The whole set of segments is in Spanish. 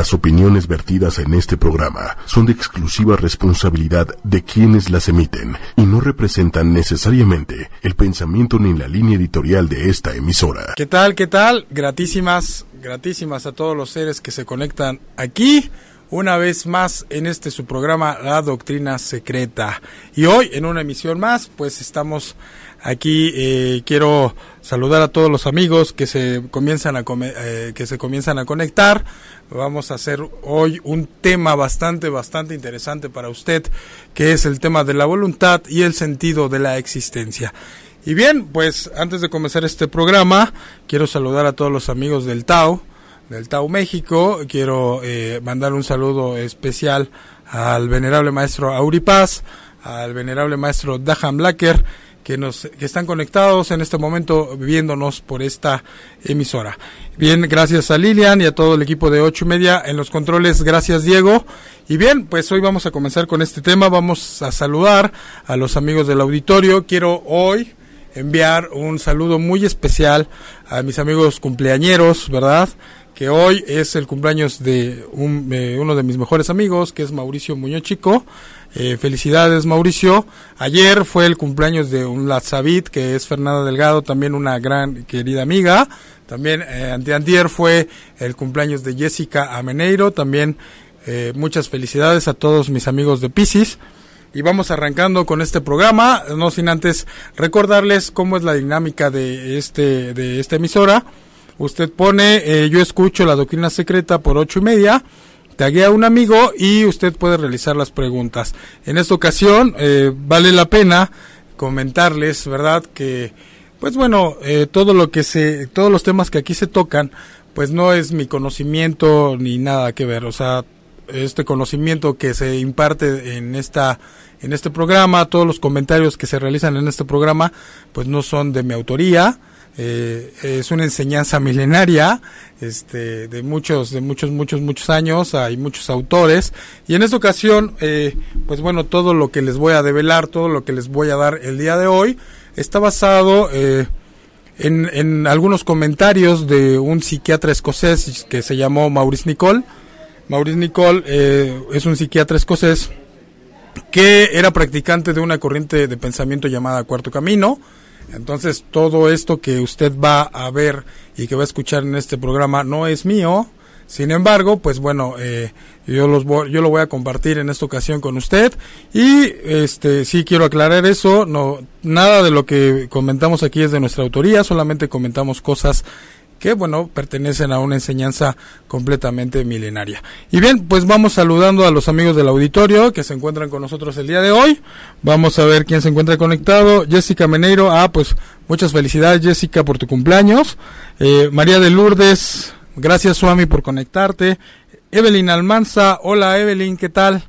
Las opiniones vertidas en este programa son de exclusiva responsabilidad de quienes las emiten y no representan necesariamente el pensamiento ni la línea editorial de esta emisora. ¿Qué tal? ¿Qué tal? Gratísimas, gratísimas a todos los seres que se conectan aquí una vez más en este su programa La Doctrina Secreta. Y hoy en una emisión más, pues estamos aquí eh, quiero saludar a todos los amigos que se comienzan a eh, que se comienzan a conectar. Vamos a hacer hoy un tema bastante bastante interesante para usted, que es el tema de la voluntad y el sentido de la existencia. Y bien, pues antes de comenzar este programa, quiero saludar a todos los amigos del Tao, del Tao México. Quiero eh, mandar un saludo especial al venerable maestro Auripaz, al venerable maestro Daham Blacker, que nos que están conectados en este momento viéndonos por esta emisora. Bien, gracias a Lilian y a todo el equipo de ocho y media en los controles. Gracias Diego. Y bien, pues hoy vamos a comenzar con este tema. Vamos a saludar a los amigos del auditorio. Quiero hoy enviar un saludo muy especial a mis amigos cumpleañeros, ¿verdad? Que hoy es el cumpleaños de uno de mis mejores amigos, que es Mauricio Muñoz Chico. Eh, felicidades Mauricio. Ayer fue el cumpleaños de un Lazavit, que es Fernanda Delgado, también una gran querida amiga. También eh, anteantier fue el cumpleaños de Jessica Ameneiro. También eh, muchas felicidades a todos mis amigos de Pisces. Y vamos arrancando con este programa, no sin antes recordarles cómo es la dinámica de este de esta emisora. Usted pone, eh, yo escucho la doctrina secreta por ocho y media taguea a un amigo y usted puede realizar las preguntas. En esta ocasión eh, vale la pena comentarles, ¿verdad? Que, pues bueno, eh, todo lo que se, todos los temas que aquí se tocan, pues no es mi conocimiento ni nada que ver. O sea, este conocimiento que se imparte en esta, en este programa, todos los comentarios que se realizan en este programa, pues no son de mi autoría eh, es una enseñanza milenaria este, de muchos, de muchos, muchos, muchos años. Hay muchos autores y en esta ocasión, eh, pues bueno, todo lo que les voy a develar, todo lo que les voy a dar el día de hoy está basado eh, en, en, algunos comentarios de un psiquiatra escocés que se llamó Maurice Nicole. Maurice Nicole es un psiquiatra escocés que era practicante de una corriente de pensamiento llamada Cuarto Camino entonces, todo esto que usted va a ver y que va a escuchar en este programa no es mío. Sin embargo, pues bueno, eh, yo los yo lo voy a compartir en esta ocasión con usted. Y este sí quiero aclarar eso, no nada de lo que comentamos aquí es de nuestra autoría, solamente comentamos cosas que bueno, pertenecen a una enseñanza completamente milenaria. Y bien, pues vamos saludando a los amigos del auditorio que se encuentran con nosotros el día de hoy. Vamos a ver quién se encuentra conectado. Jessica Meneiro, ah, pues muchas felicidades Jessica por tu cumpleaños. Eh, María de Lourdes, gracias Suami por conectarte. Evelyn Almanza, hola Evelyn, ¿qué tal?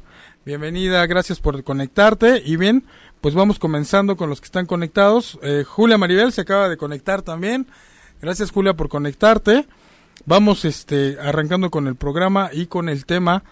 Bienvenida, gracias por conectarte. Y bien, pues vamos comenzando con los que están conectados. Eh, Julia Maribel se acaba de conectar también. Gracias Julia por conectarte. Vamos este arrancando con el programa y con el tema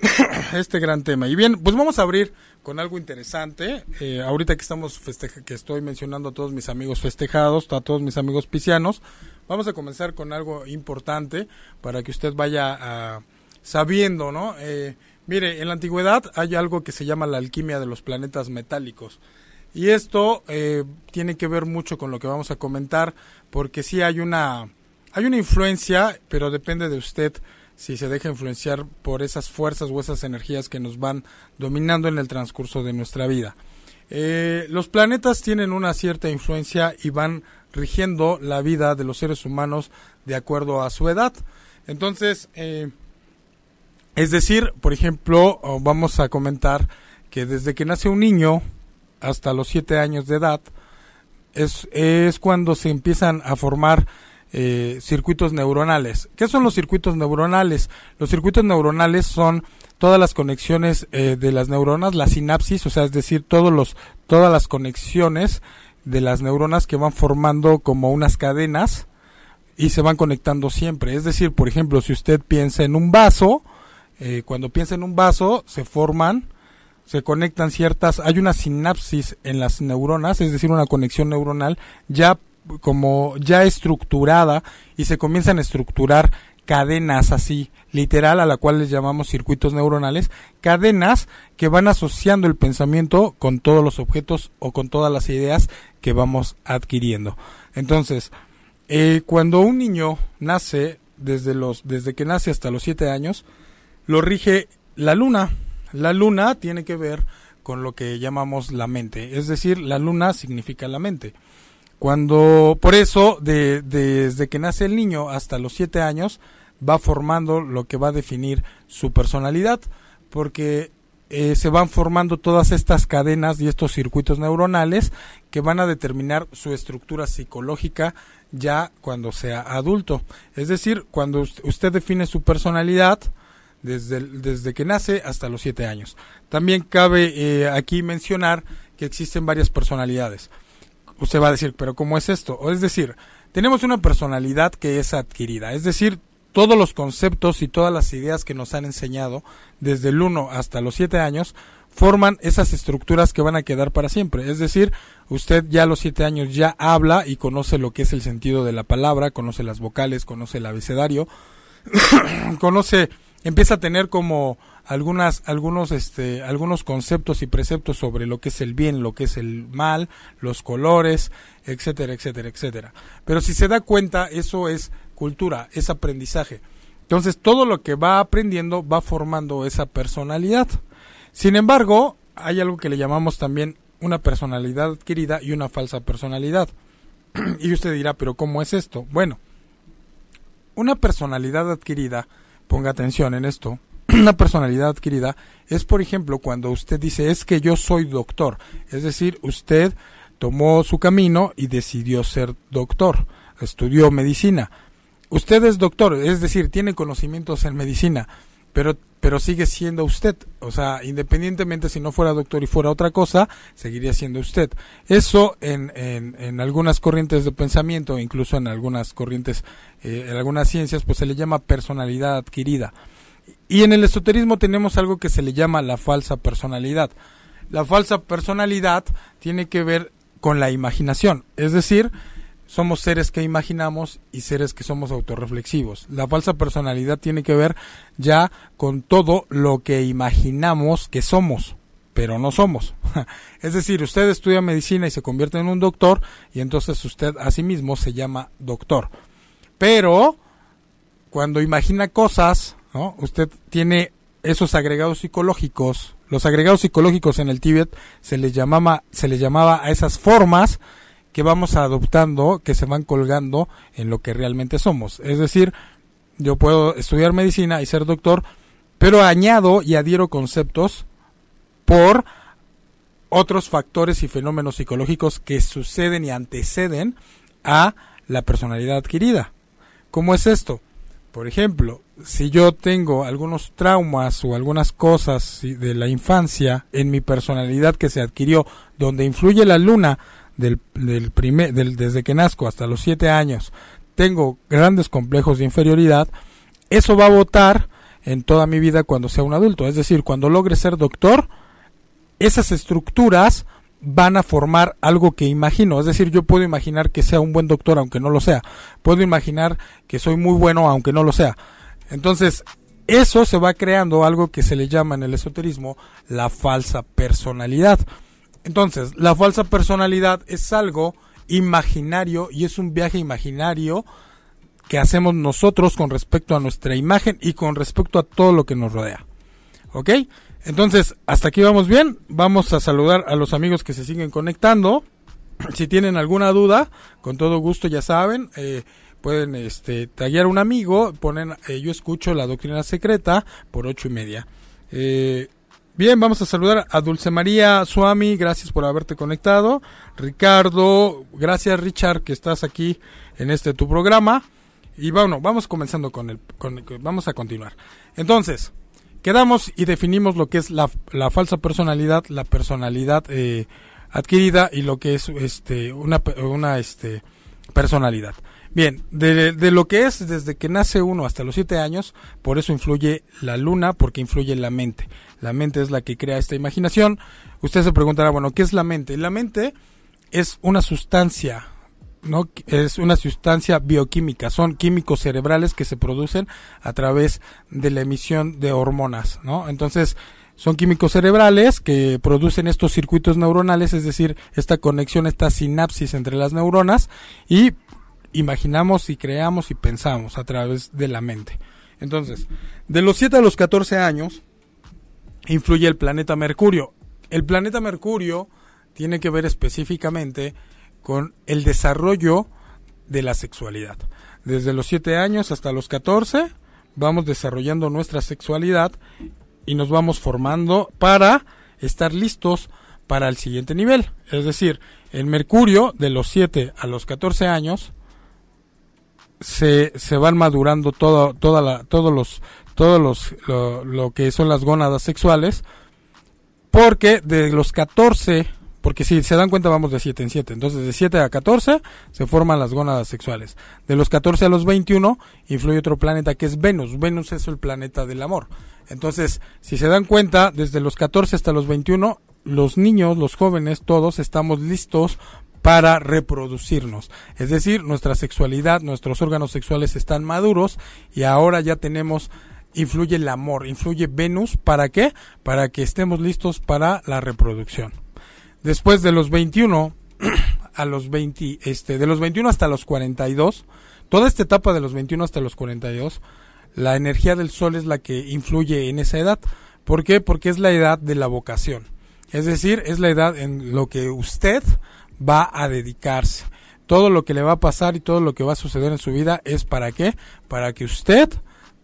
este gran tema. Y bien, pues vamos a abrir con algo interesante. Eh, ahorita que estamos que estoy mencionando a todos mis amigos festejados, a todos mis amigos piscianos, vamos a comenzar con algo importante para que usted vaya sabiendo, ¿no? Eh, mire, en la antigüedad hay algo que se llama la alquimia de los planetas metálicos. Y esto eh, tiene que ver mucho con lo que vamos a comentar, porque sí hay una, hay una influencia, pero depende de usted si se deja influenciar por esas fuerzas o esas energías que nos van dominando en el transcurso de nuestra vida. Eh, los planetas tienen una cierta influencia y van rigiendo la vida de los seres humanos de acuerdo a su edad. Entonces, eh, es decir, por ejemplo, vamos a comentar que desde que nace un niño, hasta los siete años de edad, es, es cuando se empiezan a formar eh, circuitos neuronales. ¿Qué son los circuitos neuronales? Los circuitos neuronales son todas las conexiones eh, de las neuronas, la sinapsis, o sea, es decir, todos los, todas las conexiones de las neuronas que van formando como unas cadenas y se van conectando siempre. Es decir, por ejemplo, si usted piensa en un vaso, eh, cuando piensa en un vaso se forman se conectan ciertas, hay una sinapsis en las neuronas, es decir, una conexión neuronal ya como ya estructurada y se comienzan a estructurar cadenas así, literal, a la cual les llamamos circuitos neuronales, cadenas que van asociando el pensamiento con todos los objetos o con todas las ideas que vamos adquiriendo. Entonces, eh, cuando un niño nace, desde, los, desde que nace hasta los siete años, lo rige la luna. La luna tiene que ver con lo que llamamos la mente, es decir, la luna significa la mente. Cuando, por eso, desde que nace el niño hasta los siete años, va formando lo que va a definir su personalidad, porque eh, se van formando todas estas cadenas y estos circuitos neuronales que van a determinar su estructura psicológica ya cuando sea adulto. Es decir, cuando usted define su personalidad, desde, desde que nace hasta los siete años. También cabe eh, aquí mencionar que existen varias personalidades. Usted va a decir, pero ¿cómo es esto? O es decir, tenemos una personalidad que es adquirida, es decir, todos los conceptos y todas las ideas que nos han enseñado desde el 1 hasta los 7 años forman esas estructuras que van a quedar para siempre. Es decir, usted ya a los 7 años ya habla y conoce lo que es el sentido de la palabra, conoce las vocales, conoce el abecedario, conoce empieza a tener como algunas algunos este algunos conceptos y preceptos sobre lo que es el bien, lo que es el mal, los colores, etcétera, etcétera, etcétera. Pero si se da cuenta, eso es cultura, es aprendizaje. Entonces, todo lo que va aprendiendo va formando esa personalidad. Sin embargo, hay algo que le llamamos también una personalidad adquirida y una falsa personalidad. y usted dirá, pero ¿cómo es esto? Bueno, una personalidad adquirida ponga atención en esto, una personalidad adquirida es, por ejemplo, cuando usted dice es que yo soy doctor, es decir, usted tomó su camino y decidió ser doctor, estudió medicina. Usted es doctor, es decir, tiene conocimientos en medicina, pero pero sigue siendo usted, o sea, independientemente si no fuera doctor y fuera otra cosa, seguiría siendo usted. Eso en, en, en algunas corrientes de pensamiento, incluso en algunas corrientes, eh, en algunas ciencias, pues se le llama personalidad adquirida. Y en el esoterismo tenemos algo que se le llama la falsa personalidad. La falsa personalidad tiene que ver con la imaginación, es decir, somos seres que imaginamos y seres que somos autorreflexivos. La falsa personalidad tiene que ver ya con todo lo que imaginamos que somos, pero no somos. es decir, usted estudia medicina y se convierte en un doctor y entonces usted a sí mismo se llama doctor. Pero cuando imagina cosas, ¿no? usted tiene esos agregados psicológicos. Los agregados psicológicos en el Tíbet se les llamaba, se les llamaba a esas formas que vamos adoptando, que se van colgando en lo que realmente somos. Es decir, yo puedo estudiar medicina y ser doctor, pero añado y adhiero conceptos por otros factores y fenómenos psicológicos que suceden y anteceden a la personalidad adquirida. ¿Cómo es esto? Por ejemplo, si yo tengo algunos traumas o algunas cosas de la infancia en mi personalidad que se adquirió, donde influye la luna del, del primer, del, desde que nazco hasta los siete años tengo grandes complejos de inferioridad, eso va a votar en toda mi vida cuando sea un adulto. Es decir, cuando logre ser doctor, esas estructuras van a formar algo que imagino. Es decir, yo puedo imaginar que sea un buen doctor aunque no lo sea. Puedo imaginar que soy muy bueno aunque no lo sea. Entonces, eso se va creando algo que se le llama en el esoterismo la falsa personalidad. Entonces, la falsa personalidad es algo imaginario y es un viaje imaginario que hacemos nosotros con respecto a nuestra imagen y con respecto a todo lo que nos rodea. ¿Ok? Entonces, hasta aquí vamos bien. Vamos a saludar a los amigos que se siguen conectando. Si tienen alguna duda, con todo gusto ya saben, eh, pueden este, tallar un amigo, ponen eh, yo escucho la doctrina secreta por ocho y media. Eh, Bien, vamos a saludar a Dulce María Suami, gracias por haberte conectado. Ricardo, gracias Richard que estás aquí en este tu programa. Y bueno, vamos comenzando con el, con, vamos a continuar. Entonces, quedamos y definimos lo que es la, la falsa personalidad, la personalidad eh, adquirida y lo que es este una, una este personalidad. Bien, de, de, lo que es desde que nace uno hasta los siete años, por eso influye la luna, porque influye la mente. La mente es la que crea esta imaginación. Usted se preguntará, bueno, ¿qué es la mente? La mente es una sustancia ¿no? Es una sustancia bioquímica, son químicos cerebrales que se producen a través de la emisión de hormonas, ¿no? Entonces, son químicos cerebrales que producen estos circuitos neuronales, es decir, esta conexión, esta sinapsis entre las neuronas y imaginamos y creamos y pensamos a través de la mente. Entonces, de los 7 a los 14 años influye el planeta Mercurio. El planeta Mercurio tiene que ver específicamente con el desarrollo de la sexualidad. Desde los 7 años hasta los 14 vamos desarrollando nuestra sexualidad y nos vamos formando para estar listos para el siguiente nivel. Es decir, el Mercurio de los 7 a los 14 años se, se van madurando todo, toda la, todos los, todos los, lo, que son las gónadas sexuales, porque de los 14 porque si se dan cuenta vamos de 7 en 7. Entonces de 7 a 14 se forman las gónadas sexuales. De los 14 a los 21 influye otro planeta que es Venus. Venus es el planeta del amor. Entonces, si se dan cuenta, desde los 14 hasta los 21, los niños, los jóvenes, todos estamos listos para reproducirnos. Es decir, nuestra sexualidad, nuestros órganos sexuales están maduros y ahora ya tenemos influye el amor, influye Venus, ¿para qué? Para que estemos listos para la reproducción. Después de los 21 a los 20, este, de los 21 hasta los 42, toda esta etapa de los 21 hasta los 42, la energía del sol es la que influye en esa edad. ¿Por qué? Porque es la edad de la vocación. Es decir, es la edad en lo que usted va a dedicarse. Todo lo que le va a pasar y todo lo que va a suceder en su vida es para qué? Para que usted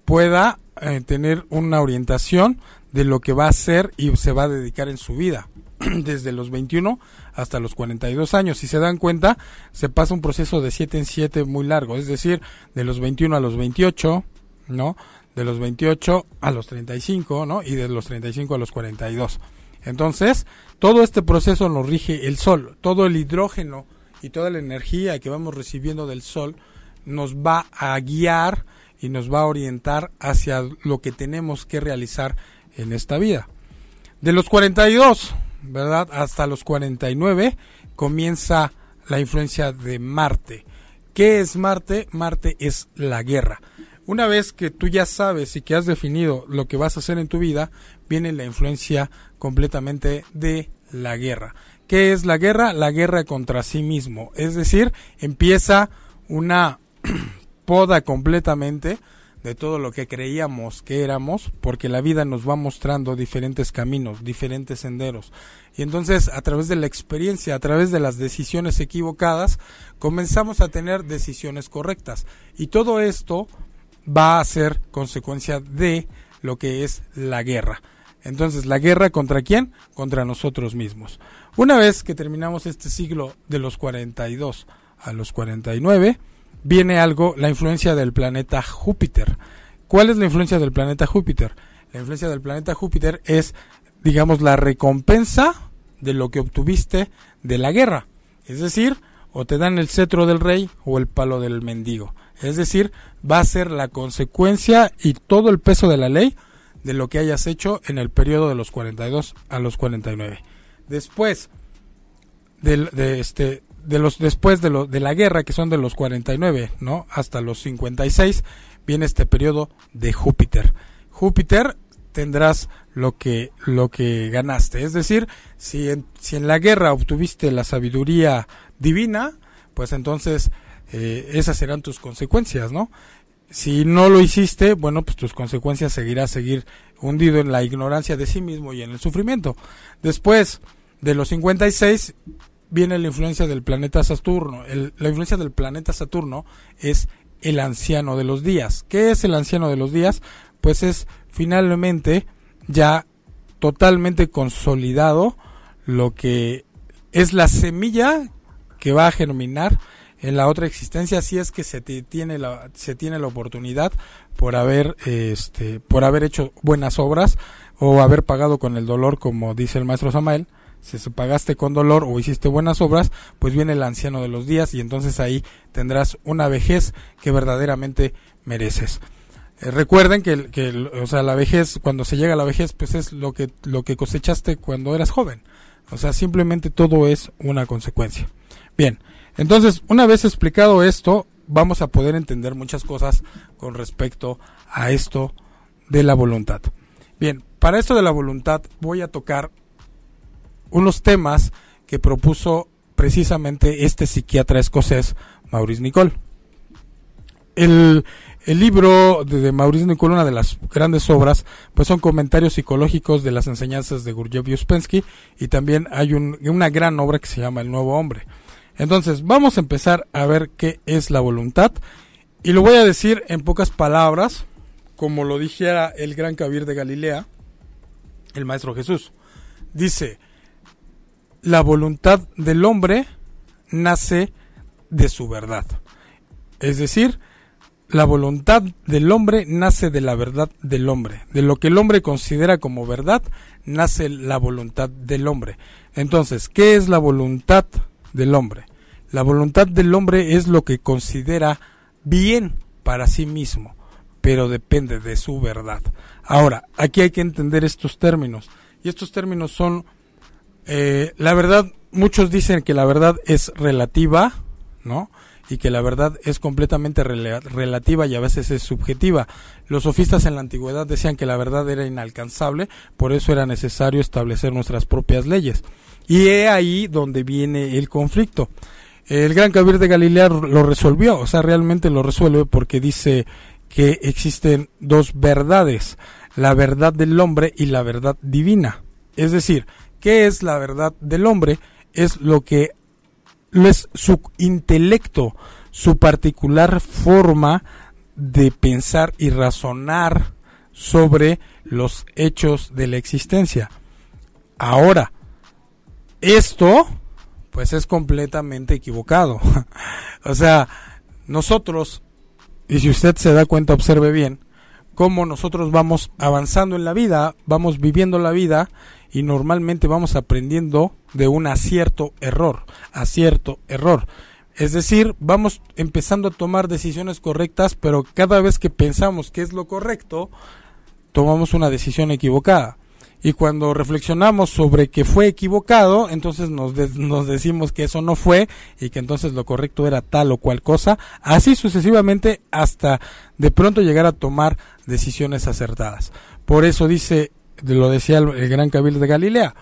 pueda eh, tener una orientación de lo que va a hacer y se va a dedicar en su vida. desde los 21 hasta los 42 años. Si se dan cuenta, se pasa un proceso de 7 en 7 muy largo, es decir, de los 21 a los 28, ¿no? De los 28 a los 35, ¿no? Y de los 35 a los 42. Entonces, todo este proceso nos rige el Sol, todo el hidrógeno y toda la energía que vamos recibiendo del Sol nos va a guiar y nos va a orientar hacia lo que tenemos que realizar en esta vida. De los 42 ¿verdad? Hasta los 49 comienza la influencia de Marte. ¿Qué es Marte? Marte es la guerra. Una vez que tú ya sabes y que has definido lo que vas a hacer en tu vida, viene la influencia completamente de la guerra. ¿Qué es la guerra? La guerra contra sí mismo. Es decir, empieza una poda completamente de todo lo que creíamos que éramos, porque la vida nos va mostrando diferentes caminos, diferentes senderos. Y entonces, a través de la experiencia, a través de las decisiones equivocadas, comenzamos a tener decisiones correctas. Y todo esto va a ser consecuencia de lo que es la guerra. Entonces, ¿la guerra contra quién? Contra nosotros mismos. Una vez que terminamos este siglo de los 42 a los 49, viene algo, la influencia del planeta Júpiter. ¿Cuál es la influencia del planeta Júpiter? La influencia del planeta Júpiter es, digamos, la recompensa de lo que obtuviste de la guerra. Es decir, o te dan el cetro del rey o el palo del mendigo. Es decir, va a ser la consecuencia y todo el peso de la ley de lo que hayas hecho en el periodo de los 42 a los 49. Después de, de este de los después de, lo, de la guerra que son de los 49 no hasta los 56 viene este periodo de Júpiter. Júpiter tendrás lo que lo que ganaste. Es decir si en, si en la guerra obtuviste la sabiduría divina pues entonces eh, esas serán tus consecuencias no si no lo hiciste bueno pues tus consecuencias seguirá seguir hundido en la ignorancia de sí mismo y en el sufrimiento después de los 56 viene la influencia del planeta Saturno. la influencia del planeta Saturno es el anciano de los días. ¿Qué es el anciano de los días? Pues es finalmente ya totalmente consolidado lo que es la semilla que va a germinar en la otra existencia si es que se tiene la se tiene la oportunidad por haber este por haber hecho buenas obras o haber pagado con el dolor como dice el maestro Samael si pagaste con dolor o hiciste buenas obras, pues viene el anciano de los días y entonces ahí tendrás una vejez que verdaderamente mereces. Eh, recuerden que, que, o sea, la vejez, cuando se llega a la vejez, pues es lo que, lo que cosechaste cuando eras joven. O sea, simplemente todo es una consecuencia. Bien, Entonces, una vez explicado esto, vamos a poder entender muchas cosas con respecto a esto de la voluntad. Bien, para esto de la voluntad voy a tocar unos temas que propuso precisamente este psiquiatra escocés, Maurice Nicole. El, libro de, Maurice Nicole, una de las grandes obras, pues son comentarios psicológicos de las enseñanzas de Gurdjieff y Uspensky y también hay una gran obra que se llama El Nuevo Hombre. Entonces, vamos a empezar a ver qué es la voluntad y lo voy a decir en pocas palabras, como lo dijera el gran Kabir de Galilea, el Maestro Jesús. Dice, la voluntad del hombre nace de su verdad. Es decir, la voluntad del hombre nace de la verdad del hombre. De lo que el hombre considera como verdad, nace la voluntad del hombre. Entonces, ¿qué es la voluntad del hombre? La voluntad del hombre es lo que considera bien para sí mismo, pero depende de su verdad. Ahora, aquí hay que entender estos términos. Y estos términos son eh, la verdad, muchos dicen que la verdad es relativa, ¿no? Y que la verdad es completamente relativa y a veces es subjetiva. Los sofistas en la antigüedad decían que la verdad era inalcanzable, por eso era necesario establecer nuestras propias leyes. Y es ahí donde viene el conflicto. El gran Kabir de Galilea lo resolvió, o sea, realmente lo resuelve porque dice que existen dos verdades, la verdad del hombre y la verdad divina. Es decir, ¿Qué es la verdad del hombre? Es lo que es su intelecto, su particular forma de pensar y razonar sobre los hechos de la existencia. Ahora, esto pues es completamente equivocado. o sea, nosotros, y si usted se da cuenta, observe bien, cómo nosotros vamos avanzando en la vida, vamos viviendo la vida y normalmente vamos aprendiendo de un acierto error, acierto error. Es decir, vamos empezando a tomar decisiones correctas, pero cada vez que pensamos que es lo correcto, tomamos una decisión equivocada. Y cuando reflexionamos sobre que fue equivocado, entonces nos, nos decimos que eso no fue y que entonces lo correcto era tal o cual cosa, así sucesivamente hasta de pronto llegar a tomar decisiones acertadas. Por eso dice lo decía el, gran cabildo de Galilea,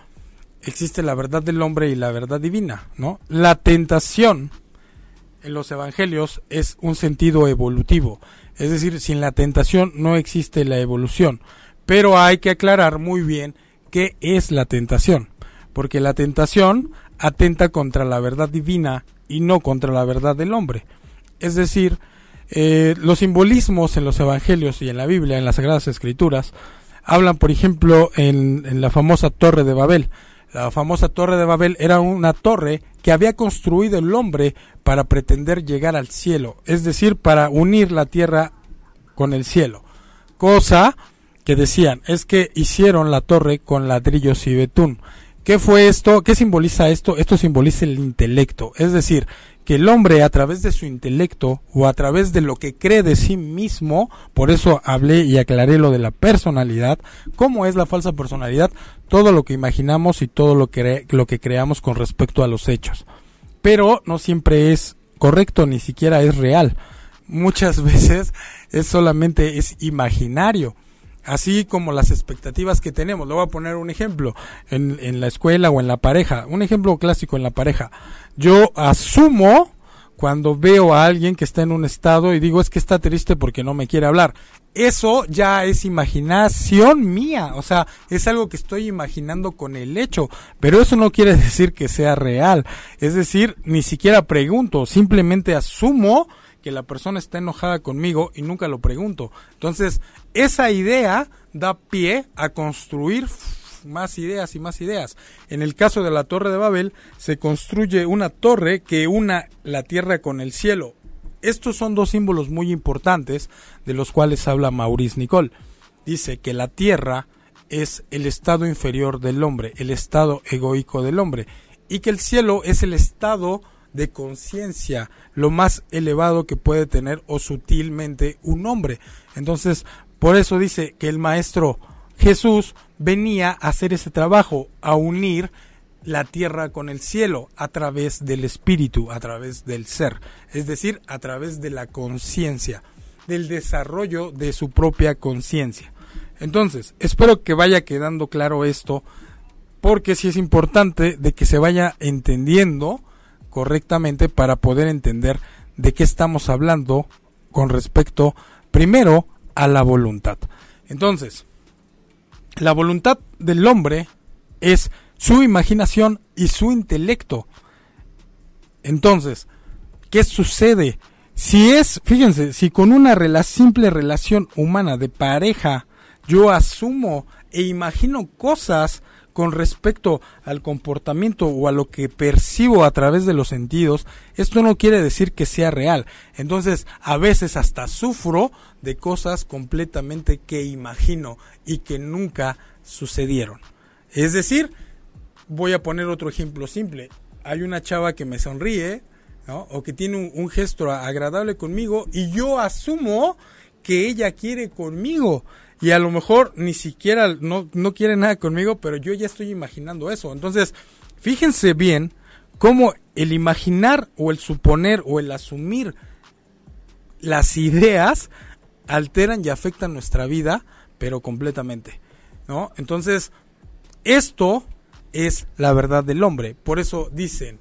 existe la verdad del hombre y la verdad divina, ¿no? La tentación en los evangelios es un sentido evolutivo, es decir, sin la tentación no existe la evolución, pero hay que aclarar muy bien qué es la tentación, porque la tentación atenta contra la verdad divina y no contra la verdad del hombre. Es decir, eh, los simbolismos en los evangelios y en la Biblia, en las Sagradas Escrituras, hablan, por ejemplo, en, la famosa Torre de Babel. La famosa Torre de Babel era una torre que había construido el hombre para pretender llegar al cielo, es decir, para unir la tierra con el cielo. Cosa que decían es que hicieron la torre con ladrillos y betún. ¿Qué fue esto? ¿Qué simboliza esto? Esto simboliza el intelecto, es decir, que el hombre a través de su intelecto o a través de lo que cree de sí mismo, por eso hablé y aclaré lo de la personalidad, cómo es la falsa personalidad, todo lo que imaginamos y todo lo que, lo que creamos con respecto a los hechos. Pero no siempre es correcto, ni siquiera es real. Muchas veces es solamente es imaginario así como las expectativas que tenemos. Le voy a poner un ejemplo en, en, la escuela o en la pareja, un ejemplo clásico en la pareja. Yo asumo cuando veo a alguien que está en un estado y digo es que está triste porque no me quiere hablar. Eso ya es imaginación mía, o sea, es algo que estoy imaginando con el hecho, pero eso no quiere decir que sea real. Es decir, ni siquiera pregunto, simplemente asumo que la persona está enojada conmigo y nunca lo pregunto. Entonces, esa idea da pie a construir más ideas y más ideas. En el caso de la Torre de Babel, se construye una torre que una la tierra con el cielo. Estos son dos símbolos muy importantes de los cuales habla Maurice Nicole. Dice que la tierra es el estado inferior del hombre, el estado egoico del hombre, y que el cielo es el estado de conciencia, lo más elevado que puede tener o sutilmente un hombre. Entonces, por eso dice que el maestro Jesús venía a hacer ese trabajo, a unir la tierra con el cielo a través del espíritu, a través del ser, es decir, a través de la conciencia, del desarrollo de su propia conciencia. Entonces, espero que vaya quedando claro esto, porque sí es importante de que se vaya entendiendo correctamente para poder entender de qué estamos hablando con respecto, primero, a la voluntad. Entonces, la voluntad del hombre es su imaginación y su intelecto. Entonces, ¿qué sucede? Si es, fíjense, si con una simple relación humana de pareja yo asumo e imagino cosas con respecto al comportamiento o a lo que percibo a través de los sentidos, esto no quiere decir que sea real. Entonces, a veces hasta sufro de cosas completamente que imagino y que nunca sucedieron. Es decir, voy a poner otro ejemplo simple. Hay una chava que me sonríe, O que tiene un, gesto agradable conmigo y yo asumo que ella quiere conmigo. Y a lo mejor ni siquiera no, no quiere nada conmigo, pero yo ya estoy imaginando eso. Entonces, fíjense bien cómo el imaginar o el suponer o el asumir las ideas alteran y afectan nuestra vida, pero completamente. ¿No? Entonces, esto es la verdad del hombre. Por eso dicen,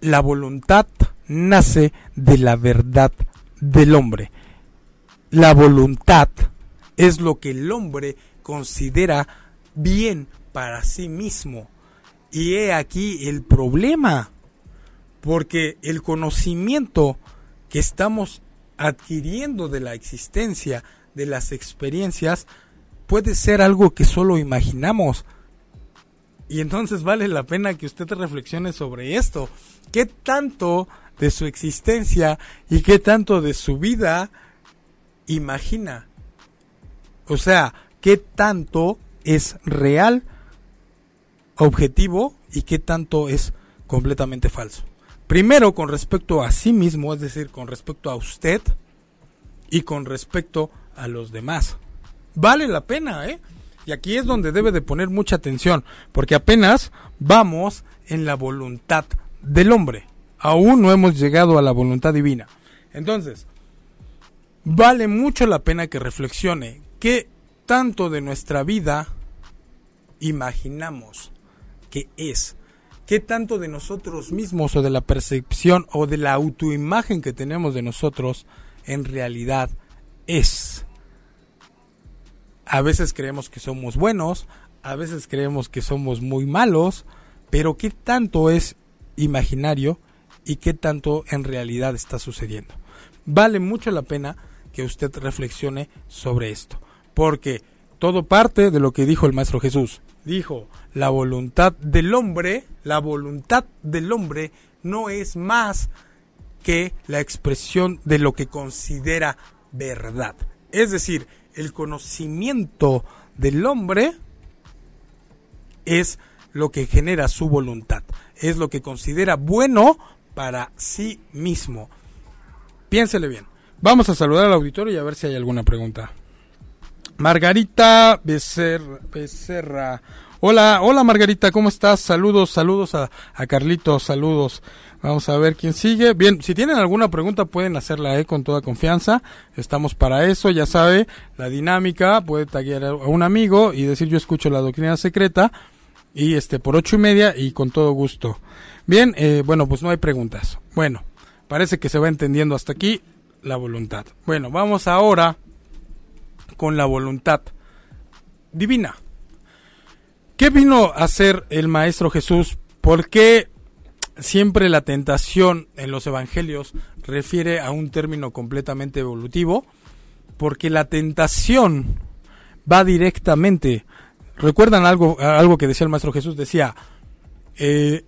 la voluntad nace de la verdad del hombre. La voluntad es lo que el hombre considera bien para sí mismo. Y he aquí el problema, porque el conocimiento que estamos adquiriendo de la existencia, de las experiencias, puede ser algo que solo imaginamos, y entonces vale la pena que usted reflexione sobre esto. ¿Qué tanto de su existencia y qué tanto de su vida imagina? O sea, ¿qué tanto es real, objetivo y qué tanto es completamente falso? Primero con respecto a sí mismo, es decir, con respecto a usted y con respecto a los demás. Vale la pena, ¿eh? Y aquí es donde debe de poner mucha atención, porque apenas vamos en la voluntad del hombre. Aún no hemos llegado a la voluntad divina. Entonces, vale mucho la pena que reflexione qué tanto de nuestra vida imaginamos que es. ¿Qué tanto de nosotros mismos o de la percepción o de la autoimagen que tenemos de nosotros en realidad es? A veces creemos que somos buenos, a veces creemos que somos muy malos, pero ¿qué tanto es imaginario y qué tanto en realidad está sucediendo? Vale mucho la pena que usted reflexione sobre esto, porque todo parte de lo que dijo el Maestro Jesús. Dijo, la voluntad del hombre, la voluntad del hombre no es más que la expresión de lo que considera verdad. Es decir, el conocimiento del hombre es lo que genera su voluntad, es lo que considera bueno para sí mismo. Piénsele bien. Vamos a saludar al auditorio y a ver si hay alguna pregunta. Margarita Becerra. Becerra. Hola, hola Margarita, ¿cómo estás? Saludos, saludos a, a Carlitos, saludos. Vamos a ver quién sigue. Bien, si tienen alguna pregunta pueden hacerla eh, con toda confianza. Estamos para eso, ya sabe, la dinámica, puede taguear a un amigo y decir yo escucho la doctrina secreta y este por ocho y media y con todo gusto. Bien, eh, bueno, pues no hay preguntas. Bueno, parece que se va entendiendo hasta aquí la voluntad. Bueno, vamos ahora con la voluntad divina. ¿Qué vino a hacer el Maestro Jesús? ¿Por qué siempre la tentación en los evangelios refiere a un término completamente evolutivo, porque la tentación va directamente. ¿Recuerdan algo, algo que decía el Maestro Jesús? Decía, eh,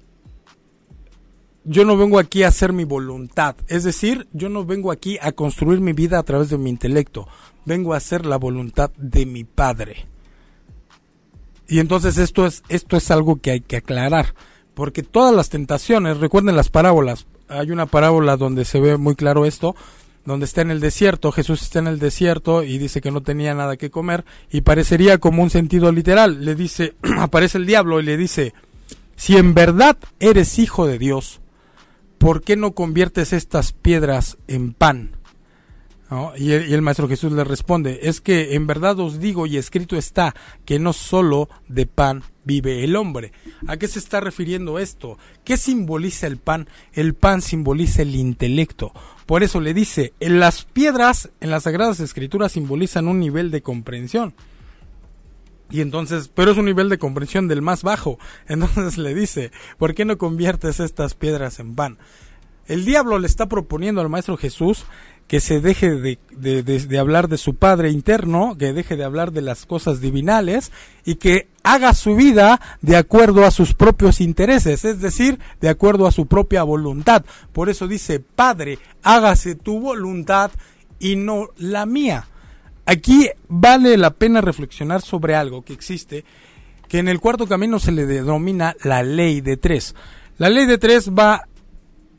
yo no vengo aquí a hacer mi voluntad, es decir, yo no vengo aquí a construir mi vida a través de mi intelecto, vengo a hacer la voluntad de mi Padre. Y entonces esto es, esto es algo que hay que aclarar porque todas las tentaciones, recuerden las parábolas, hay una parábola donde se ve muy claro esto, donde está en el desierto, Jesús está en el desierto y dice que no tenía nada que comer y parecería como un sentido literal, le dice, aparece el diablo y le dice, si en verdad eres hijo de Dios, ¿por qué no conviertes estas piedras en pan? Y, el, y, el, Maestro Jesús le responde, es que en verdad os digo y escrito está que no solo de pan vive el hombre. ¿A qué se está refiriendo esto? ¿Qué simboliza el pan? El pan simboliza el intelecto. Por eso le dice, en las piedras en las Sagradas Escrituras simbolizan un nivel de comprensión. Y entonces, pero es un nivel de comprensión del más bajo. Entonces le dice, ¿por qué no conviertes estas piedras en pan? El diablo le está proponiendo al Maestro Jesús que se deje de, de, hablar de su Padre interno, que deje de hablar de las cosas divinales y que haga su vida de acuerdo a sus propios intereses, es decir, de acuerdo a su propia voluntad. Por eso dice, Padre, hágase tu voluntad y no la mía. Aquí vale la pena reflexionar sobre algo que existe, que en el cuarto camino se le denomina la ley de tres. La ley de tres va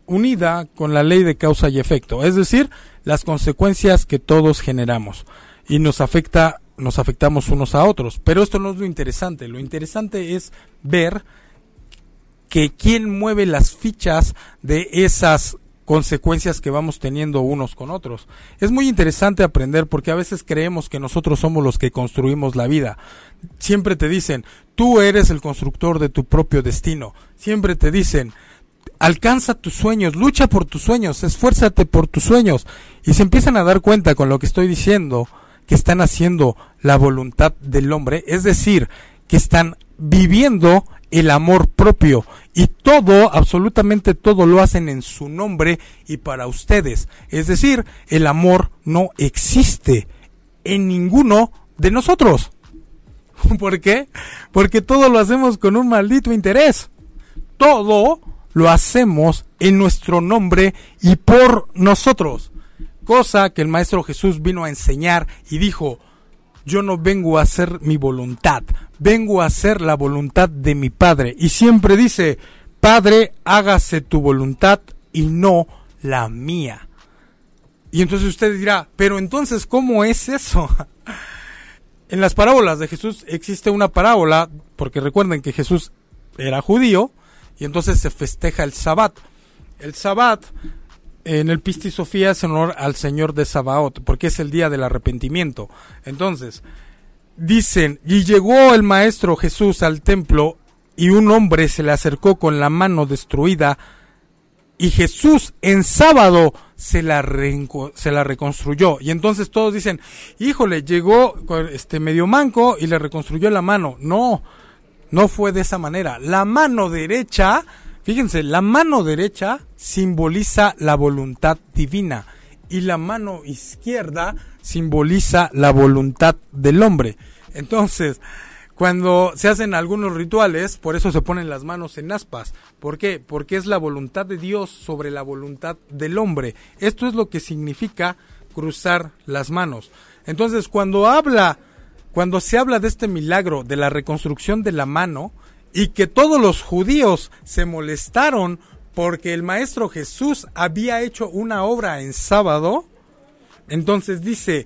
unida con la ley de causa y efecto, es decir, las consecuencias que todos generamos y nos afecta nos afectamos unos a otros, pero esto no es lo interesante, lo interesante es ver que quién mueve las fichas de esas consecuencias que vamos teniendo unos con otros. Es muy interesante aprender porque a veces creemos que nosotros somos los que construimos la vida. Siempre te dicen, tú eres el constructor de tu propio destino. Siempre te dicen, alcanza tus sueños, lucha por tus sueños, esfuérzate por tus sueños. Y se empiezan a dar cuenta con lo que estoy diciendo, que están haciendo la voluntad del hombre, es decir, que están viviendo el amor propio y todo, absolutamente todo lo hacen en su nombre y para ustedes. Es decir, el amor no existe en ninguno de nosotros. ¿Por qué? Porque todo lo hacemos con un maldito interés. Todo lo hacemos en nuestro nombre y por nosotros. Cosa que el Maestro Jesús vino a enseñar y dijo, yo no vengo a hacer mi voluntad, vengo a hacer la voluntad de mi Padre. Y siempre dice, Padre, hágase tu voluntad y no la mía. Y entonces usted dirá, pero entonces, ¿cómo es eso? en las parábolas de Jesús existe una parábola, porque recuerden que Jesús era judío, y entonces se festeja el Sabbat. El Sabbat en el Pisti Sofía es en honor al Señor de Sabaot, porque es el día del arrepentimiento. Entonces, dicen, y llegó el Maestro Jesús al templo y un hombre se le acercó con la mano destruida y Jesús en sábado se la, se la reconstruyó. Y entonces todos dicen, híjole, llegó este medio manco y le reconstruyó la mano. No, no fue de esa manera. La mano derecha, fíjense, la mano derecha simboliza la voluntad divina y la mano izquierda simboliza la voluntad del hombre. Entonces, cuando se hacen algunos rituales, por eso se ponen las manos en aspas. ¿Por qué? Porque es la voluntad de Dios sobre la voluntad del hombre. Esto es lo que significa cruzar las manos. Entonces, cuando habla cuando se habla de este milagro de la reconstrucción de la mano y que todos los judíos se molestaron porque el maestro Jesús había hecho una obra en sábado, entonces dice,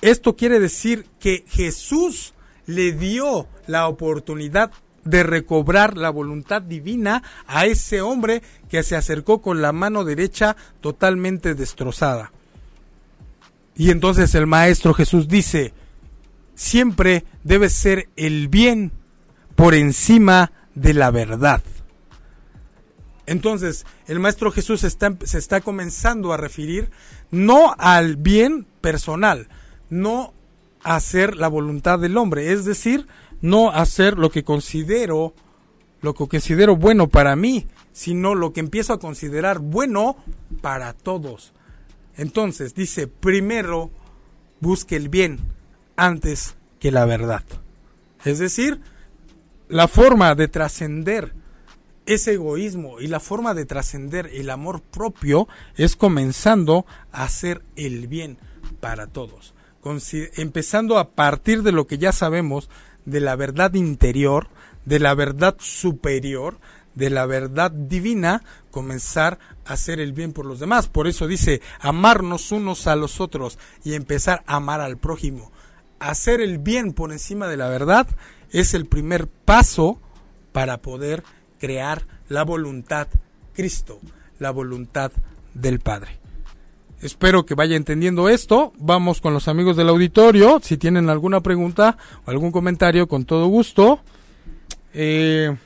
esto quiere decir que Jesús le dio la oportunidad de recobrar la voluntad divina a ese hombre que se acercó con la mano derecha totalmente destrozada. Y entonces el Maestro Jesús dice, siempre debe ser el bien por encima de la verdad. Entonces, el Maestro Jesús se está comenzando a referir no al bien personal, no a hacer la voluntad del hombre, es decir, no hacer lo que considero lo que considero bueno para mí, sino lo que empiezo a considerar bueno para todos. Entonces, dice, primero busque el bien, antes que la verdad. Es decir, la forma de trascender ese egoísmo y la forma de trascender el amor propio es comenzando a hacer el bien para todos. empezando a partir de lo que ya sabemos, de la verdad interior, de la verdad superior, de la verdad divina, comenzar a hacer el bien por los demás. Por eso dice, amarnos unos a los otros y empezar a amar al prójimo. Hacer el bien por encima de la verdad es el primer paso para poder crear la voluntad Cristo, la voluntad del Padre. Espero que vaya entendiendo esto. Vamos con los amigos del auditorio. Si tienen alguna pregunta o algún comentario, con todo gusto. Eh,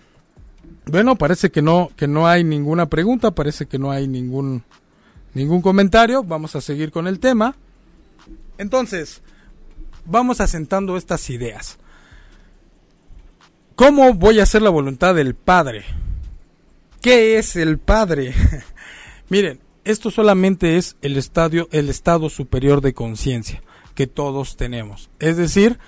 bueno, parece que no, que no hay ninguna pregunta, parece que no hay ningún, ningún comentario. Vamos a seguir con el tema. Entonces, vamos asentando estas ideas. ¿Cómo voy a hacer la voluntad del Padre? ¿Qué es el Padre? Miren, esto solamente es el estadio, el estado superior de conciencia que todos tenemos. Es decir,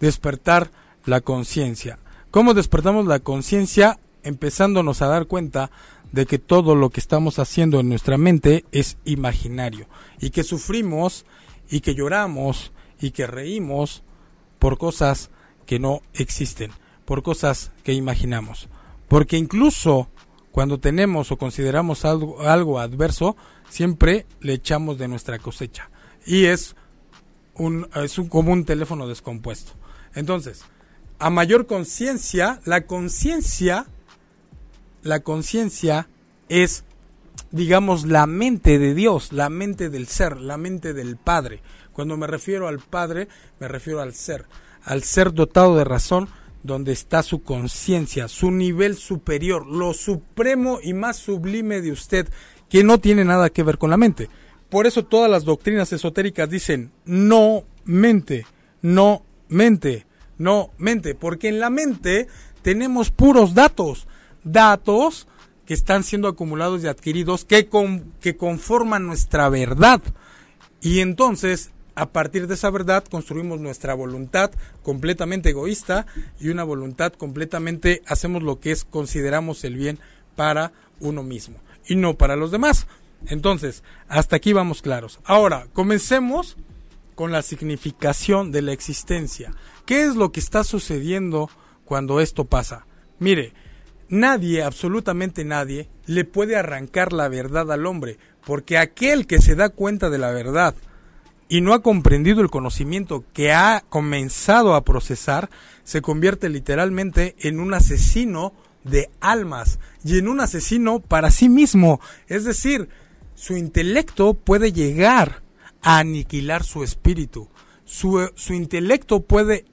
despertar la conciencia. ¿Cómo despertamos la conciencia? Empezándonos a dar cuenta de que todo lo que estamos haciendo en nuestra mente es imaginario y que sufrimos y que lloramos y que reímos por cosas que no existen, por cosas que imaginamos. Porque incluso cuando tenemos o consideramos algo, algo adverso, siempre le echamos de nuestra cosecha. Y es un, es un, como un teléfono descompuesto. Entonces, a mayor conciencia, la conciencia, la conciencia es, digamos, la mente de Dios, la mente del ser, la mente del Padre. Cuando me refiero al Padre, me refiero al ser, al ser dotado de razón, donde está su conciencia, su nivel superior, lo supremo y más sublime de usted, que no tiene nada que ver con la mente. Por eso todas las doctrinas esotéricas dicen no mente, no mente, no mente, porque en la mente tenemos puros datos, datos que están siendo acumulados y adquiridos que, que conforman nuestra verdad. Y entonces a partir de esa verdad construimos nuestra voluntad completamente egoísta y una voluntad completamente hacemos lo que es consideramos el bien para uno mismo y no para los demás. Entonces, hasta aquí vamos claros. Ahora, comencemos con la significación de la existencia. ¿Qué es lo que está sucediendo cuando esto pasa? Mire, nadie, absolutamente nadie, le puede arrancar la verdad al hombre, porque aquel que se da cuenta de la verdad, y no ha comprendido el conocimiento que ha comenzado a procesar, se convierte literalmente en un asesino de almas y en un asesino para sí mismo. Es decir, su intelecto puede llegar a aniquilar su espíritu. Su, su intelecto puede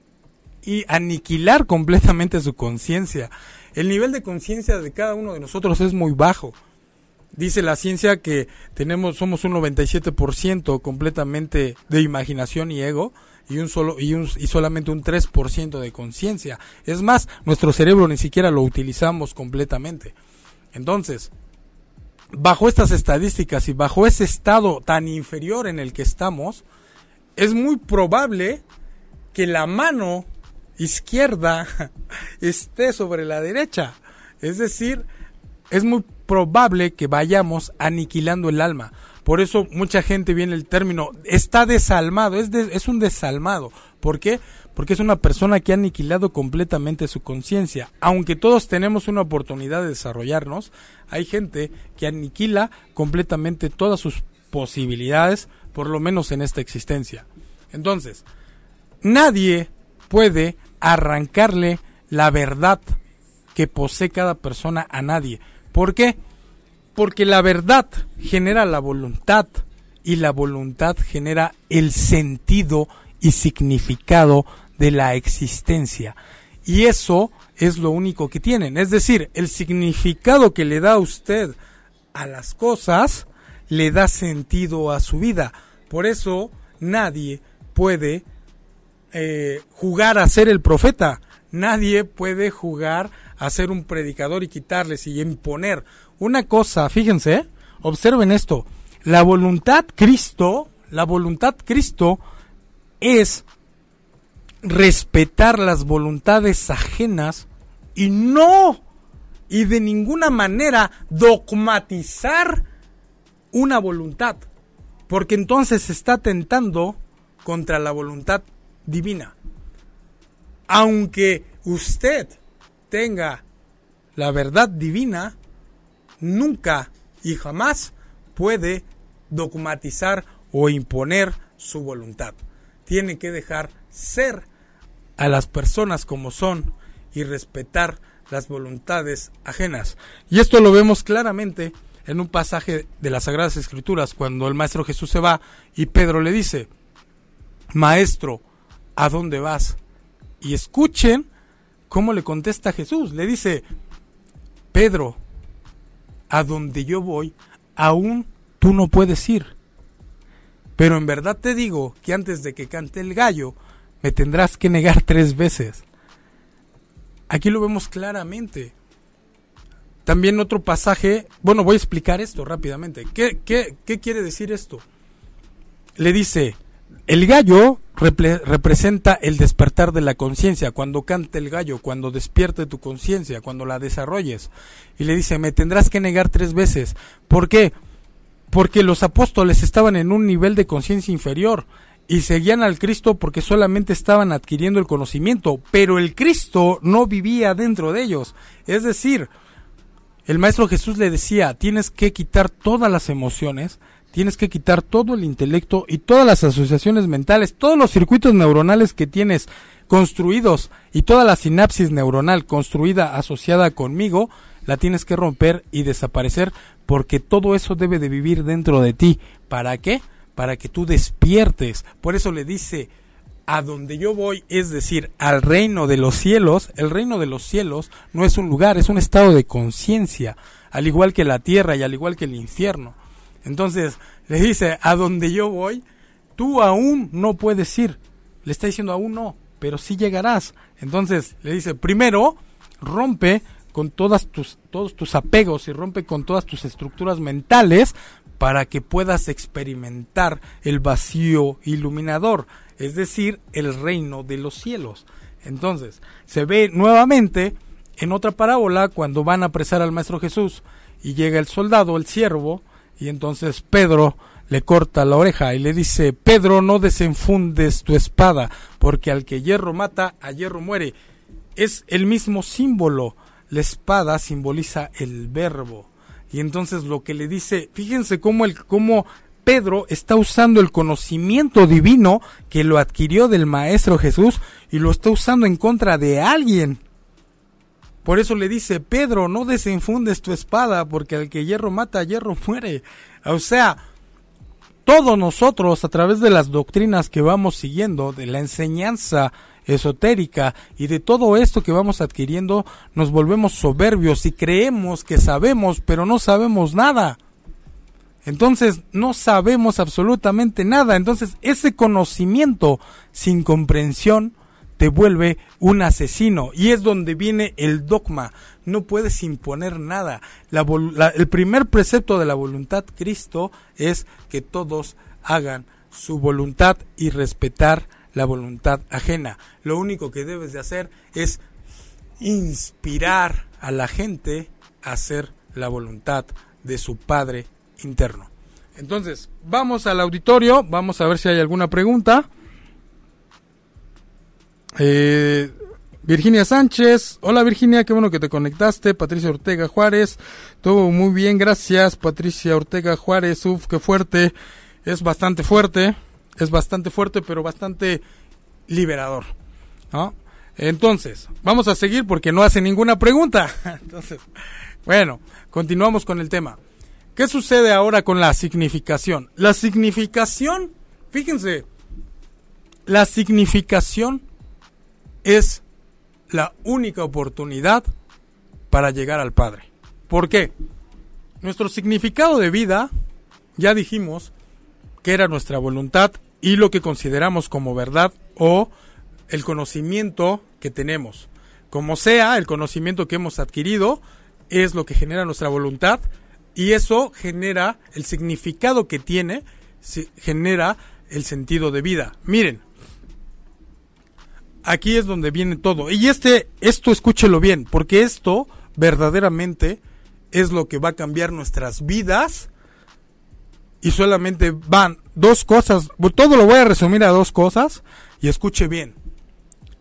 y aniquilar completamente su conciencia. El nivel de conciencia de cada uno de nosotros es muy bajo. Dice la ciencia que tenemos somos un 97% completamente de imaginación y ego y un solo y un y solamente un 3% de conciencia. Es más, nuestro cerebro ni siquiera lo utilizamos completamente. Entonces, bajo estas estadísticas y bajo ese estado tan inferior en el que estamos, es muy probable que la mano izquierda esté sobre la derecha. Es decir, es muy probable que vayamos aniquilando el alma. Por eso mucha gente viene el término, está desalmado, es, es un desalmado. ¿Por qué? Porque es una persona que ha aniquilado completamente su conciencia. Aunque todos tenemos una oportunidad de desarrollarnos, hay gente que aniquila completamente todas sus posibilidades, por lo menos en esta existencia. Entonces, nadie puede arrancarle la verdad que posee cada persona a nadie. ¿Por qué? Porque la verdad genera la voluntad y la voluntad genera el sentido y significado de la existencia. Y eso es lo único que tienen. Es decir, el significado que le da usted a las cosas le da sentido a su vida. Por eso nadie puede eh, jugar a ser el profeta. Nadie puede jugar a ser un predicador y quitarles y imponer. Una cosa, fíjense, observen esto. La voluntad Cristo, la voluntad Cristo es respetar las voluntades ajenas y no y de ninguna manera dogmatizar una voluntad, porque entonces se está tentando contra la voluntad divina. Aunque usted tenga la verdad divina, nunca y jamás puede dogmatizar o imponer su voluntad. Tiene que dejar ser a las personas como son y respetar las voluntades ajenas. Y esto lo vemos claramente en un pasaje de las Sagradas Escrituras, cuando el Maestro Jesús se va y Pedro le dice, Maestro, ¿a dónde vas? Y escuchen cómo le contesta Jesús. Le dice, Pedro, a donde yo voy, aún tú no puedes ir. Pero en verdad te digo que antes de que cante el gallo, me tendrás que negar tres veces. Aquí lo vemos claramente. También otro pasaje, bueno, voy a explicar esto rápidamente. ¿Qué, qué, qué quiere decir esto? Le dice, el gallo representa el despertar de la conciencia, cuando cante el gallo, cuando despierte tu conciencia, cuando la desarrolles. Y le dice, me tendrás que negar tres veces. ¿Por qué? Porque los apóstoles estaban en un nivel de conciencia inferior y seguían al Cristo porque solamente estaban adquiriendo el conocimiento, pero el Cristo no vivía dentro de ellos. Es decir, el Maestro Jesús le decía, tienes que quitar todas las emociones, tienes que quitar todo el intelecto y todas las asociaciones mentales, todos los circuitos neuronales que tienes construidos y toda la sinapsis neuronal construida asociada conmigo, la tienes que romper y desaparecer porque todo eso debe de vivir dentro de ti. ¿Para qué? para que tú despiertes. Por eso le dice, a donde yo voy, es decir, al reino de los cielos, el reino de los cielos no es un lugar, es un estado de conciencia, al igual que la tierra y al igual que el infierno. Entonces, le dice, a donde yo voy, tú aún no puedes ir. Le está diciendo, aún no, pero sí llegarás. Entonces, le dice, primero, rompe con todas tus, todos tus apegos y rompe con todas tus estructuras mentales para que puedas experimentar el vacío iluminador, es decir, el reino de los cielos. Entonces, se ve nuevamente en otra parábola cuando van a apresar al Maestro Jesús y llega el soldado, el siervo, y entonces Pedro le corta la oreja y le dice, Pedro, no desenfundes tu espada, porque al que hierro mata, a hierro muere. Es el mismo símbolo. La espada simboliza el verbo. Y entonces lo que le dice, fíjense cómo, el, cómo Pedro está usando el conocimiento divino que lo adquirió del Maestro Jesús y lo está usando en contra de alguien. Por eso le dice, Pedro, no desenfundes tu espada, porque al que hierro mata, hierro muere. O sea, todos nosotros, a través de las doctrinas que vamos siguiendo, de la enseñanza esotérica y de todo esto que vamos adquiriendo nos volvemos soberbios y creemos que sabemos pero no sabemos nada. Entonces no sabemos absolutamente nada. Entonces ese conocimiento sin comprensión te vuelve un asesino. Y es donde viene el dogma. No puedes imponer nada. el primer precepto de la voluntad Cristo es que todos hagan su voluntad y respetar la voluntad ajena. Lo único que debes de hacer es inspirar a la gente a hacer la voluntad de su Padre interno. Entonces, vamos al auditorio, vamos a ver si hay alguna pregunta. Eh, Virginia Sánchez, hola Virginia, qué bueno que te conectaste. Patricia Ortega Juárez, todo muy bien, gracias. Patricia Ortega Juárez, uff, qué fuerte, es bastante fuerte es bastante fuerte, pero bastante liberador. ¿no? Entonces, vamos a seguir porque no hace ninguna pregunta. Entonces, bueno, continuamos con el tema. ¿Qué sucede ahora con la significación? La significación, fíjense, la significación es la única oportunidad para llegar al Padre. ¿Por qué? Nuestro significado de vida, ya dijimos, que era nuestra voluntad y lo que consideramos como verdad o el conocimiento que tenemos. Como sea, el conocimiento que hemos adquirido es lo que genera nuestra voluntad y eso genera el significado que tiene, genera el sentido de vida. Miren, aquí es donde viene todo. Y este, esto escúchelo bien, porque esto verdaderamente es lo que va a cambiar nuestras vidas y solamente van dos cosas, todo lo voy a resumir a dos cosas y escuche bien.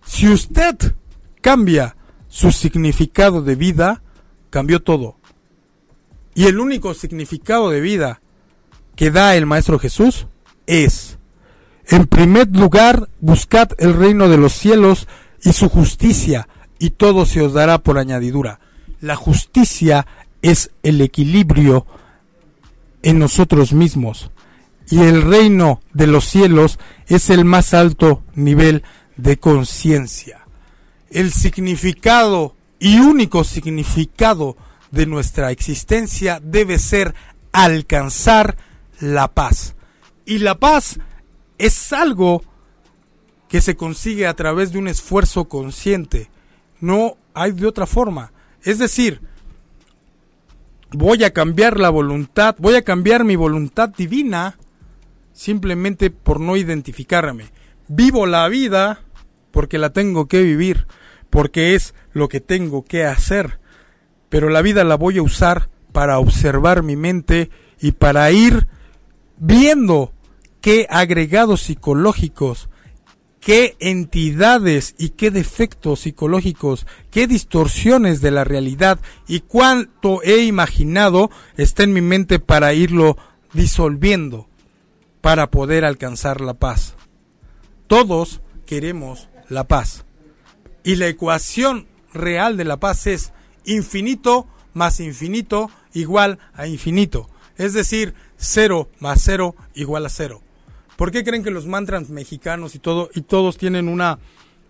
Si usted cambia su significado de vida, cambió todo. Y el único significado de vida que da el Maestro Jesús es, en primer lugar, buscad el reino de los cielos y su justicia, y todo se os dará por añadidura. La justicia es el equilibrio en nosotros mismos y el reino de los cielos es el más alto nivel de conciencia. El significado y único significado de nuestra existencia debe ser alcanzar la paz. Y la paz es algo que se consigue a través de un esfuerzo consciente. No hay de otra forma. Es decir, voy a cambiar la voluntad, voy a cambiar mi voluntad divina simplemente por no identificarme. Vivo la vida porque la tengo que vivir, porque es lo que tengo que hacer. Pero la vida la voy a usar para observar mi mente y para ir viendo qué agregados psicológicos, qué entidades y qué defectos psicológicos, qué distorsiones de la realidad y cuánto he imaginado está en mi mente para irlo disolviendo, para poder alcanzar la paz. Todos queremos la paz. Y la ecuación real de la paz es infinito más infinito igual a infinito. Es decir, cero más cero igual a cero. ¿Por qué creen que los mantras mexicanos y todo y todos tienen una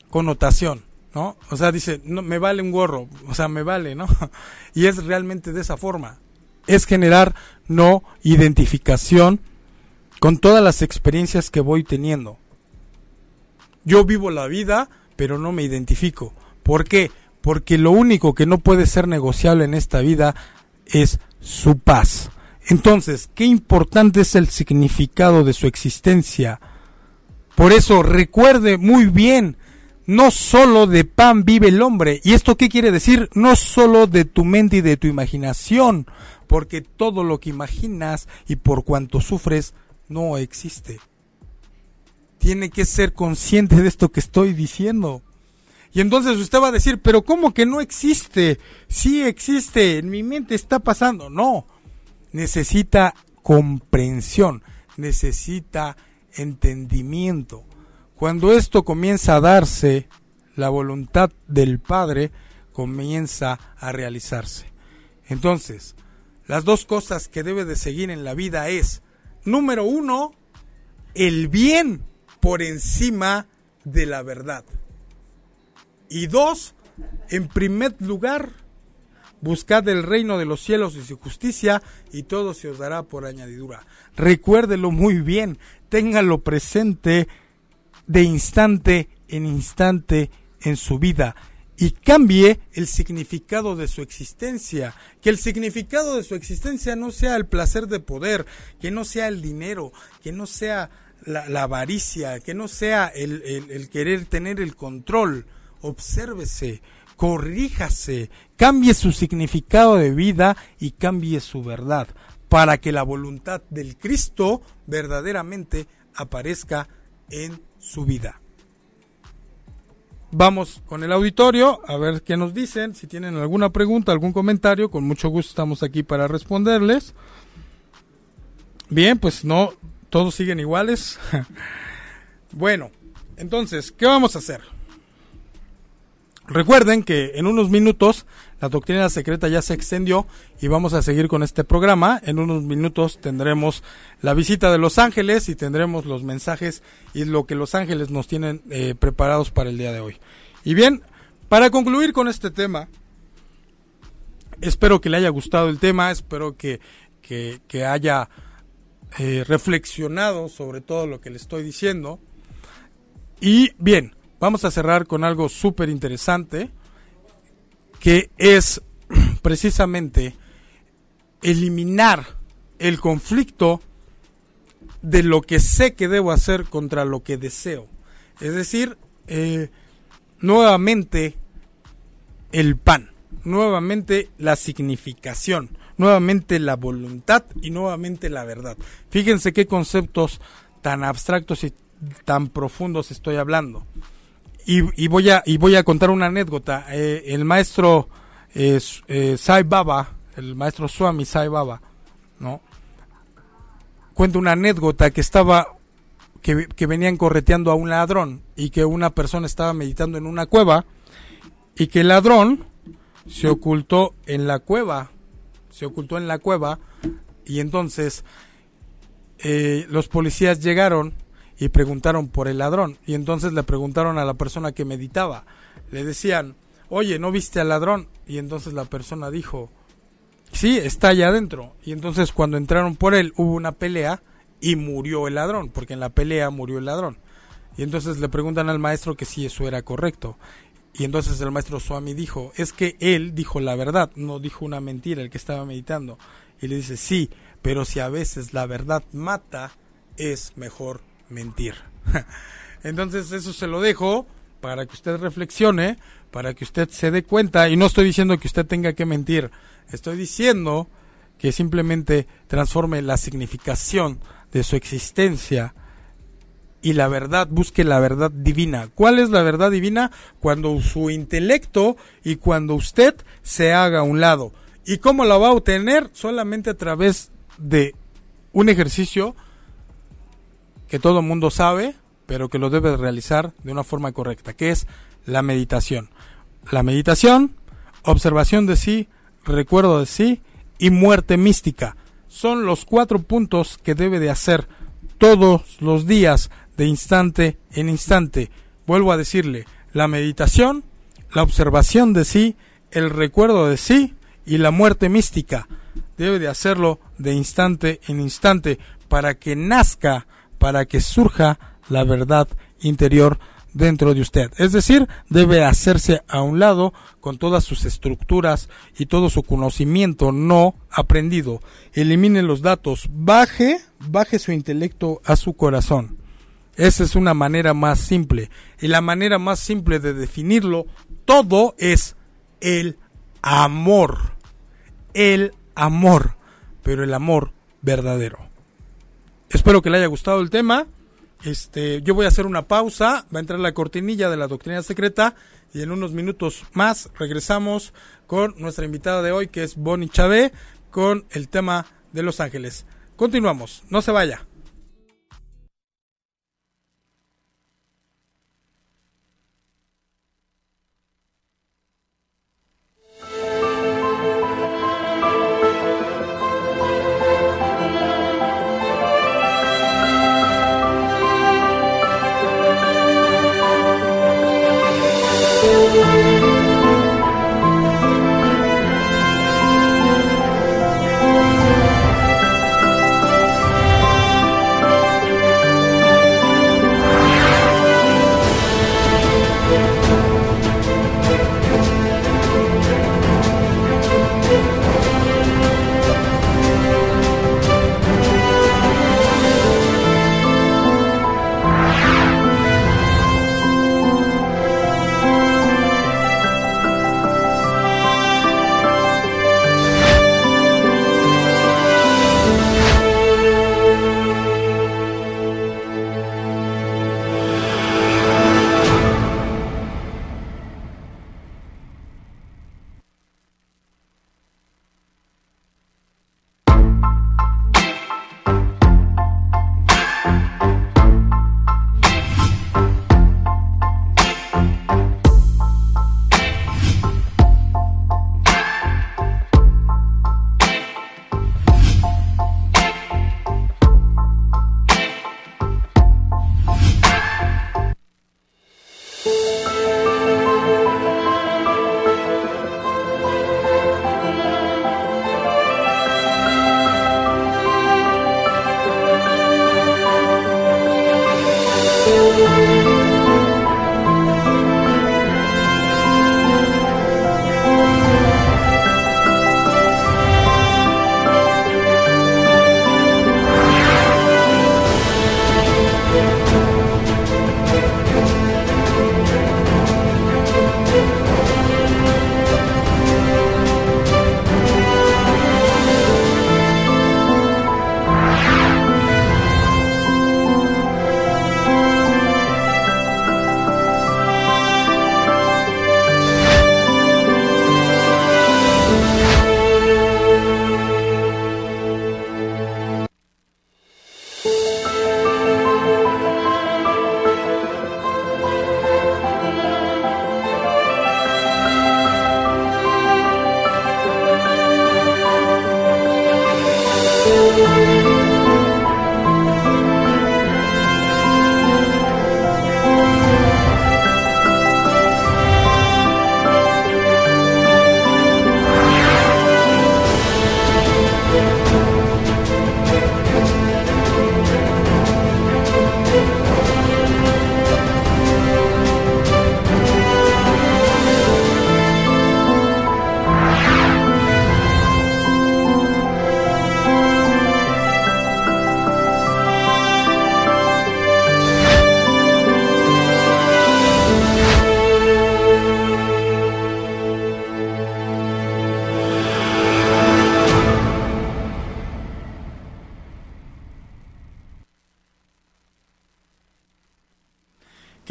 connotación, ¿no? O sea, dice, no, me vale un gorro, o sea, me vale, ¿no? Y es realmente de esa forma. Es generar no identificación con todas las experiencias que voy teniendo. Yo vivo la vida, pero no me identifico. ¿Por qué? Porque lo único que no puede ser negociable en esta vida es su paz. Entonces, qué importante es el significado de su existencia. Por eso recuerde muy bien, no solo de pan vive el hombre. ¿Y esto qué quiere decir? No solo de tu mente y de tu imaginación, porque todo lo que imaginas y por cuanto sufres no existe tiene que ser consciente de esto que estoy diciendo. Y entonces usted va a decir, pero ¿cómo que no existe? Sí existe, en mi mente está pasando. No, necesita comprensión, necesita entendimiento. Cuando esto comienza a darse, la voluntad del Padre comienza a realizarse. Entonces, las dos cosas que debe de seguir en la vida es, número uno, el bien por encima de la verdad. Y dos, en primer lugar, buscad el reino de los cielos y su justicia, y todo se os dará por añadidura. Recuérdelo muy bien, téngalo presente de instante en instante en su vida y cambie el significado de su existencia. Que el significado de su existencia no sea el placer de poder, que no sea el dinero, que no sea la, avaricia, que no sea el, el, querer tener el control. Obsérvese, corríjase, cambie su significado de vida y cambie su verdad, para que la voluntad del Cristo verdaderamente aparezca en su vida. Vamos con el auditorio a ver qué nos dicen. Si tienen alguna pregunta, algún comentario, con mucho gusto estamos aquí para responderles. Bien, pues no, todos siguen iguales. bueno, entonces, ¿qué vamos a hacer? Recuerden que en unos minutos la doctrina secreta ya se extendió y vamos a seguir con este programa. En unos minutos tendremos la visita de los ángeles y tendremos los mensajes y lo que los ángeles nos tienen eh, preparados para el día de hoy. Y bien, para concluir con este tema, espero que le haya gustado el tema, espero que, que haya eh, reflexionado sobre todo lo que le estoy diciendo. Y bien, vamos a cerrar con algo súper interesante, que es precisamente eliminar el conflicto de lo que sé que debo hacer contra lo que deseo. Es decir, eh, nuevamente el pan, nuevamente la significación, nuevamente la voluntad y nuevamente la verdad. Fíjense qué conceptos tan abstractos y tan profundos estoy hablando. Y, voy, a, y voy a contar una anécdota. Eh, el maestro eh, eh, Sai Baba, el maestro Swami Sai Baba, ¿no? Cuenta una anécdota que estaba, que venían correteando a un ladrón y que una persona estaba meditando en una cueva y que el ladrón se ocultó en la cueva, se ocultó en la cueva y entonces eh, los policías llegaron y preguntaron por el ladrón y entonces le preguntaron a la persona que meditaba, le decían, oye, ¿no viste al ladrón? Y entonces la persona dijo, sí, está allá adentro. Y entonces cuando entraron por él hubo una pelea y murió el ladrón, porque en la pelea murió el ladrón. Y entonces le preguntan al maestro que si eso era correcto. Y entonces el maestro Swami dijo, es que él dijo la verdad, no dijo una mentira el que estaba meditando. Y le dice, sí, pero si a veces la verdad mata, es mejor mentir. entonces eso se lo dejo para que usted reflexione, para que usted se dé cuenta, y no estoy diciendo que usted tenga que mentir, estoy diciendo que simplemente transforme la significación de su existencia y la verdad, busque la verdad divina. ¿Cuál es la verdad divina? Cuando su intelecto y cuando usted se haga a un lado. ¿Y cómo la va a obtener? Solamente a través de un ejercicio que todo mundo sabe, pero que lo debe realizar de una forma correcta, que es la meditación. La meditación, observación de sí, recuerdo de sí y muerte mística. Son los cuatro puntos que debe de hacer todos los días de instante en instante. Vuelvo a decirle, la meditación, la observación de sí, el recuerdo de sí y la muerte mística. Debe de hacerlo de instante en instante para que nazca, para que surja la verdad interior dentro de usted. Es decir, debe hacerse a un lado con todas sus estructuras y todo su conocimiento no aprendido. Elimine los datos, baje, baje su intelecto a su corazón. Esa es una manera más simple. Y la manera más simple de definirlo todo es el amor. El amor. Pero el amor verdadero. Espero que le haya gustado el tema. Este, yo voy a hacer una pausa, va a entrar la cortinilla de la doctrina secreta y en unos minutos más regresamos con nuestra invitada de hoy que es Bonnie Chávez con el tema de Los Ángeles. Continuamos, no se vaya.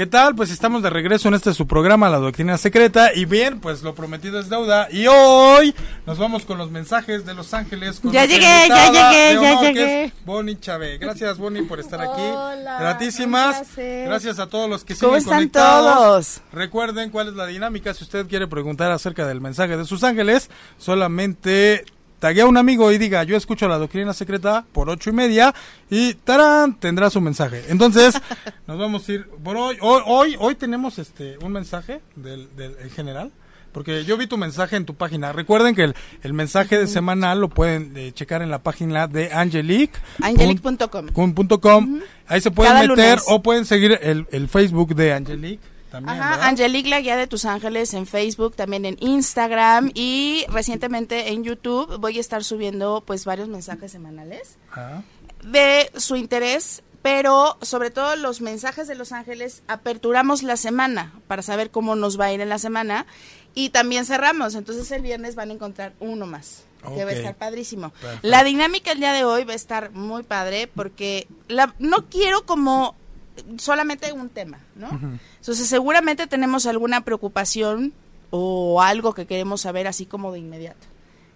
¿Qué tal? Pues estamos de regreso en este su programa, La Doctrina Secreta. Y bien, pues lo prometido es deuda. Y hoy nos vamos con los mensajes de Los Ángeles. Con ya llegué, ya llegué, ya honor, que llegué. es Bonnie Chávez. Gracias, Bonnie, por estar aquí. Hola, Gratísimas. Gracias a todos los que ¿Cómo siguen están conectados. todos? Recuerden cuál es la dinámica. Si usted quiere preguntar acerca del mensaje de sus ángeles, solamente taguea a un amigo y diga, yo escucho la doctrina secreta por ocho y media y tarán, tendrá su mensaje. Entonces, nos vamos a ir por hoy. Hoy, hoy, hoy tenemos este un mensaje del, del en general. Porque yo vi tu mensaje en tu página. Recuerden que el, el mensaje de semanal lo pueden eh, checar en la página de Angelique. Angelique.com. Punto com. Ahí se pueden Cada meter lunes. o pueden seguir el, el Facebook de Angelique. También, Ajá, ¿verdad? Angelique, la guía de tus ángeles en Facebook, también en Instagram y recientemente en YouTube voy a estar subiendo pues varios mensajes semanales de su interés, pero sobre todo los mensajes de los ángeles aperturamos la semana para saber cómo nos va a ir en la semana y también cerramos, entonces el viernes van a encontrar uno más. Que va a estar padrísimo. Perfecto. La dinámica el día de hoy va a estar muy padre porque la, no quiero como solamente un tema, ¿no? Entonces seguramente tenemos alguna preocupación o algo que queremos saber así como de inmediato.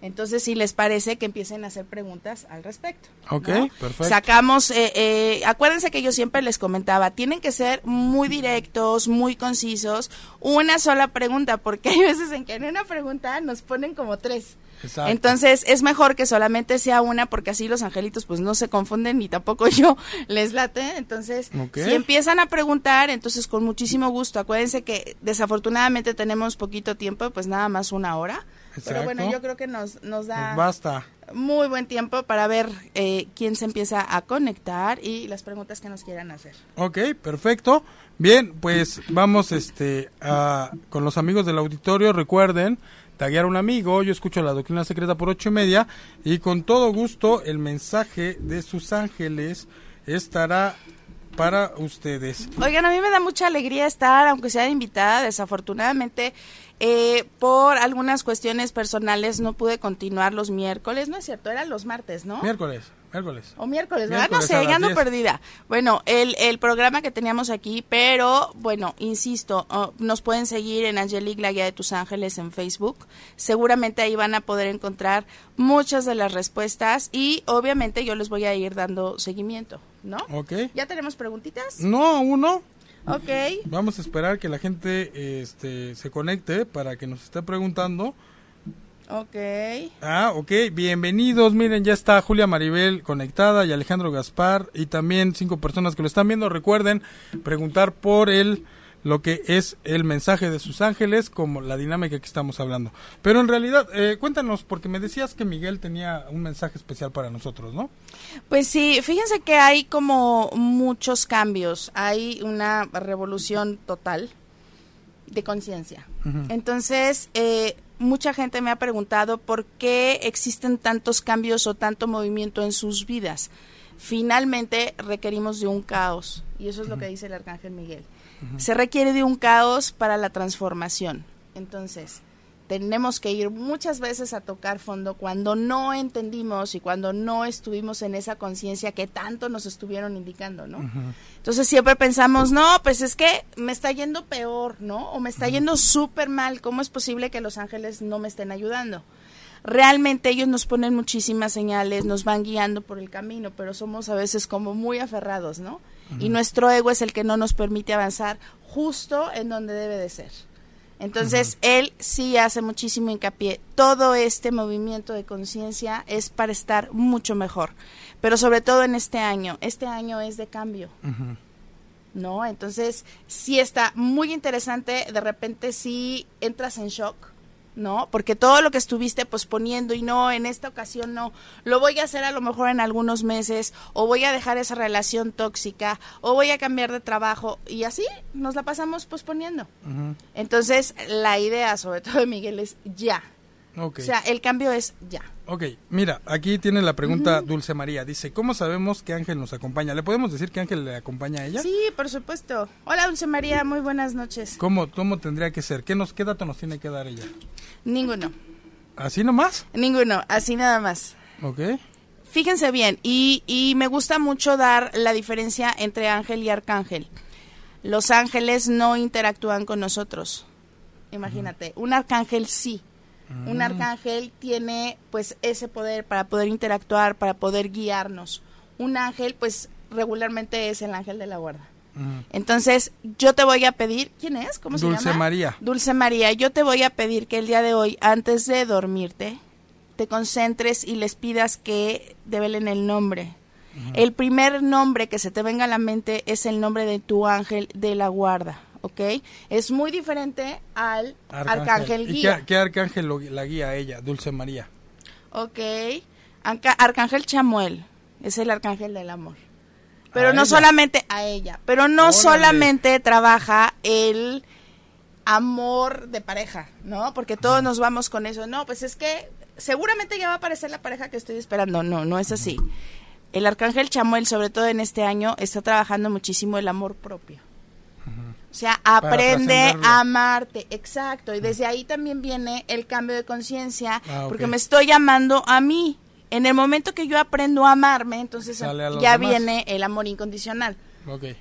Entonces, si les parece que empiecen a hacer preguntas al respecto. Ok, ¿no? perfecto. Sacamos, eh, eh, acuérdense que yo siempre les comentaba, tienen que ser muy directos, muy concisos, una sola pregunta, porque hay veces en que en una pregunta nos ponen como tres. Exacto. Entonces es mejor que solamente sea una porque así los angelitos pues no se confunden ni tampoco yo les late. Entonces si empiezan a preguntar, entonces con muchísimo gusto. Acuérdense que desafortunadamente tenemos poquito tiempo, pues nada más una hora. Pero bueno, yo creo que nos, nos da basta. muy buen tiempo para ver eh, quién se empieza a conectar y las preguntas que nos quieran hacer. Ok, perfecto. Bien, pues vamos este a- con los amigos del auditorio. Recuerden taguear a un amigo. Yo escucho la doctrina secreta por ocho y media. Y con todo gusto, el mensaje de sus ángeles estará para ustedes. Oigan, a mí me da mucha alegría estar, aunque sea invitada, desafortunadamente, eh, por algunas cuestiones personales no pude continuar los miércoles, no es cierto, eran los martes, ¿no? Miércoles, miércoles. O miércoles, ¿verdad? Miércoles no sé, ya ando 10. perdida. Bueno, el, el programa que teníamos aquí, pero bueno, insisto, oh, nos pueden seguir en Angelique, la guía de tus ángeles en Facebook. Seguramente ahí van a poder encontrar muchas de las respuestas y obviamente yo les voy a ir dando seguimiento, ¿no? Ok. ¿Ya tenemos preguntitas? No, uno. Ok. Vamos a esperar que la gente este, se conecte para que nos esté preguntando. Ok. Ah, ok, bienvenidos. Miren, ya está Julia Maribel conectada y Alejandro Gaspar y también cinco personas que lo están viendo. Recuerden preguntar por el lo que es el mensaje de sus ángeles, como la dinámica que estamos hablando. Pero en realidad, eh, cuéntanos, porque me decías que Miguel tenía un mensaje especial para nosotros, ¿no? Pues sí, fíjense que hay como muchos cambios, hay una revolución total de conciencia. Entonces, eh, mucha gente me ha preguntado por qué existen tantos cambios o tanto movimiento en sus vidas. Finalmente requerimos de un caos, y eso es lo que dice el arcángel Miguel. Se requiere de un caos para la transformación. Entonces, tenemos que ir muchas veces a tocar fondo cuando no entendimos y cuando no estuvimos en esa conciencia que tanto nos estuvieron indicando, ¿no? Entonces siempre pensamos, no, pues es que me está yendo peor, ¿no? O me está yendo súper mal, ¿cómo es posible que los ángeles no me estén ayudando? Realmente ellos nos ponen muchísimas señales, nos van guiando por el camino, pero somos a veces como muy aferrados, ¿no? Y nuestro ego es el que no nos permite avanzar justo en donde debe de ser. Entonces, él sí hace muchísimo hincapié. Todo este movimiento de conciencia es para estar mucho mejor. Pero sobre todo en este año. Este año es de cambio. ¿No? Entonces, sí está muy interesante. De repente sí entras en shock. ¿No? Porque todo lo que estuviste posponiendo y no, en esta ocasión no, lo voy a hacer a lo mejor en algunos meses, o voy a dejar esa relación tóxica, o voy a cambiar de trabajo, y así nos la pasamos posponiendo. Entonces, la idea, sobre todo de Miguel, es ya. Ok. O sea, el cambio es ya. Ok, mira, aquí tiene la pregunta Dulce María. Dice, ¿cómo sabemos qué ángel nos acompaña? ¿Le podemos decir qué ángel le acompaña a ella? Sí, por supuesto. Hola, Dulce María, muy buenas noches. ¿Cómo, ¿Cómo tendría que ser? ¿Qué, nos, ¿Qué dato nos tiene que dar ella? Ninguno, ¿Así nomás? ninguno, así nada más. Ok. Fíjense bien, y, y me gusta mucho dar la diferencia entre ángel y arcángel. Los ángeles no interactúan con nosotros. Imagínate, un arcángel sí. Un arcángel tiene pues ese poder para poder interactuar, para poder guiarnos. Un ángel pues regularmente es el ángel de la guarda. Entonces, yo te voy a pedir, ¿quién es? ¿Cómo se Dulce llama? María. Dulce María, yo te voy a pedir que el día de hoy, antes de dormirte, te concentres y les pidas que develen el nombre. El primer nombre que se te venga a la mente es el nombre de tu ángel de la guarda, ¿ok? Es muy diferente al arcángel, ¿Y guía. qué, qué arcángel lo- la guía a ella? Dulce María. Ok. Anca- Arcángel Chamuel es el arcángel del amor. Pero A no ella. solamente a ella, pero no Órale. solamente trabaja el amor de pareja, ¿no? Porque todos nos vamos con eso. No, pues es que seguramente ya va a aparecer la pareja que estoy esperando. No, no es así. El arcángel Chamuel, sobre todo en este año, está trabajando muchísimo el amor propio. O sea, aprende a amarte, exacto. Y desde ahí también viene el cambio de conciencia, Ah, porque me estoy amando a mí. En el momento que yo aprendo a amarme, entonces ya demás. viene el amor incondicional.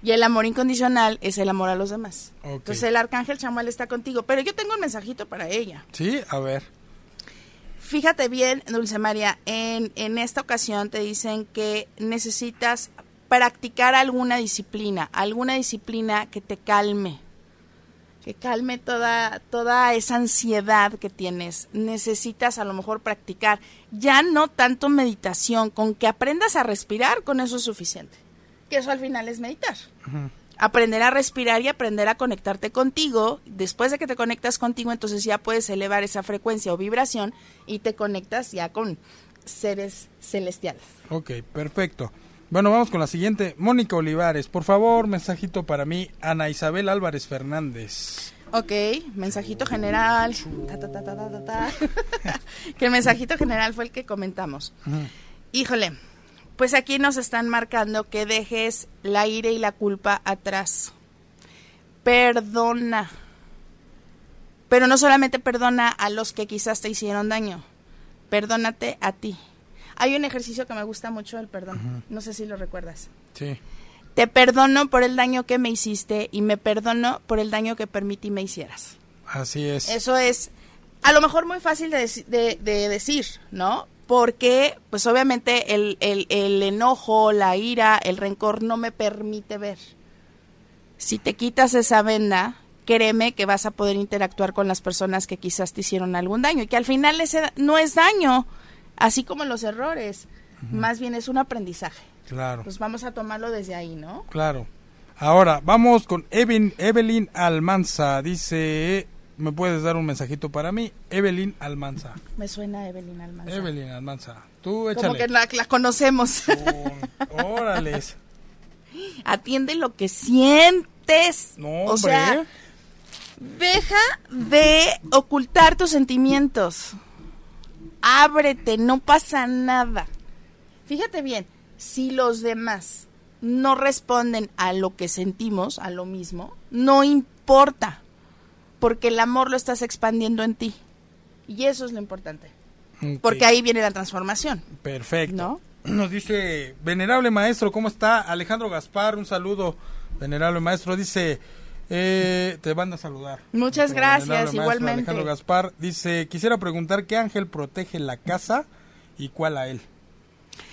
Y el amor incondicional es el amor a los demás. Entonces el arcángel Chamuel está contigo. Pero yo tengo un mensajito para ella. Sí, a ver. Fíjate bien, Dulce María, en, en esta ocasión te dicen que necesitas practicar alguna disciplina, alguna disciplina que te calme, que calme toda, toda esa ansiedad que tienes. Necesitas a lo mejor practicar ya no tanto meditación, con que aprendas a respirar, con eso es suficiente. Que eso al final es meditar aprender a respirar y aprender a conectarte contigo. Después de que te conectas contigo, entonces ya puedes elevar esa frecuencia o vibración y te conectas ya con seres celestiales. Ok, perfecto. Bueno, vamos con la siguiente. Mónica Olivares, por favor, mensajito para mí. Ana Isabel Álvarez Fernández. Ok, mensajito general. Ta, ta, ta, que el mensajito general fue el que comentamos. Híjole, pues aquí nos están marcando que dejes la ira y la culpa atrás. Perdona. Pero no solamente perdona a los que quizás te hicieron daño. Perdónate a ti. Hay un ejercicio que me gusta mucho el perdón. No sé si lo recuerdas. Sí. Te perdono por el daño que me hiciste y me perdono por el daño que permití me hicieras. Así es. Eso es a lo mejor muy fácil de, de- de decir, ¿no? Porque, pues obviamente el, el- el enojo, la ira, el rencor no me permite ver. Si te quitas esa venda, créeme que vas a poder interactuar con las personas que quizás te hicieron algún daño y que al final ese no es daño, así como los errores, más bien es un aprendizaje. Claro, Pues vamos a tomarlo desde ahí, ¿no? claro. Ahora, vamos con Evelyn, Evelyn Almanza. Dice, ¿me puedes dar un mensajito para mí? Evelyn Almanza. Me suena Evelyn Almanza. Evelyn Almanza. Tú Como que échale. la, la conocemos. Oh, órales. Atiende lo que sientes. No, o hombre. sea, deja de ocultar tus sentimientos. Ábrete, no pasa nada. Fíjate bien, si los demás no responden a lo que sentimos, a lo mismo, no importa, porque el amor lo estás expandiendo en ti. Y eso es lo importante, porque ahí viene la transformación, Perfecto. ¿no? Nos dice, venerable maestro, ¿cómo está? Alejandro Gaspar, un saludo, venerable maestro. Dice, eh, te van a saludar. Muchas Nuestro gracias, igualmente. Alejandro Gaspar dice, quisiera preguntar qué ángel protege la casa y cuál a él.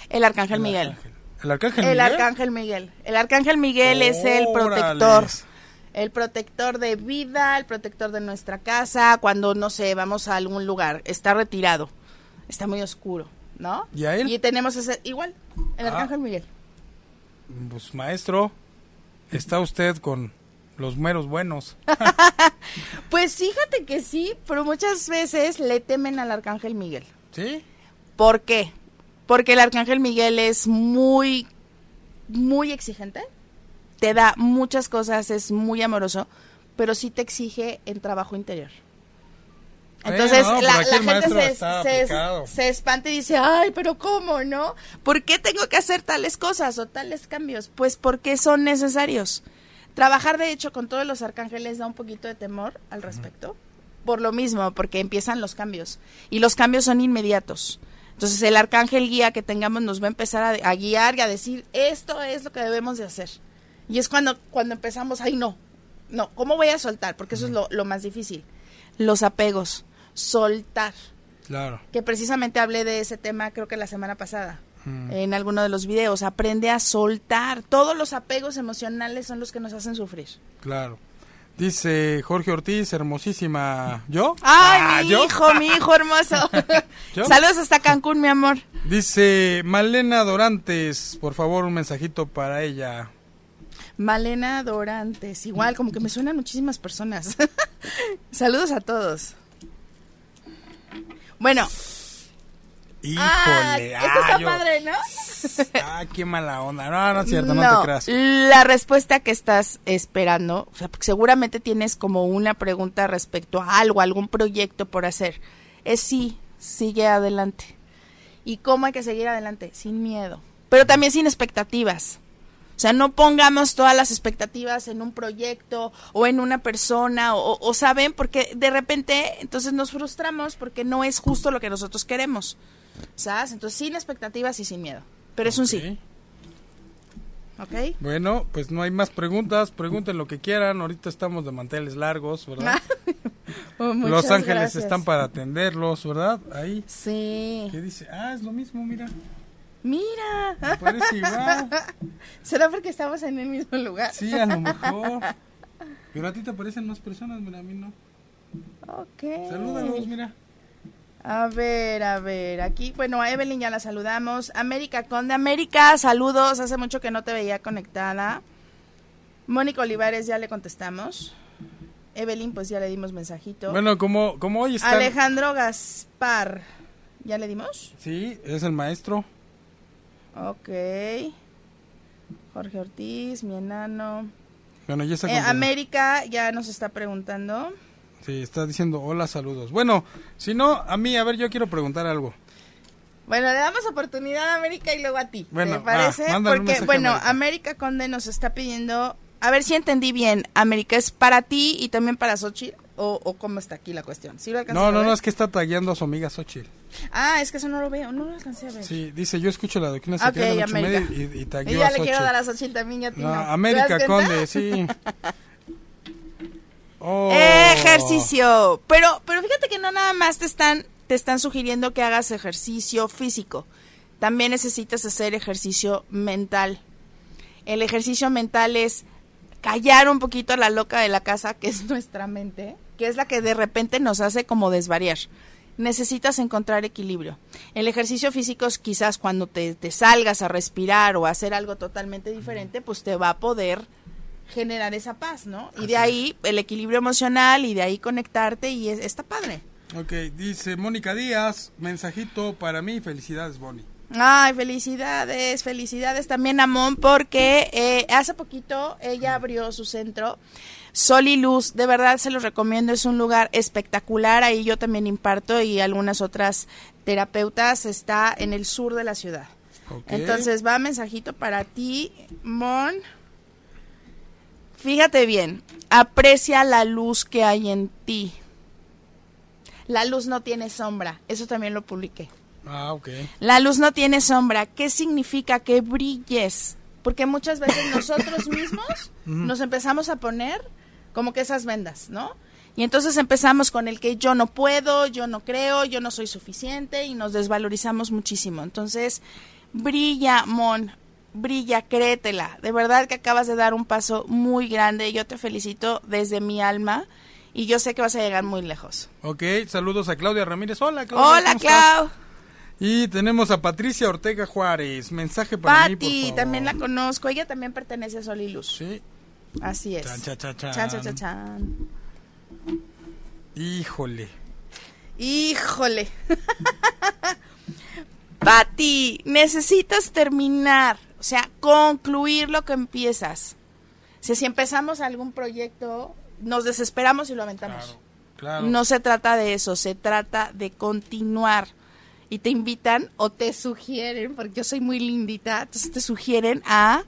El arcángel El Miguel. arcángel. ¿El arcángel El Miguel? arcángel Miguel. El arcángel Miguel es el protector. El protector de vida, el protector de nuestra casa, cuando, no sé, vamos a algún lugar, está retirado, está muy oscuro, ¿no? ¿Y a él? Y tenemos ese, igual, el Ah. arcángel Miguel. Pues maestro, está usted con los meros buenos. Pues fíjate que sí, pero muchas veces le temen al arcángel Miguel. ¿Sí? ¿Por qué? Porque el arcángel Miguel es muy, muy exigente, te da muchas cosas, es muy amoroso, pero sí te exige en trabajo interior. Entonces la, el gente se, se espanta y dice, ay, pero ¿cómo no? ¿Por qué tengo que hacer tales cosas o tales cambios? Pues porque son necesarios. Trabajar, de hecho, con todos los arcángeles da un poquito de temor al respecto. Por lo mismo, porque empiezan los cambios. Y los cambios son inmediatos. Entonces el arcángel guía que tengamos nos va a empezar a, a guiar y a decir, esto es lo que debemos de hacer. Y es cuando, cuando empezamos, ay no, no, ¿cómo voy a soltar? Porque eso es lo, lo más difícil. Los apegos, soltar. Claro. Que precisamente hablé de ese tema creo que la semana pasada. En alguno de los videos, aprende a soltar. Todos los apegos emocionales son los que nos hacen sufrir. Claro. Dice Jorge Ortiz, hermosísima. ¿Yo? ¡Ay, Ah, mi ¿yo? hijo, mi hijo hermoso! Saludos hasta Cancún, mi amor. Dice Malena Dorantes, por favor, un mensajito para ella. Malena Dorantes, igual, como que me suenan muchísimas personas. Saludos a todos. Bueno, Híjole. ah, esto está yo- padre, ¿no? Ah, qué mala onda. No, no es cierto, no, te creas. La respuesta que estás esperando, o sea, porque seguramente tienes como una pregunta respecto a algo, algún proyecto por hacer, es sí, sigue adelante. ¿Y cómo hay que seguir adelante? Sin miedo, pero también sin expectativas. O sea, no pongamos todas las expectativas en un proyecto o en una persona o, o saben, porque de repente entonces nos frustramos porque no es justo lo que nosotros queremos. ¿Sabes? Entonces sin expectativas y sin miedo. Pero es un sí. Ok. Bueno, pues no hay más preguntas. Pregunten lo que quieran. Ahorita estamos de manteles largos, ¿verdad? Oh, Los ángeles gracias. están para atenderlos, ¿verdad? Ahí. Sí. ¿Qué dice? Ah, es lo mismo, mira. Mira. Me parece igual. ¿Será porque estamos en el mismo lugar? Sí, a lo mejor. Pero a ti te parecen más personas, mira, a mí no. Ok. Salúdalos, mira. A ver, a ver, aquí, bueno, a Evelyn ya la saludamos. América Conde, América, saludos, hace mucho que no te veía conectada. Mónica Olivares, ya le contestamos. Evelyn, pues ya le dimos mensajito. Bueno, como, como hoy está. Alejandro Gaspar, ¿ya le dimos? Sí, es el maestro. Ok. Jorge Ortiz, mi enano. Bueno, ya está. Eh. América ya nos está preguntando. Sí, está diciendo hola, saludos. Bueno, si no, a mí, a ver, yo quiero preguntar algo. Bueno, le damos oportunidad a América y luego a ti. Bueno, ¿Te parece? ah, mándale un Porque, bueno, América. América. Conde nos está pidiendo. A ver si entendí bien. América, ¿es para ti y también para Xochitl? ¿O, o cómo está aquí la cuestión? ¿Sí lo No, no, no, es que está tagueando a su amiga Xochitl. Ah, es que eso no lo veo. No lo alcancé a ver. Sí, dice, yo escucho la doctrina Ok, secreta de y y, y y ya a le quiero dar a Xochitl también, ya a ti No, no. ¿Te América? Conde, sí. Oh. Ejercicio. Pero, pero fíjate que no nada más te están, te están sugiriendo que hagas ejercicio físico. También necesitas hacer ejercicio mental. El ejercicio mental es callar un poquito a la loca de la casa, que es nuestra mente, que es la que de repente nos hace como desvariar. Necesitas encontrar equilibrio. El ejercicio físico es quizás cuando te, te salgas a respirar o a hacer algo totalmente diferente, pues te va a poder generar esa paz, ¿no? Y de ahí el equilibrio emocional y de ahí conectarte y es- está padre. Ok, dice Mónica Díaz, mensajito para mí, felicidades, Bonnie. Ay, felicidades, felicidades también a Mon porque eh, hace poquito ella abrió su centro Sol y Luz, de verdad se los recomiendo, es un lugar espectacular, ahí yo también imparto y algunas otras terapeutas, está en el sur de la ciudad. Entonces va mensajito para ti, Mon. Fíjate bien, aprecia la luz que hay en ti. La luz no tiene sombra, eso también lo publiqué. Ah, ok. La luz no tiene sombra. ¿Qué significa? Que brilles. Porque muchas veces nosotros mismos nos empezamos a poner como que esas vendas, ¿no? Y entonces empezamos con el que yo no puedo, yo no creo, yo no soy suficiente y nos desvalorizamos muchísimo. Entonces, brilla, Mon, brilla, créetela. De verdad que acabas de dar un paso muy grande. Yo te felicito desde mi alma y yo sé que vas a llegar muy lejos. Ok, saludos a Claudia Ramírez. Hola, Claudia. Hola. Clau. Y tenemos a Patricia Ortega Juárez. Mensaje para mí, por favor. también la conozco. Ella también pertenece a Sol y Luz. Sí. Así es. Chan. Chan, chan, chan, chan. Híjole. Híjole. Pati, necesitas terminar, o sea, concluir lo que empiezas. O sea, si empezamos algún proyecto, nos desesperamos y lo aventamos. Claro, claro. No se trata de eso, se trata de continuar. Y te invitan o te sugieren, porque yo soy muy lindita, entonces te sugieren a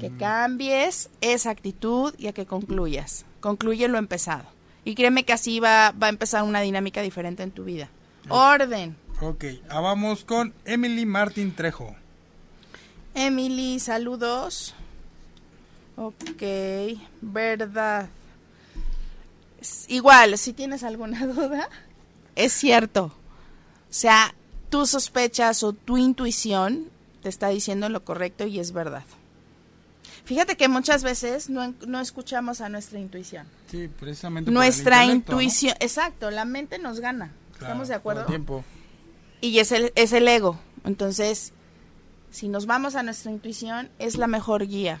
que cambies esa actitud y a que concluyas. Concluye lo empezado. Y créeme que así va, va a empezar una dinámica diferente en tu vida. Orden. Ok, ah, vamos con Emily Martín Trejo. Emily, saludos. Ok, verdad. Igual, si tienes alguna duda, es cierto. O sea, tus sospechas o tu intuición te está diciendo lo correcto y es verdad. Fíjate que muchas veces no, no escuchamos a nuestra intuición. Sí, precisamente. Nuestra intuición, exacto, la mente nos gana. ¿Estamos de acuerdo? tiempo. Y es el, es el ego. Entonces, si nos vamos a nuestra intuición, es la mejor guía.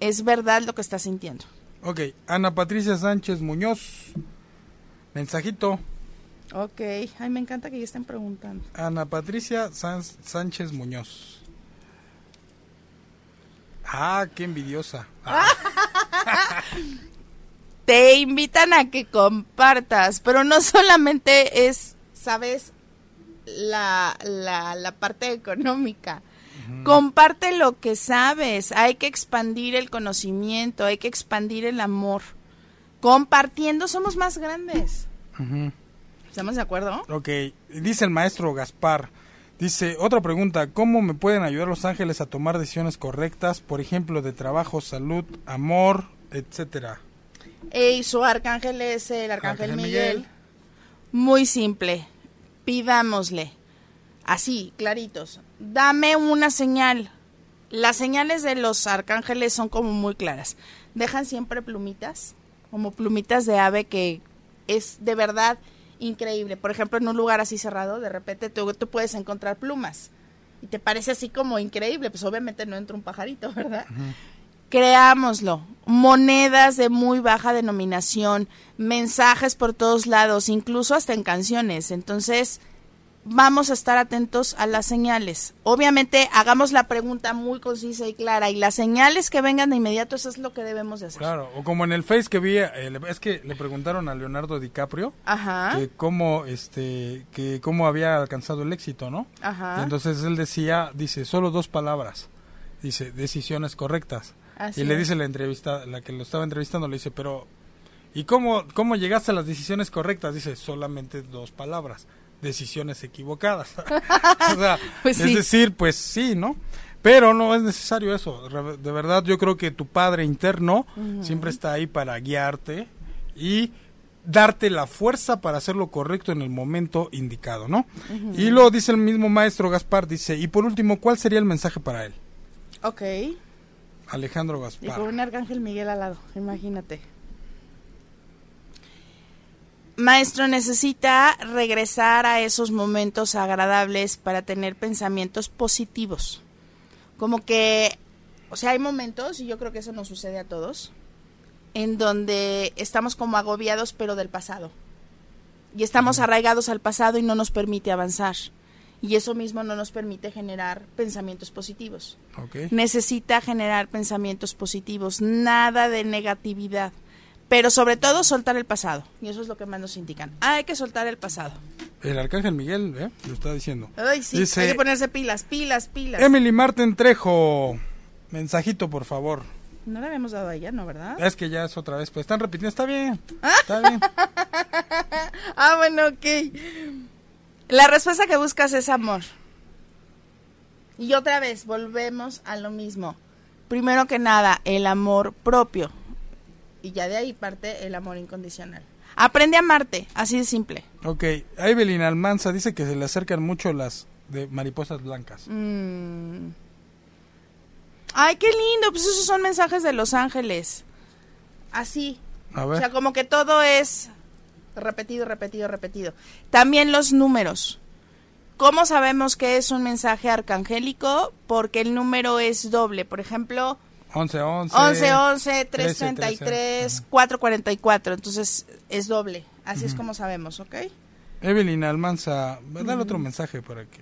Es verdad lo que estás sintiendo. Ok, Ana Patricia Sánchez Muñoz. Mensajito. Ok, ay, me encanta que ya estén preguntando. Ana Patricia Sánchez Muñoz. Ah, qué envidiosa. Te invitan a que compartas, pero no solamente es, sabes, la, la, la parte económica. Comparte lo que sabes, hay que expandir el conocimiento, hay que expandir el amor. Compartiendo somos más grandes. ¿Estamos de acuerdo? Ok, dice el maestro Gaspar, dice, otra pregunta, ¿cómo me pueden ayudar los ángeles a tomar decisiones correctas, por ejemplo, de trabajo, salud, amor, etcétera? Y su arcángel es el arcángel, Miguel. Muy simple, pidámosle, así, claritos, dame una señal. Las señales de los arcángeles son como muy claras. Dejan siempre plumitas, como plumitas de ave que es de verdad increíble. Por ejemplo, en un lugar así cerrado, de repente tú, tú puedes encontrar plumas y te parece así como increíble. Pues obviamente no entra un pajarito, ¿verdad? Creámoslo. Monedas de muy baja denominación, mensajes por todos lados, incluso hasta en canciones. Entonces, vamos a estar atentos a las señales. Obviamente, hagamos la pregunta muy concisa y clara y las señales que vengan de inmediato, eso es lo que debemos de hacer. Claro, o como en el Face que vi, eh, es que le preguntaron a Leonardo DiCaprio que cómo, este, que cómo había alcanzado el éxito, ¿no? Ajá. entonces él decía, dice, solo dos palabras, dice, decisiones correctas. y le dice la entrevista, la que lo estaba entrevistando, le dice, pero, ¿y cómo, cómo llegaste a las decisiones correctas? Dice, solamente dos palabras decisiones equivocadas. o sea, pues es decir, pues sí, ¿no? Pero no es necesario eso. De verdad, yo creo que tu padre interno siempre está ahí para guiarte y darte la fuerza para hacer lo correcto en el momento indicado, ¿no? Y lo dice el mismo maestro Gaspar, dice, y por último, ¿cuál sería el mensaje para él? Ok. Alejandro Gaspar. Y con un arcángel Miguel al lado, imagínate. Maestro, necesita regresar a esos momentos agradables para tener pensamientos positivos. Como que, o sea, hay momentos, y yo creo que eso nos sucede a todos, en donde estamos como agobiados pero del pasado. Y estamos arraigados al pasado y no nos permite avanzar. Y eso mismo no nos permite generar pensamientos positivos. Necesita generar pensamientos positivos, nada de negatividad pero sobre todo soltar el pasado. Y eso es lo que más nos indican. Ah, hay que soltar el pasado. El arcángel Miguel, ¿eh? Lo está diciendo. Ay, sí, hay que ponerse pilas, pilas, pilas. Emily Marten Trejo, mensajito, por favor. No le habíamos dado a ella, ¿no, verdad? Es que ya es otra vez, pues están repitiendo, está bien, está bien. ah, bueno, ok. La respuesta que buscas es amor. Y otra vez, volvemos a lo mismo. Primero que nada, el amor propio y ya de ahí parte el amor incondicional. Aprende a amarte, así de simple. Ok, Evelyn Almanza dice que se le acercan mucho las de mariposas blancas. Mm. Ay, qué lindo, pues esos son mensajes de los ángeles. Así. A ver. O sea, como que todo es repetido, repetido, repetido. También los números. ¿Cómo sabemos que es un mensaje arcangélico? Porque el número es doble. Por ejemplo, 11, 11. 11, 11, 333, 444. Entonces es doble. Así es como sabemos, ¿ok? Evelyn Almanza, dale otro mensaje para que.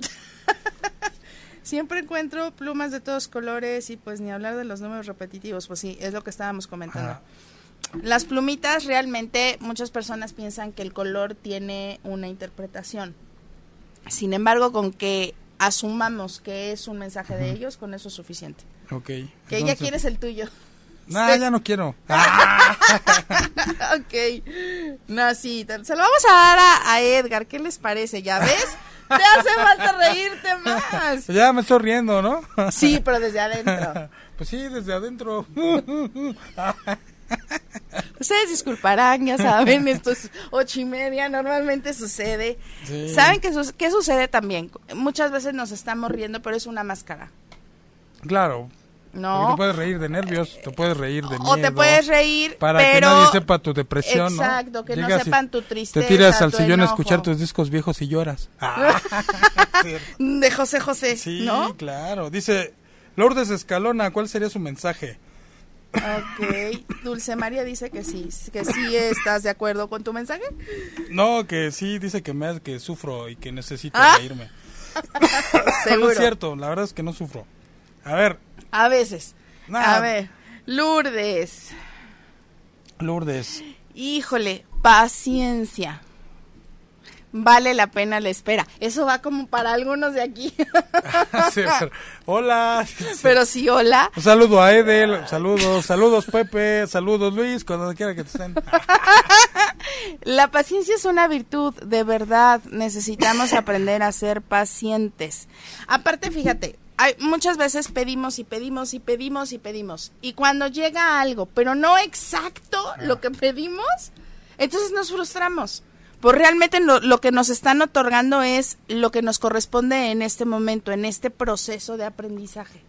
Siempre encuentro plumas de todos colores y pues ni hablar de los números repetitivos, pues sí, es lo que estábamos comentando. Las plumitas realmente muchas personas piensan que el color tiene una interpretación. Sin embargo, con que asumamos que es un mensaje de ellos, con eso es suficiente. Ok. Que ya quieres el tuyo. No, ya no quiero. ok. No, sí, se lo vamos a dar a, Edgar. ¿Qué les parece? ¿Ya ves? Te hace falta reírte más. Ya me estoy riendo, ¿no? sí, pero desde adentro. Pues sí, desde adentro. Ustedes disculparán, ya saben, esto es ocho y media, normalmente sucede. Sí. ¿Saben qué, su- qué sucede también? Muchas veces nos estamos riendo, pero es una máscara, Claro. Porque ¿no? te puedes reír de nervios, te puedes reír de miedo. O te puedes reír, Para pero... que nadie sepa tu depresión, ¿no? Exacto, que no Llegas y sepan tu tristeza, Te tiras al sillón a enojo. escuchar tus discos viejos y lloras. Ah, De José José, sí, ¿no? claro. Dice Lourdes Escalona, ¿cuál sería su mensaje? Ok, Dulce María dice que sí, que sí estás de acuerdo con tu mensaje. No, que sí, dice que me que sufro y que necesito Ah. reírme. Seguro. No es cierto, la verdad es que no sufro. A ver, A veces. Nah. A ver, Lourdes. Lourdes. Híjole, paciencia. Vale la pena la espera. Eso va como para algunos de aquí. Sí, pero- Hola. Pero sí, hola. Un saludo a Edel, saludos, saludos Pepe, saludos Luis, cuando quiera que te estén. La paciencia es una virtud, de verdad. Necesitamos aprender a ser pacientes. Aparte, fíjate, hay, muchas veces pedimos y pedimos y pedimos y pedimos. Y cuando llega algo, pero no exacto lo que pedimos, entonces nos frustramos. Pues realmente lo, lo que nos están otorgando es lo que nos corresponde en este momento, en este proceso de aprendizaje.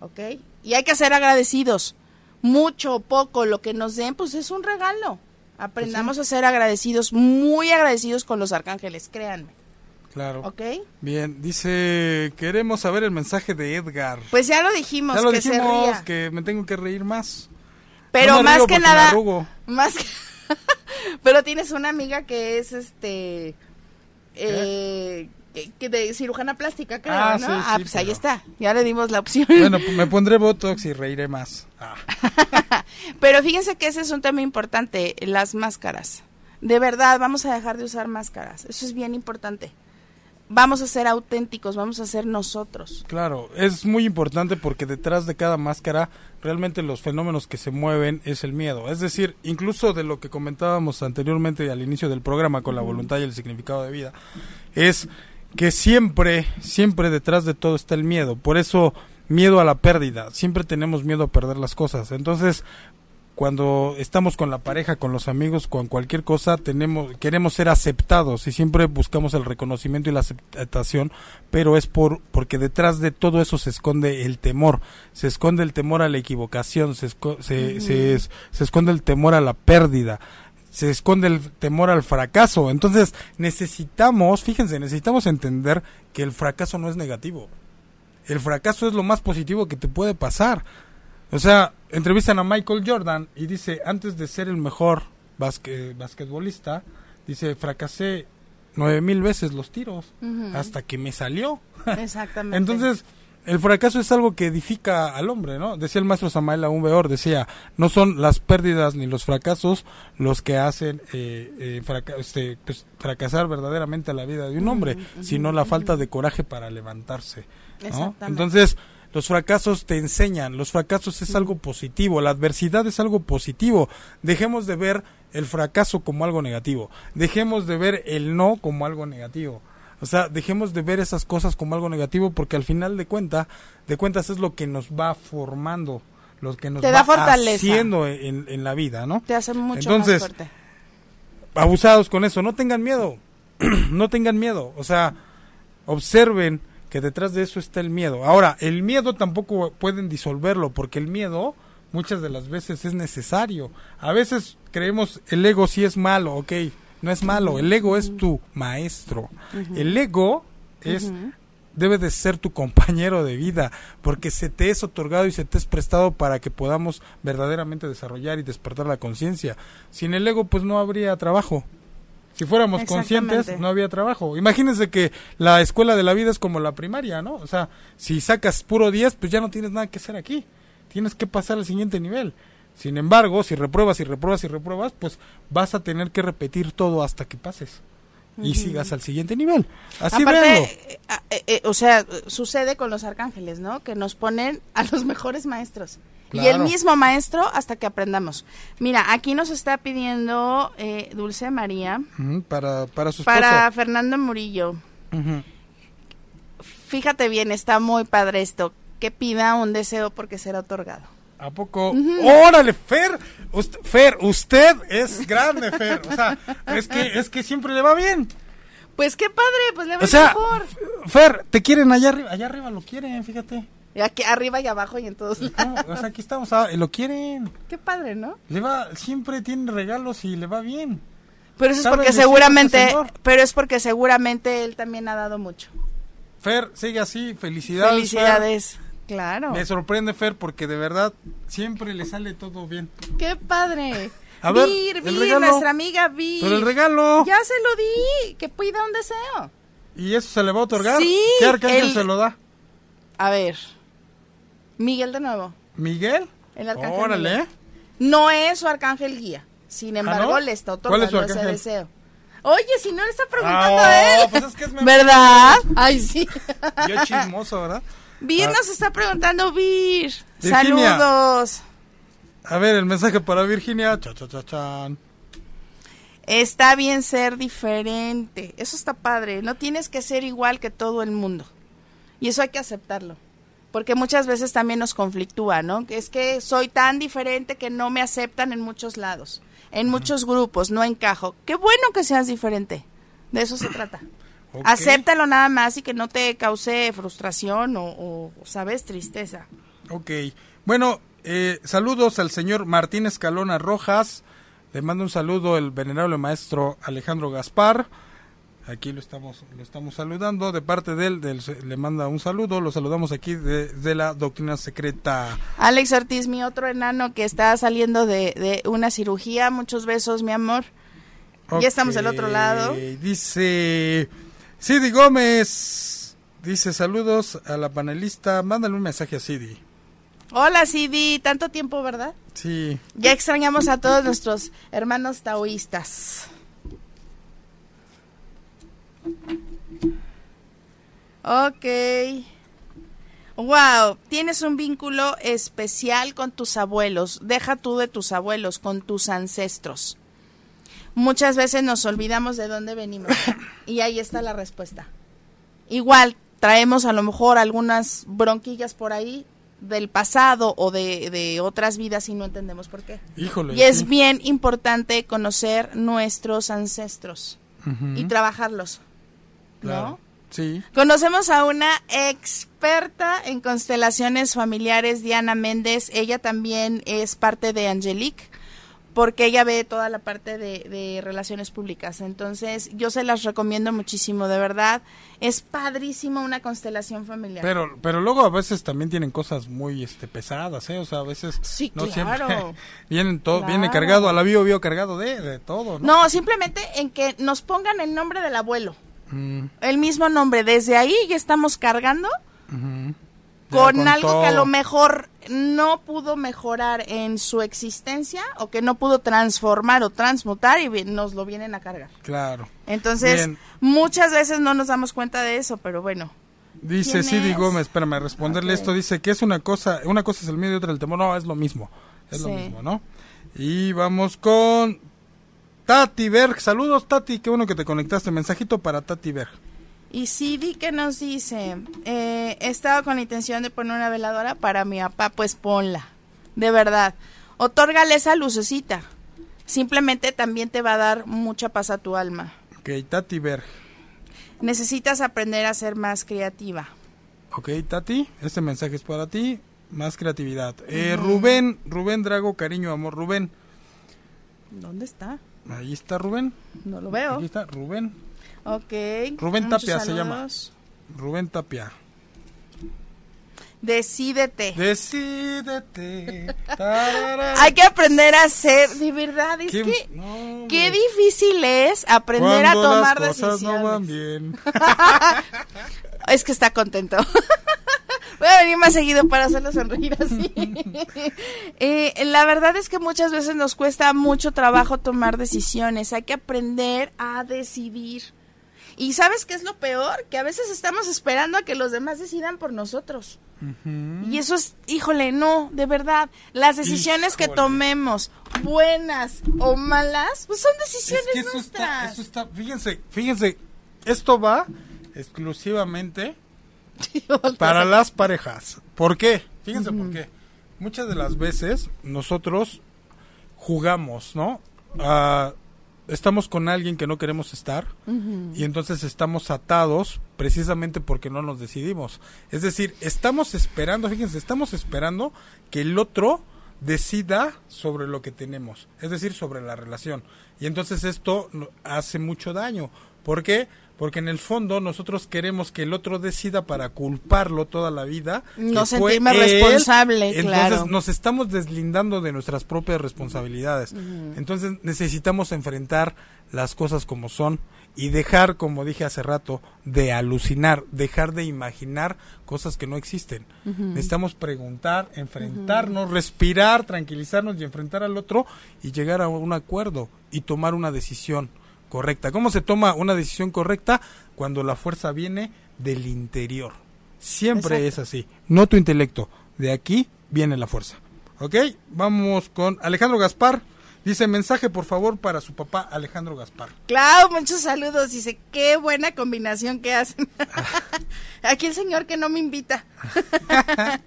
¿Ok? Y hay que ser agradecidos. Mucho o poco, lo que nos den, pues es un regalo. Aprendamos a ser agradecidos, muy agradecidos con los arcángeles, créanme. Claro. ¿Ok? Bien, dice, queremos saber el mensaje de Edgar. Pues ya lo dijimos, ya lo que se dijimos, ría. que me tengo que reír más. Pero No más que nada, más que- pero tienes una amiga que es este eh, que, que de cirujana plástica, creo, Ah, ¿no? sí, ah, sí, pues ahí está. Ya le dimos la opción. Bueno, pues me pondré Botox y reiré más. Ah, Pero fíjense que ese es un tema importante, las máscaras. De verdad, vamos a dejar de usar máscaras. Eso es bien importante. Vamos a ser auténticos, vamos a ser nosotros. claro, es muy importante porque detrás de cada máscara realmente los fenómenos que se mueven es el miedo. Es decir, incluso de lo que comentábamos anteriormente al inicio del programa con la voluntad y el significado de vida, es que siempre, siempre detrás de todo está el miedo. Por eso, miedo a la pérdida. Siempre tenemos miedo a perder las cosas. Entonces, cuando estamos con la pareja, con los amigos, con cualquier cosa, tenemos, queremos ser aceptados y siempre buscamos el reconocimiento y la aceptación, pero es por, porque detrás de todo eso se esconde el temor, se esconde el temor a la equivocación, se, esco- se, se es- se esconde el temor a la pérdida, se esconde el temor al fracaso. Entonces necesitamos, fíjense, necesitamos entender que el fracaso no es negativo. El fracaso es lo más positivo que te puede pasar. O sea, entrevistan a Michael Jordan y dice, antes de ser el mejor basque- basquetbolista, dice, fracasé nueve mil veces los tiros hasta que me salió. Exactamente. Entonces, el fracaso es algo que edifica al hombre, ¿no? Decía el maestro Samael Aún Beor, decía, no son las pérdidas ni los fracasos los que hacen eh, eh, fraca- este, pues, fracasar verdaderamente la vida de un hombre, sino la falta de coraje para levantarse. ¿no? Exactamente. Entonces, los fracasos te enseñan, los fracasos es algo positivo, la adversidad es algo positivo. Dejemos de ver el fracaso como algo negativo, dejemos de ver el no como algo negativo. O sea, dejemos de ver esas cosas como algo negativo porque al final de cuenta, de cuentas es lo que nos va formando, lo que nos Te va haciendo en, en la vida, ¿no? te hace mucho Entonces, más fuerte. abusados con eso, no tengan miedo, no tengan miedo, o sea, observen que detrás de eso está el miedo. Ahora, el miedo tampoco pueden disolverlo, porque el miedo muchas de las veces es necesario. A veces creemos el ego sí es malo, ok, no es malo, el ego es tu maestro. El ego es debe de ser tu compañero de vida, porque se te es otorgado y se te es prestado para que podamos verdaderamente desarrollar y despertar la conciencia. Sin el ego, pues no habría trabajo. Si fuéramos conscientes, no había trabajo. Imagínense que la escuela de la vida es como la primaria, ¿no? O sea, si sacas puro 10, pues ya no tienes nada que hacer aquí. Tienes que pasar al siguiente nivel. Sin embargo, si repruebas y repruebas y repruebas, pues vas a tener que repetir todo hasta que pases. Y sigas al siguiente nivel. Así. Aparte, eh, eh, eh, o sea, sucede con los arcángeles, ¿no? Que nos ponen a los mejores maestros. Y el mismo maestro hasta que aprendamos. Mira, aquí nos está pidiendo eh, Dulce María para, para su para. Fernando Murillo. Fíjate bien, está muy padre esto. que pida un deseo porque será otorgado. ¿A poco? ¡Órale, Fer! Usted, Fer, usted es grande, Fer. O sea, es que, es que siempre le va bien. Pues qué padre, pues le va O sea, mejor. Fer, te quieren allá arriba. Allá arriba lo quieren, fíjate. Aquí arriba y abajo y en todos No, lados. o sea, aquí estamos, ah, lo quieren. Qué padre, ¿no? Le va, siempre tiene regalos y le va bien. Pero eso es porque seguramente, pero es porque seguramente él también ha dado mucho. Fer, sigue así, felicidades. Felicidades. Claro. Fer. Me sorprende, Fer, porque de verdad siempre le sale todo bien. Qué padre. A ver, Vir, el Vir, regalo. nuestra amiga Vir. Pero el regalo. Ya se lo di, que pida un deseo. ¿Y eso se le va a otorgar? Sí, ¿Qué arcángel el- se lo da? A ver. Miguel de nuevo. ¿Miguel? El arcángel Órale. Miguel. No es su arcángel guía. Sin embargo, ¿no? le está ¿Cuál es su otorgando ese deseo. Oye, si no le está preguntando Ah, a él. pues es que es ¿Verdad? Ay, sí. Yo chismoso, ¿verdad? Vir Ah. nos está preguntando, Vir. Virginia. Saludos. A ver, el mensaje para Virginia. Cha, cha, cha, chan. Está bien ser diferente. Eso está padre. No tienes que ser igual que todo el mundo. Y eso hay que aceptarlo. Porque muchas veces también nos conflictúa, ¿no? Es que soy tan diferente que no me aceptan en muchos lados, en muchos grupos, no encajo. Qué bueno que seas diferente. De eso se trata. Acéptalo nada más y que no te cause frustración o, o, ¿sabes? Tristeza. Ok. Bueno, eh, saludos al señor Martín Escalona Rojas. Le mando un saludo el venerable maestro Alejandro Gaspar. Aquí lo estamos, lo estamos saludando. De parte de él, le manda un saludo. Lo saludamos aquí de, de la doctrina secreta. Alex Ortiz, mi otro enano que está saliendo de, de una cirugía. Muchos besos, mi amor. Ya estamos del otro lado. Dice Sidi Gómez. Dice saludos a la panelista. Mándale un mensaje a Sidi. Hola, Sidi. Tanto tiempo, ¿verdad? Sí. Ya extrañamos a todos nuestros hermanos taoístas. Ok. Wow, tienes un vínculo especial con tus abuelos. Deja tú de tus abuelos, con tus ancestros. Muchas veces nos olvidamos de dónde venimos. y ahí está la respuesta. Igual traemos a lo mejor algunas bronquillas por ahí del pasado o de, de otras vidas y no entendemos por qué. Híjole. Y es sí. bien importante conocer nuestros ancestros y trabajarlos. Claro. ¿No? Sí. Conocemos a una experta en constelaciones familiares, Diana Méndez. Ella también es parte de Angelique, porque ella ve toda la parte de, de relaciones públicas. Entonces, yo se las recomiendo muchísimo, de verdad. Es padrísimo una constelación familiar. Pero, pero luego a veces también tienen cosas muy este pesadas, ¿eh? O sea, a veces Sí, no claro. siempre vienen todo, Claro. viene cargado, a la bio bio cargado de, de todo, ¿no? no, simplemente en que nos pongan el nombre del abuelo. Mm, El mismo nombre. Desde ahí ya estamos cargando. Ya con, algo que a lo mejor no pudo mejorar en su existencia o que no pudo transformar o transmutar y nos lo vienen a cargar. Claro. Entonces, Bien. muchas veces no nos damos cuenta de eso, pero bueno. Dice ¿Quién Sidi? Gómez, espérame, responderle esto, dice que es una cosa, una cosa es el miedo y otra el temor, no, es lo mismo, es lo mismo, ¿no? Y vamos con Tati Berg, saludos Tati, qué bueno que te conectaste, mensajito para Tati Berg. Y Sidi que nos dice, eh, he estado con la intención de poner una veladora para mi papá, pues ponla, de verdad. Otórgale esa lucecita. Simplemente también te va a dar mucha paz a tu alma. Ok, Tati Berg. Necesitas aprender a ser más creativa. Ok, Tati, este mensaje es para ti, más creatividad. Eh, Rubén, Rubén Drago, cariño, amor, Rubén. ¿Dónde está? Ahí está Rubén, No lo veo. aquí está Rubén, Ok. Rubén muchos Tapia se llama. Rubén Tapia. Decídete. Decídete. Hay que aprender a ser, de verdad, es ¿Qué- que no, qué difícil es aprender a tomar las cosas decisiones. no van bien. Es que está contento. Voy a venir más seguido para hacerlo sonreír así. Eh, la verdad es que muchas veces nos cuesta mucho trabajo tomar decisiones. Hay que aprender a decidir. Y ¿sabes qué es lo peor? Que a veces estamos esperando a que los demás decidan por nosotros. Y eso es, híjole, no, de verdad. Las decisiones que tomemos, buenas o malas, pues son Es decisiones que eso está, nuestras. eso está, fíjense, fíjense, esto va exclusivamente para las parejas. ¿Por qué? Fíjense por qué. Muchas de las veces nosotros jugamos, ¿no? Ah, estamos con alguien que no queremos estar y entonces estamos atados precisamente porque no nos decidimos. Es decir, estamos esperando, fíjense, estamos esperando que el otro decida sobre lo que tenemos, es decir, sobre la relación. Y entonces esto hace mucho daño. ¿Por qué? Porque en el fondo nosotros queremos que el otro decida para culparlo toda la vida. No sentirme responsable, Entonces claro. nos estamos deslindando de nuestras propias responsabilidades. Entonces necesitamos enfrentar las cosas como son y dejar, como dije hace rato, de alucinar, dejar de imaginar cosas que no existen. Necesitamos preguntar, enfrentarnos, respirar, tranquilizarnos y enfrentar al otro y llegar a un acuerdo y tomar una decisión correcta. ¿Cómo se toma una decisión correcta? Cuando la fuerza viene del interior. Siempre Exacto. es así. No tu intelecto. De aquí viene la fuerza. ¿Ok? Vamos con Alejandro Gaspar. Dice mensaje por favor para su papá Alejandro Gaspar. Clau, muchos saludos. Dice, qué buena combinación que hacen. Aquí el señor que no me invita.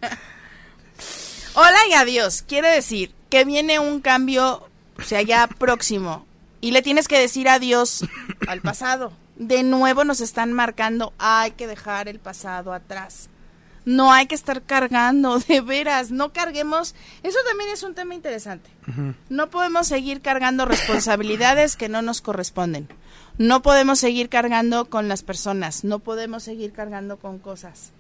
Hola y adiós. Quiere decir que viene un cambio, o sea, ya próximo. Y le tienes que decir adiós al pasado. De nuevo nos están marcando, hay que dejar el pasado atrás. No hay que estar cargando, de veras, no carguemos. Eso también es un tema interesante. No podemos seguir cargando responsabilidades que no nos corresponden. No podemos seguir cargando con las personas. No podemos seguir cargando con cosas.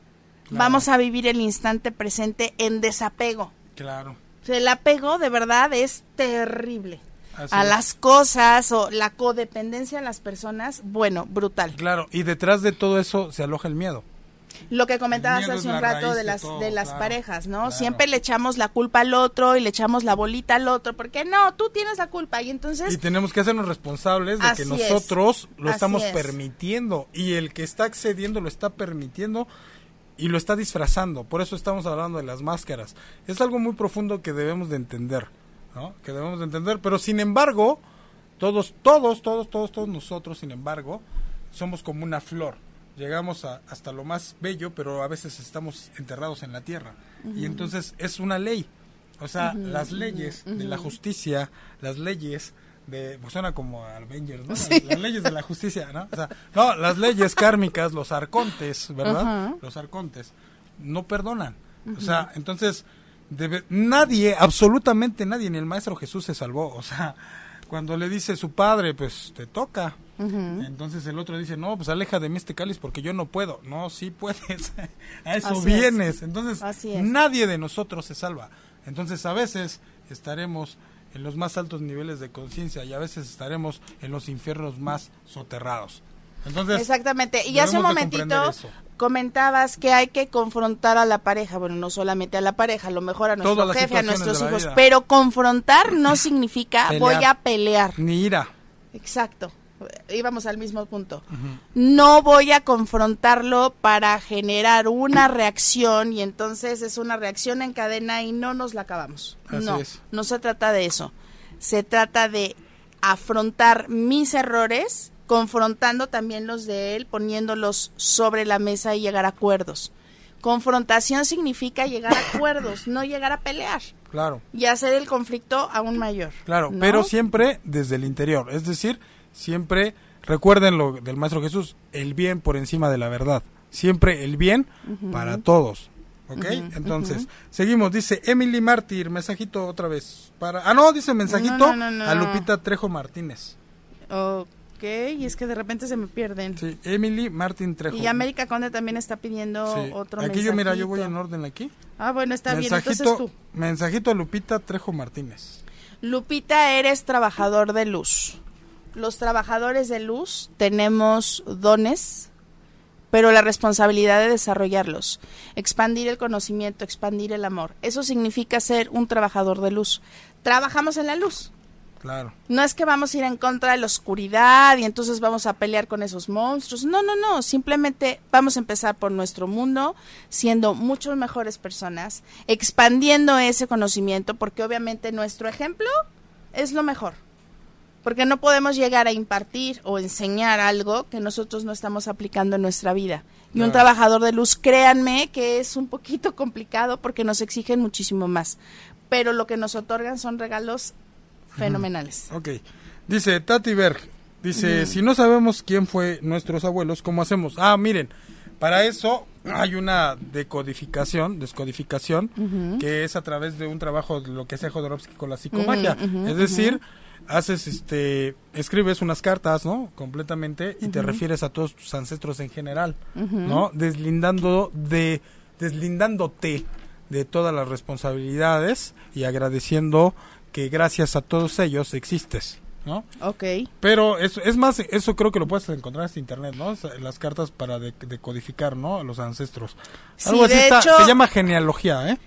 Vamos a vivir el instante presente en desapego. Claro. El apego de verdad es terrible. Así a es. las cosas o la codependencia a las personas, bueno, brutal. Claro, y detrás de todo eso se aloja el miedo. Lo que comentabas hace un rato de de las todo, de las claro, parejas, ¿no? claro. Siempre le echamos la culpa al otro y le echamos la bolita al otro, porque no, tú tienes la culpa y entonces Y tenemos que hacernos responsables de que es. nosotros lo estamos es. permitiendo y el que está accediendo lo está permitiendo y lo está disfrazando. Por eso estamos hablando de las máscaras. Es algo muy profundo que debemos de entender, ¿no? Que debemos de entender, pero sin embargo, todos, todos, todos, todos, todos nosotros, sin embargo, somos como una flor. Llegamos a- hasta lo más bello, pero a veces estamos enterrados en la tierra. Y entonces es una ley. O sea, las leyes de la justicia, las leyes de... Pues suena como Avengers, ¿no? Las, las leyes de la justicia, ¿no? O sea, no, las leyes kármicas, los arcontes, ¿verdad? Los arcontes no perdonan. O sea, entonces, debe- nadie, absolutamente nadie, ni el Maestro Jesús se salvó. O sea, cuando le dice su padre, pues te toca. Entonces el otro dice, no, pues aleja de mí este cáliz porque yo no puedo. No, sí puedes. a eso Así es. vienes. Entonces, Así nadie de nosotros se salva. Entonces, a veces estaremos en los más altos niveles de conciencia y a veces estaremos en los infiernos más soterrados. Entonces, Exactamente. Y hace un momentito. Comentabas que hay que confrontar a la pareja, bueno, no solamente a la pareja, a lo mejor a nuestro jefe, a nuestros hijos, vida. pero confrontar no significa Pelear. voy a pelear. ni ira. Exacto. Íbamos al mismo punto. No voy a confrontarlo para generar una reacción y entonces es una reacción en cadena y no nos la acabamos. Así no, es. no se trata de eso. Se trata de afrontar mis errores, confrontando también los de él, poniéndolos sobre la mesa y llegar a acuerdos. Confrontación significa llegar a acuerdos, no llegar a pelear Claro. y hacer el conflicto aún mayor. Claro, ¿no? pero siempre desde el interior. Es decir, siempre recuerden lo del Maestro Jesús, el bien por encima de la verdad. Siempre el bien para todos. ¿Ok? Entonces, seguimos. Dice Emily Mártir, mensajito otra vez. para Ah, no, dice mensajito no, no. a Lupita Trejo Martínez. Ok, y es que de repente se me pierden. Sí, Emily Martín Trejo. Y América Conde también está pidiendo Sí. otro Aquí yo, mira, yo voy mensajito. en orden aquí. Ah, bueno, está bien, mensajito, entonces tú. mensajito a Lupita Trejo Martínez. Lupita, eres trabajador de luz. Los trabajadores de luz tenemos dones, pero la responsabilidad de desarrollarlos, expandir el conocimiento, expandir el amor. Eso significa ser un trabajador de luz. Trabajamos en la luz. Claro. No es que vamos a ir en contra de la oscuridad y entonces vamos a pelear con esos monstruos. No, no, no. Simplemente vamos a empezar por nuestro mundo, siendo mucho mejores personas, expandiendo ese conocimiento, porque obviamente nuestro ejemplo es lo mejor. Porque no podemos llegar a impartir o enseñar algo que nosotros no estamos aplicando en nuestra vida. Y un trabajador de luz, créanme que es un poquito complicado porque nos exigen muchísimo más. Pero lo que nos otorgan son regalos fenomenales. Ok. Dice Tati Berg, dice, si no sabemos quién fue nuestros abuelos, ¿cómo hacemos? Ah, miren, para eso hay una decodificación, descodificación, que es a través de un trabajo de lo que hace Jodorowsky con la psicomagia. es decir, haces este escribes unas cartas no completamente y te refieres a todos tus ancestros en general no deslindando de deslindándote de todas las responsabilidades y agradeciendo que gracias a todos ellos existes ¿no? Ok. Pero eso, es más, eso creo que lo puedes encontrar en internet, ¿no? Las cartas para decodificar, ¿no? Los ancestros. Algo así se llama genealogía, ¿eh?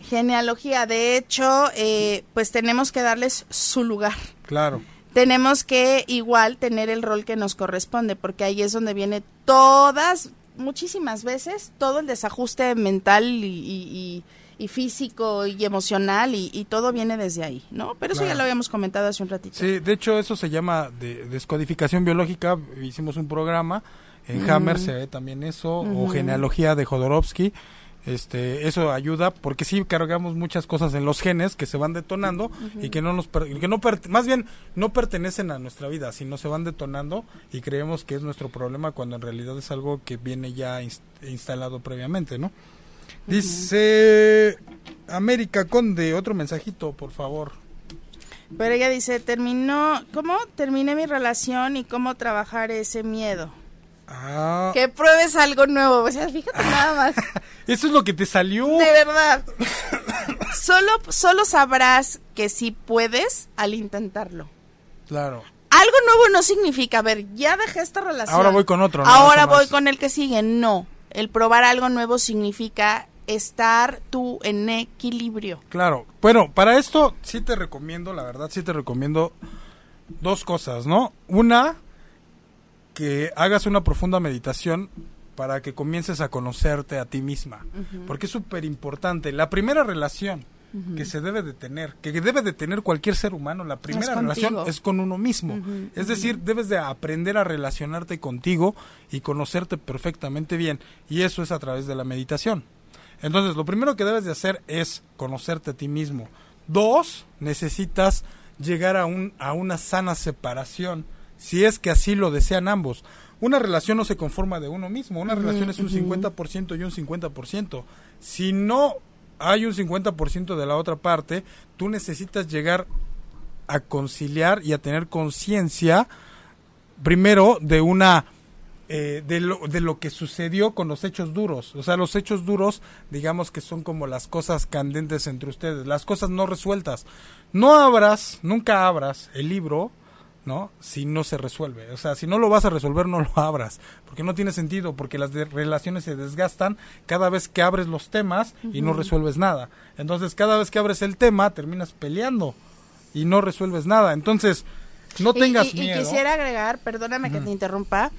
Genealogía, de hecho, eh, pues tenemos que darles su lugar. Claro. Tenemos que igual tener el rol que nos corresponde, porque ahí es donde viene todas, muchísimas veces, todo el desajuste mental y, físico y emocional y, todo viene desde ahí, ¿no? Pero eso ya lo habíamos comentado hace un ratito. Sí, de hecho eso se llama de, descodificación biológica, hicimos un programa, en Hammer se ve también eso, o genealogía de Jodorowsky, este eso ayuda porque sí cargamos muchas cosas en los genes que se van detonando y que no nos que no más bien no pertenecen a nuestra vida sino se van detonando y creemos que es nuestro problema cuando en realidad es algo que viene ya instalado previamente no dice América Conde otro mensajito por favor pero ella dice terminó cómo terminé mi relación y cómo trabajar ese miedo Ah. Que pruebes algo nuevo. O sea, fíjate nada más. Eso es lo que te salió. De verdad. solo, solo sabrás que sí puedes al intentarlo. Claro. Algo nuevo no significa, a ver, ya dejé esta relación. Ahora voy con otro. Ahora voy con el que sigue. No. El probar algo nuevo significa estar tú en equilibrio. Claro. Bueno, para esto sí te recomiendo, la verdad, sí te recomiendo dos cosas, ¿no? Una, que hagas una profunda meditación para que comiences a conocerte a ti misma, porque es súper importante. La primera relación que se debe de tener, que debe de tener cualquier ser humano, la primera relación es con uno mismo. Es decir, debes de aprender a relacionarte contigo y conocerte perfectamente bien, y eso es a través de la meditación. Entonces, lo primero que debes de hacer es conocerte a ti mismo. Dos, necesitas llegar a, un, a una sana separación si es que así lo desean ambos. Una relación no se conforma de uno mismo, una relación es un 50% y un 50%. Si no hay un 50% de la otra parte, tú necesitas llegar a conciliar y a tener conciencia primero de una eh, de, lo, de lo que sucedió con los hechos duros. O sea, los hechos duros, digamos que son como las cosas candentes entre ustedes, las cosas no resueltas. No abras, nunca abras el libro ¿no? Si no se resuelve. O sea, si no lo vas a resolver, no lo abras. Porque no tiene sentido, porque las relaciones se desgastan cada vez que abres los temas y no resuelves nada. Entonces, cada vez que abres el tema, terminas peleando y no resuelves nada. Entonces, no tengas miedo. Y quisiera agregar, perdóname que te interrumpa,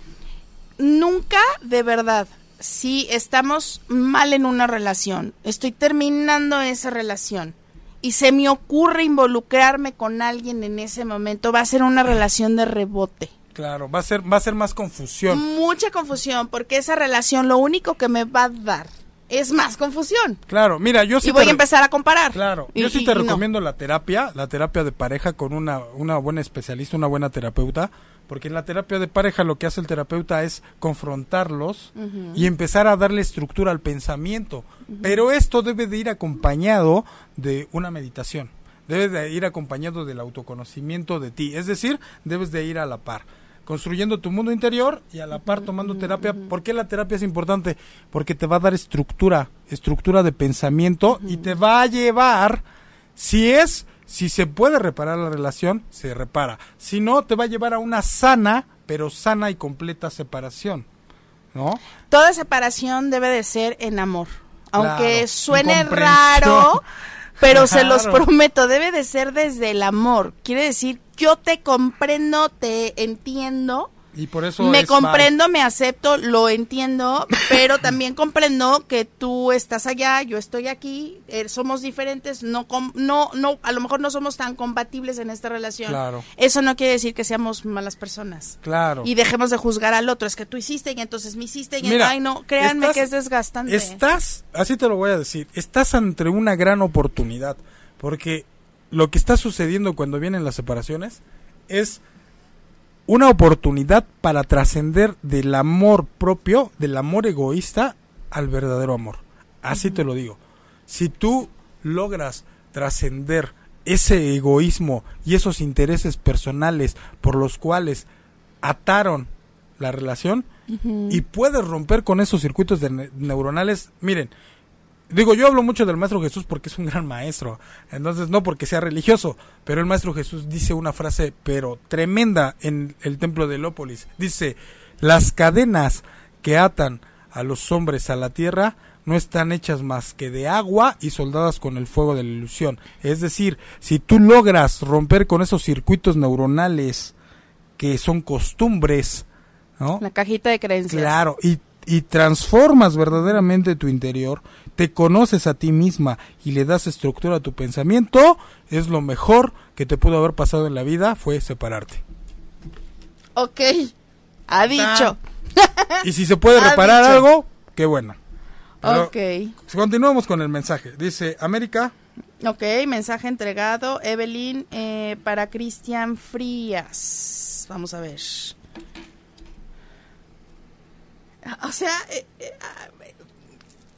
nunca de verdad si estamos mal en una relación, estoy terminando esa relación y se me ocurre involucrarme con alguien en ese momento, va a ser una relación de rebote. Claro, va a ser va a ser más confusión. Mucha confusión, porque esa relación lo único que me va a dar es más confusión. Claro, mira, yo sí y voy a empezar a comparar. Claro, yo sí te recomiendo la terapia, la terapia de pareja con una una buena especialista, una buena terapeuta, porque en la terapia de pareja lo que hace el terapeuta es confrontarlos y empezar a darle estructura al pensamiento. Pero esto debe de ir acompañado de una meditación, debe de ir acompañado del autoconocimiento de ti, es decir, debes de ir a la par construyendo tu mundo interior y a la par tomando terapia. ¿Por qué la terapia es importante? Porque te va a dar estructura, estructura de pensamiento y te va a llevar, si es si se puede reparar la relación, se repara. Si no, te va a llevar a una sana, pero sana y completa separación. ¿No? Toda separación debe de ser en amor. Aunque suene raro, pero se los prometo, debe de ser desde el amor. Quiere decir, yo te comprendo, te entiendo Y por eso me es comprendo, me acepto, lo entiendo, pero también comprendo que tú estás allá, yo estoy aquí, eh, somos diferentes, no, com- no, no, a lo mejor no somos tan compatibles en esta relación. Claro. Eso no quiere decir que seamos malas personas. Claro. Y dejemos de juzgar al otro, es que tú hiciste y entonces me hiciste y Mira, ay no, créanme estás- que es desgastante. Estás, así te lo voy a decir, estás ante una gran oportunidad, porque lo que está sucediendo cuando vienen las separaciones es una oportunidad para trascender del amor propio, del amor egoísta, al verdadero amor. Así te lo digo. Si tú logras trascender ese egoísmo y esos intereses personales por los cuales ataron la relación y puedes romper con esos circuitos de ne- neuronales, miren, Digo, yo hablo mucho del Maestro Jesús porque es un gran maestro. Entonces, no porque sea religioso, pero el Maestro Jesús dice una frase, pero tremenda en el templo de Lópolis. Dice, las cadenas que atan a los hombres a la tierra no están hechas más que de agua y soldadas con el fuego de la ilusión. Es decir, si tú logras romper con esos circuitos neuronales que son costumbres, ¿no? La cajita de creencias. Claro, y, y transformas verdaderamente tu interior, te conoces a ti misma y le das estructura a tu pensamiento, es lo mejor que te pudo haber pasado en la vida, fue separarte. Ok, ha dicho. Y si se puede reparar dicho. algo, qué bueno. Pero Ok. Continuamos con el mensaje. Dice, América, Ok, mensaje entregado. Evelyn eh, para Cristian Frías. Vamos a ver. O sea, eh, eh, ah,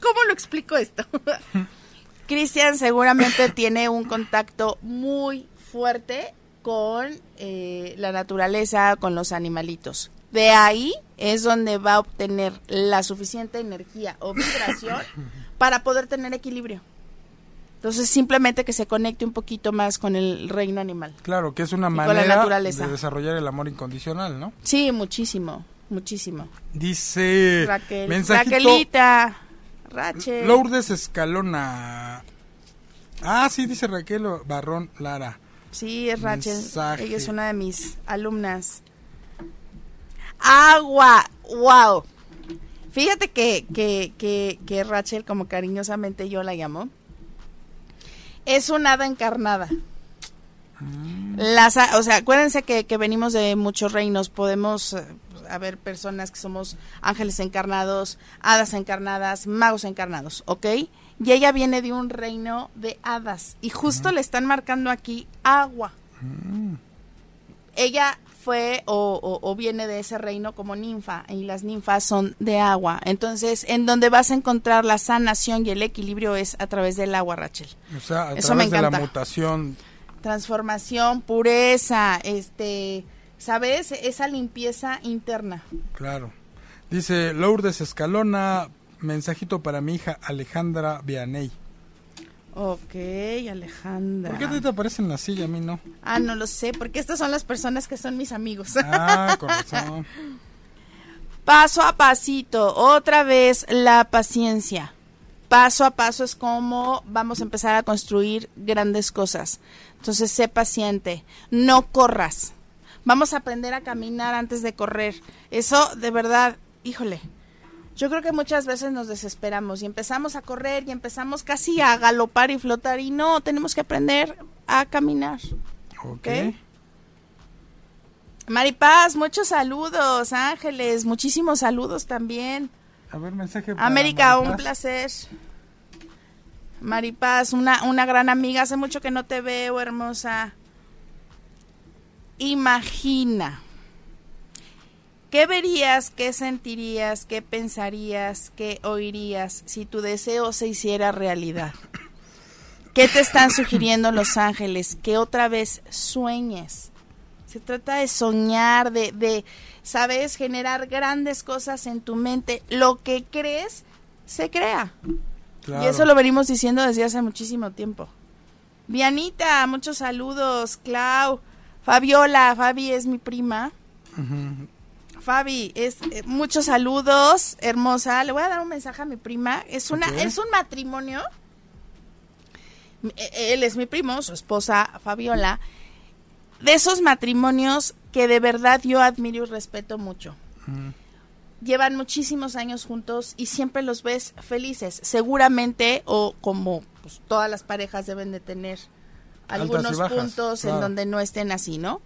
¿cómo lo explico esto? Cristian seguramente tiene un contacto muy fuerte con eh, la naturaleza, con los animalitos. De ahí es donde va a obtener la suficiente energía o vibración para poder tener equilibrio. Entonces simplemente que se conecte un poquito más con el reino animal. claro, que es una la manera naturaleza. de desarrollar el amor incondicional, ¿no? Sí, muchísimo, muchísimo. Dice, Raquel, mensajito, Raquelita, Rachel. Lourdes Escalona. Ah, sí, dice Raquel Barrón Lara. Sí, es Rachel. Mensaje. Ella es una de mis alumnas. Agua, wow. Fíjate que, que, que, que Rachel, como cariñosamente yo la llamo, es un hada encarnada. Las, ha- o sea, acuérdense que, que venimos de muchos reinos, podemos eh, haber personas que somos ángeles encarnados, hadas encarnadas, magos encarnados, ¿ok? Y ella viene de un reino de hadas y justo le están marcando aquí agua. Ella fue o, o- o viene de ese reino como ninfa y las ninfas son de agua. Entonces, en donde vas a encontrar la sanación y el equilibrio es a través del agua, Rachel. O sea, a Eso me través de la encanta. mutación. Transformación, pureza, este, ¿sabes? Esa limpieza interna. Claro. Dice Lourdes Escalona, mensajito para mi hija Alejandra Vianey. Ok, Alejandra. ¿Por qué a ti te aparece en la silla, a mí no? Ah, no lo sé, porque estas son las personas que son mis amigos. Ah, con razón. Paso a pasito, otra vez la paciencia. Paso a paso es como vamos a empezar a construir grandes cosas. Entonces, sé paciente, no corras. Vamos a aprender a caminar antes de correr. Eso, de verdad, híjole. Yo creo que muchas veces nos desesperamos y empezamos a correr y empezamos casi a galopar y flotar y no, tenemos que aprender a caminar. Ok. Ok. Maripaz, muchos saludos, Ángeles, muchísimos saludos también. A ver, mensaje para América, un placer. Maripaz, una, una gran amiga, hace mucho que no te veo, hermosa. Imagina. ¿Qué verías, qué sentirías, qué pensarías, qué oirías si tu deseo se hiciera realidad? ¿Qué te están sugiriendo los ángeles? Que otra vez sueñes. Se trata de soñar, de, de, sabes, generar grandes cosas en tu mente. Lo que crees, se crea. Claro. Y eso lo venimos diciendo desde hace muchísimo tiempo. Dianita, muchos saludos. Clau, Fabiola, Fabi es mi prima. Fabi, es eh, muchos saludos, hermosa. Le voy a dar un mensaje a mi prima. Es una, es un matrimonio. M- eh, Él es mi primo, su esposa Fabiola. de esos matrimonios que de verdad yo admiro y respeto mucho. Llevan muchísimos años juntos y siempre los ves felices. Seguramente, o como pues, todas las parejas deben de tener algunos puntos en donde no estén así, ¿no?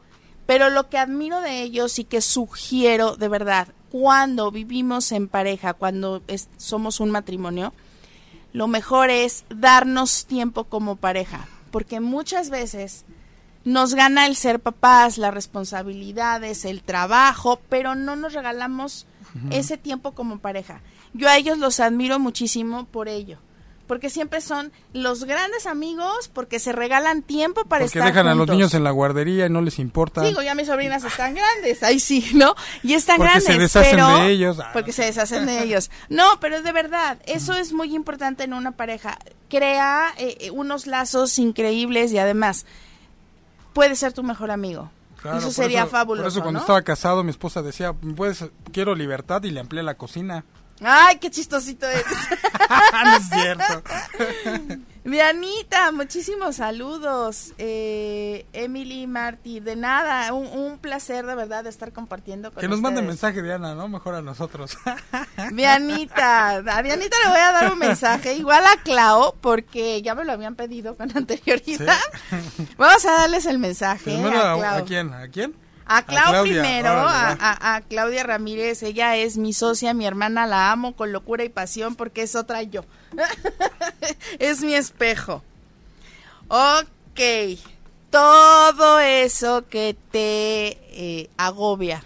Pero lo que admiro de ellos y que sugiero de verdad, cuando vivimos en pareja, cuando somos un matrimonio, lo mejor es darnos tiempo como pareja, porque muchas veces nos gana el ser papás, las responsabilidades, el trabajo, pero no nos regalamos ese tiempo como pareja. Yo a ellos los admiro muchísimo por ello porque siempre son los grandes amigos, porque se regalan tiempo para porque dejan a los niños en la guardería y no les importa. Digo, ya mis sobrinas están grandes, ahí sí, ¿no? Y están porque se deshacen de ellos. Ah. Porque se deshacen de ellos. No, pero es de verdad, eso es muy importante en una pareja. Crea eh, eh, unos lazos increíbles y además puede ser tu mejor amigo. eso sería fabuloso. Por eso cuando estaba casado mi esposa decía, pues quiero libertad y le amplié la cocina. Ay, qué chistosito eres. no es cierto. Dianita, muchísimos saludos. Eh, Emily Martí, de nada, un, placer de verdad de estar compartiendo con Que nos mande mensaje, Diana, ¿no? Mejor a nosotros. Dianita, a Dianita le voy a dar un mensaje, igual a Clau, porque ya me lo habían pedido con anterioridad. Vamos a darles el mensaje. a, ¿A quién? ¿A quién? A Clau primero, a, Claudia Ramírez, ella es mi socia, mi hermana, la amo con locura y pasión porque es otra yo. es mi espejo. Ok, todo eso que te eh, agobia,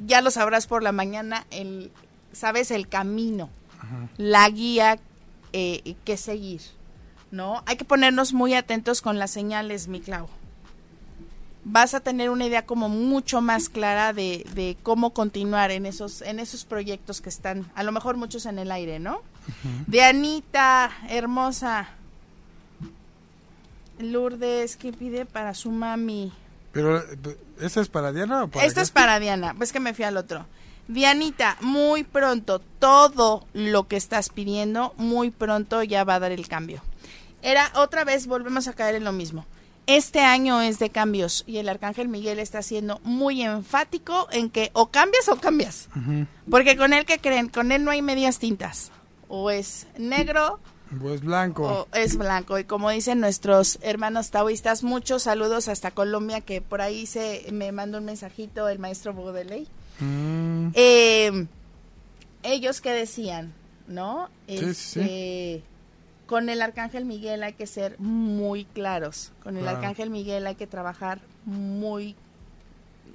ya lo sabrás por la mañana, el, sabes el camino, la guía eh, que seguir, ¿no? Hay que ponernos muy atentos con las señales, mi Clau vas a tener una idea como mucho más clara de, cómo continuar en esos, en esos proyectos que están, a lo mejor muchos en el aire, ¿no? De Anita, hermosa. Lourdes, ¿qué pide para su mami? Pero, ¿esa es para Diana o para Esta es para Diana, pues que me fui al otro. Dianita, muy pronto, todo lo que estás pidiendo, muy pronto ya va a dar el cambio. Era otra vez, volvemos a caer en lo mismo este año es de cambios y el arcángel Miguel está siendo muy enfático en que o cambias o cambias. Porque con él que creen, con él no hay medias tintas. O es negro o es blanco. O es blanco. Y como dicen nuestros hermanos taoístas, muchos saludos hasta Colombia, que por ahí se me mandó un mensajito el maestro Baudeley. Mm. Eh, ellos que decían, ¿no? Sí, sí, sí. Con el Arcángel Miguel hay que ser muy claros. Con el Arcángel Miguel hay que trabajar muy,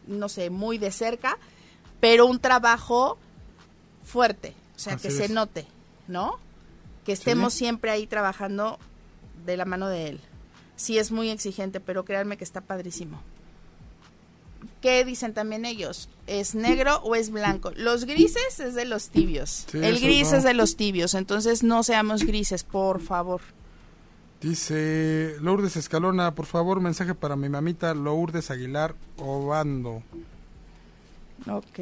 no sé, muy de cerca, pero un trabajo fuerte, o sea, que se note, ¿no? Que estemos siempre ahí trabajando de la mano de él. Sí es muy exigente, pero créanme que está padrísimo. ¿Qué dicen también ellos? ¿Es negro o es blanco? Los grises es de los tibios. el gris es de los tibios, entonces no seamos grises, por favor. Dice Lourdes Escalona, por favor, mensaje para mi mamita Lourdes Aguilar Obando. Ok.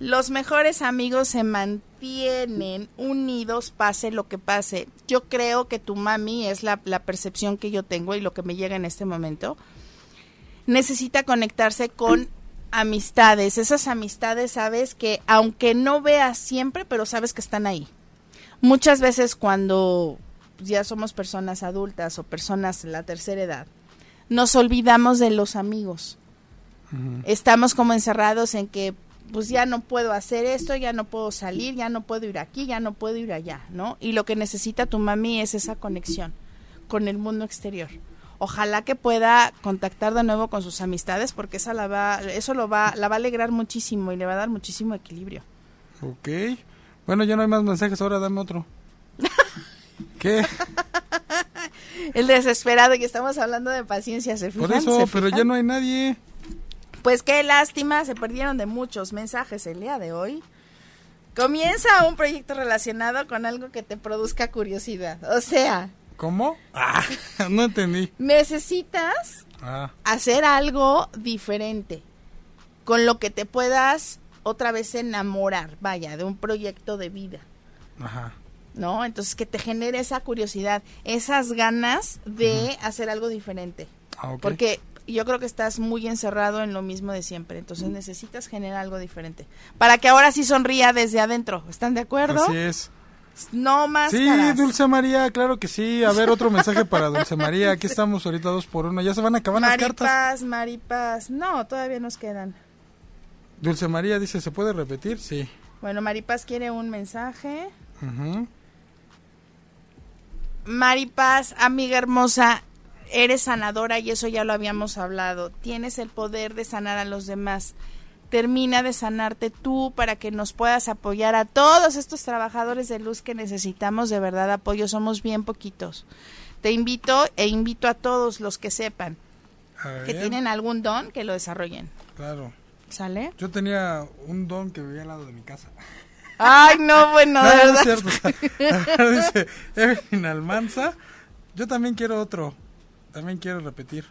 Los mejores amigos se mantienen unidos pase lo que pase. Yo creo que tu mami es la, percepción que yo tengo y lo que me llega en este momento. Necesita conectarse con amistades. Esas amistades sabes que aunque no veas siempre, pero sabes que están ahí. Muchas veces cuando ya somos personas adultas o personas de la tercera edad, nos olvidamos de los amigos. Estamos como encerrados en que pues ya no puedo hacer esto, ya no puedo salir, ya no puedo ir aquí, ya no puedo ir allá, ¿no? Y lo que necesita tu mami es esa conexión con el mundo exterior. Ojalá que pueda contactar de nuevo con sus amistades porque esa la va, eso lo va, la va a alegrar muchísimo y le va a dar muchísimo equilibrio. Ok. Bueno, ya no hay más mensajes, ahora dame otro. ¿Qué? el desesperado que estamos hablando de paciencia, ¿se fijan? Por eso, pero ya no hay nadie. Pues qué lástima, se perdieron de muchos mensajes el día de hoy. Comienza un proyecto relacionado con algo que te produzca curiosidad. O sea... ¿Cómo? Ah, no entendí. Necesitas ah. hacer algo diferente con lo que te puedas otra vez enamorar, vaya, de un proyecto de vida. Ajá. ¿no? Entonces que te genere esa curiosidad, esas ganas de hacer algo diferente. Ah, ok. Porque yo creo que estás muy encerrado en lo mismo de siempre, entonces necesitas generar algo diferente. Para que ahora sí sonría desde adentro, ¿están de acuerdo? Así es. No más. Sí, Dulce María, claro que sí. A ver, otro mensaje para Dulce María. Aquí estamos ahorita dos por uno. Ya se van a acabar las cartas. Maripaz, Maripaz. No, todavía nos quedan. Dulce María dice, ¿se puede repetir? Sí. Bueno, Maripaz quiere un mensaje. Ujú. Maripaz, amiga hermosa, eres sanadora y eso ya lo habíamos hablado. Tienes el poder de sanar a los demás. Termina de sanarte tú para que nos puedas apoyar a todos estos trabajadores de luz que necesitamos de verdad apoyo. Somos bien poquitos. Te invito e invito a todos los que sepan que tienen algún don que lo desarrollen. Claro. ¿Sale? Yo tenía un don que vivía al lado de mi casa. Ay, no, bueno, de No, es cierto. Dice Evelyn Almanza. Yo también quiero otro. También quiero repetir.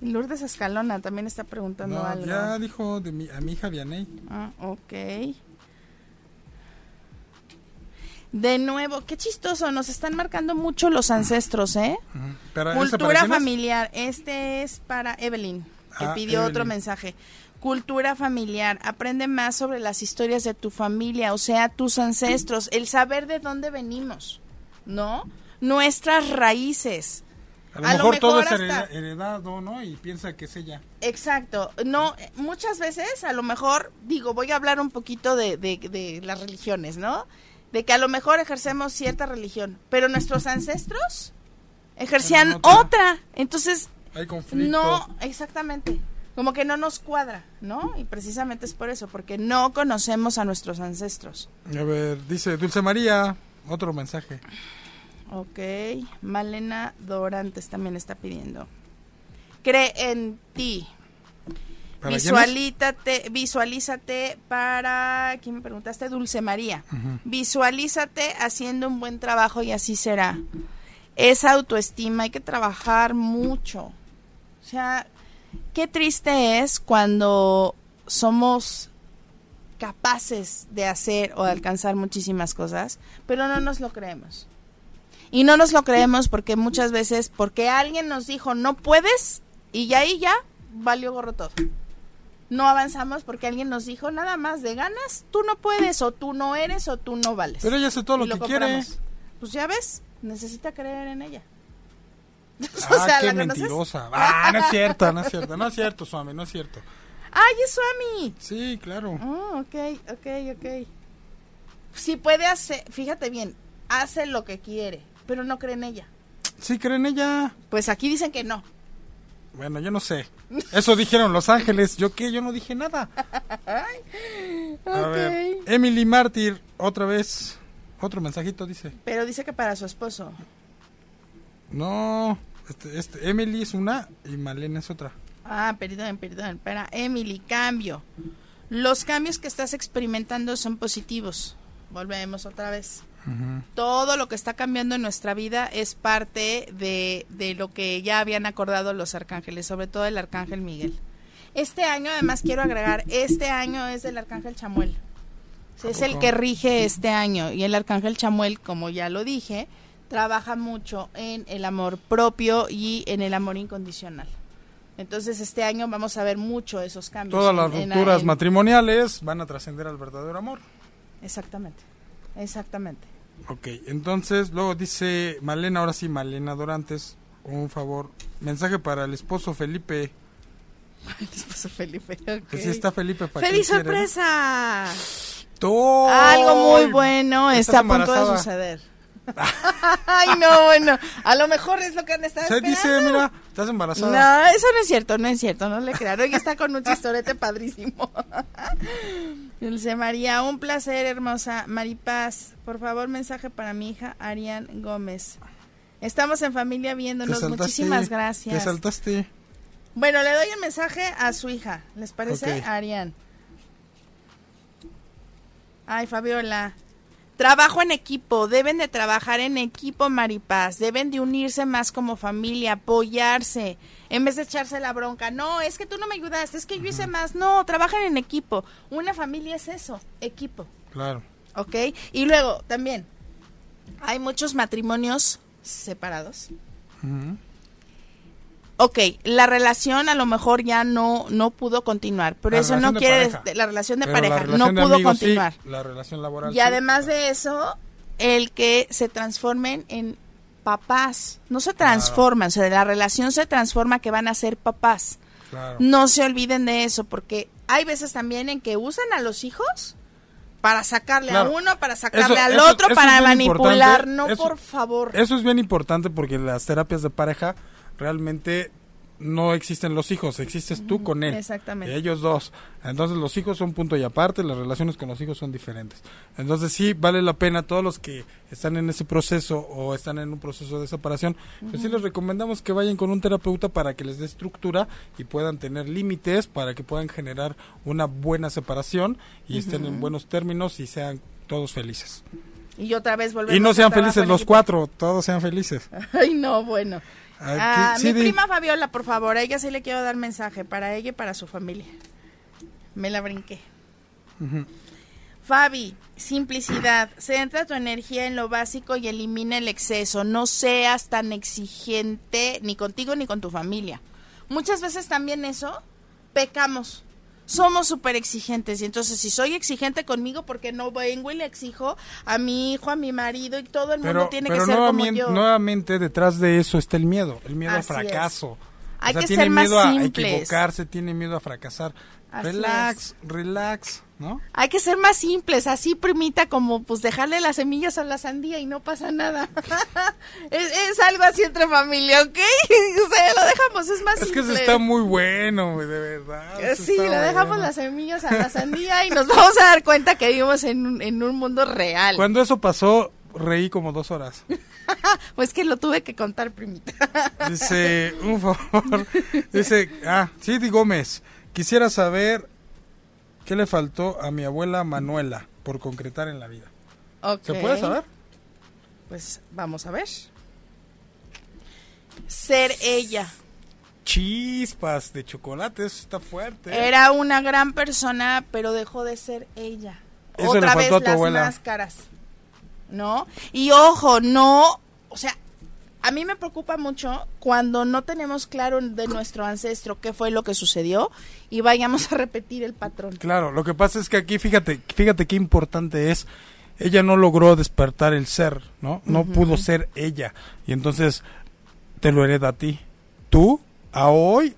Lourdes Escalona también está preguntando No, algo. ya dijo de mi, a mi hija Vianey. Ah, ok. De nuevo, qué chistoso, nos están marcando mucho los ancestros, ¿eh? Ujú. Pero, ¿ese para Cultura familiar, este es para Evelyn, que Ah, pidió otro mensaje. Cultura familiar, aprende más sobre las historias de tu familia, o sea, tus ancestros, el saber de dónde venimos, ¿no? Nuestras raíces. A lo a lo mejor todo es heredado, ¿no? Y piensa que es ella. Exacto. No, muchas veces, a lo mejor, digo, voy a hablar un poquito de, de, de las religiones, ¿no? De que a lo mejor ejercemos cierta religión, pero nuestros ancestros ejercían otra. otra. Entonces, Hay conflicto. no, exactamente. Como que no nos cuadra, ¿no? Y precisamente es por eso, porque no conocemos a nuestros ancestros. A ver, dice Dulce María. Otro mensaje. Ok, Malena Dorantes también está pidiendo. Cree en ti. Visualízate, visualízate para, ¿quién me preguntaste? Dulce María. Visualízate haciendo un buen trabajo y así será. Esa autoestima, hay que trabajar mucho. O sea, qué triste es cuando somos capaces de hacer o de alcanzar muchísimas cosas, pero no nos lo creemos. Y no nos lo creemos porque muchas veces, porque alguien nos dijo no puedes, y ya ahí ya valió gorro todo. No avanzamos porque alguien nos dijo nada más de ganas, tú no puedes, o tú no eres, o tú no vales. Pero ella hace todo lo que quiere. Pues ya ves, necesita creer en ella. Ah, O sea, qué mentirosa. Ah, no es cierto, no es cierto. No es cierto, Suami, no es cierto. ¡Ay, es Suami! Sí, claro. Oh, ok, ok, ok. Si puede hacer, fíjate bien, hace lo que quiere, pero no cree en ella. Sí, creen ella. Pues aquí dicen que no. Bueno, yo no sé. Eso dijeron Los Ángeles. ¿Yo qué? Yo no dije nada. A ver, Ok. Emily Mártir, otra vez. Otro mensajito dice. Pero dice que para su esposo. No, este, este, Emily es una y Malena es otra. Ah, perdón, perdón. Para Emily, cambio. Los cambios que estás experimentando son positivos. Volvemos otra vez. Todo lo que está cambiando en nuestra vida es parte de, de lo que ya habían acordado los arcángeles, sobre todo el arcángel Miguel. Este año, además, quiero agregar, este año es del arcángel Chamuel. ¿A Es el que rige este año. Y el arcángel Chamuel, como ya lo dije, trabaja mucho en el amor propio y en el amor incondicional. Entonces, este año vamos a ver mucho esos cambios. Todas las en- rupturas en- matrimoniales van a trascender al verdadero amor. Exactamente, exactamente. Ok, entonces luego dice Malena, ahora sí, Malena Dorantes, un favor, mensaje para el esposo Felipe. El esposo Felipe. ok. Que sí está Felipe para ¡Feliz sorpresa! ¡Todo! Algo muy bueno ¿Estás está a punto de suceder. Ay, no, bueno. A lo mejor es lo que han estado Se dice, esperando. mira, estás embarazada. No, eso no es cierto, no es cierto, no le crean. Hoy está con un chistorete padrísimo. Dulce María, un placer, hermosa. Maripaz, por favor, mensaje para mi hija Arián Gómez. Estamos en familia Te viéndonos. saltaste, Muchísimas Te gracias. saltaste. Bueno, le doy el mensaje a su hija. ¿Les parece? Arián. Ay, Fabiola. Trabajo en equipo, deben de trabajar en equipo, Maripaz, deben de unirse más como familia, apoyarse, en vez de echarse la bronca. No, es que tú no me ayudaste, es que yo hice más. No, trabajan en equipo. Una familia es eso, equipo, Claro. ¿ok? Y luego, también, Hay muchos matrimonios separados. Ok, la relación a lo mejor ya no no pudo continuar, pero La eso no quiere decir la relación de Pero pareja relación no de pudo amigos, sí, continuar. la relación laboral. Y sí. además de eso, el que se transformen en papás. No se transforman, o sea, la relación se transforma que van a ser papás. Claro. No se olviden de eso, porque hay veces también en que usan a los hijos para sacarle Claro. a uno, para sacarle Eso- al eso- otro, eso para manipular. No, por favor. Eso es bien importante porque las terapias de pareja realmente no existen los hijos, existes tú con él. Exactamente. Ellos dos. Entonces los hijos son punto y aparte, las relaciones con los hijos son diferentes. Entonces sí vale la pena todos los que están en ese proceso o están en un proceso de separación, pues sí les recomendamos que vayan con un terapeuta para que les dé estructura y puedan tener límites para que puedan generar una buena separación y estén en buenos términos y sean todos felices. Y otra vez volvemos Y no sean felices los cuatro, todos sean felices. Ay, no, bueno. Ah, sí, mi di. prima Fabiola, por favor, a ella sí le quiero dar mensaje, para ella y para su familia. Me la brinqué. Fabi, simplicidad. Centra tu energía en lo básico y elimina el exceso. No seas tan exigente ni contigo ni con tu familia. Muchas veces también eso pecamos. Somos súper exigentes y entonces si soy exigente conmigo porque no vengo y le exijo a mi hijo, a mi marido y todo el mundo Pero, tiene pero que ser como yo. nuevamente detrás de eso está el miedo, el miedo Así al es. fracaso. Hay o sea, que tiene ser más miedo a simples. equivocarse, tiene miedo a fracasar. Así relax, relax, ¿no? Hay que ser más simples, así primita como pues dejarle las semillas a la sandía y no pasa nada. es, es algo así entre familia, ¿ok? o sea, lo dejamos, es más Es que simple. eso está muy bueno, güey, de verdad. Sí, le dejamos bueno. las semillas a la sandía y nos vamos a dar cuenta que vivimos en un, en un mundo real. Cuando eso pasó, reí como dos horas. Pues que lo tuve que contar, primita. Dice, un favor. Dice, ah, Cindy Gómez. Quisiera saber qué le faltó a mi abuela Manuela por concretar en la vida. ¿Se puede saber? Pues vamos a ver. Ser ella. Chispas de chocolate, eso está fuerte. Era una gran persona, pero dejó de ser ella. Eso le Otra faltó vez a tu las abuela. máscaras. ¿No? Y ojo, no, o sea, a mí me preocupa mucho cuando no tenemos claro de nuestro ancestro qué fue lo que sucedió y vayamos a repetir el patrón. Claro, lo que pasa es que aquí, fíjate, fíjate qué importante es. Ella no logró despertar el ser, ¿no? No pudo ser ella. Y entonces te lo hereda a ti. Tú, a hoy,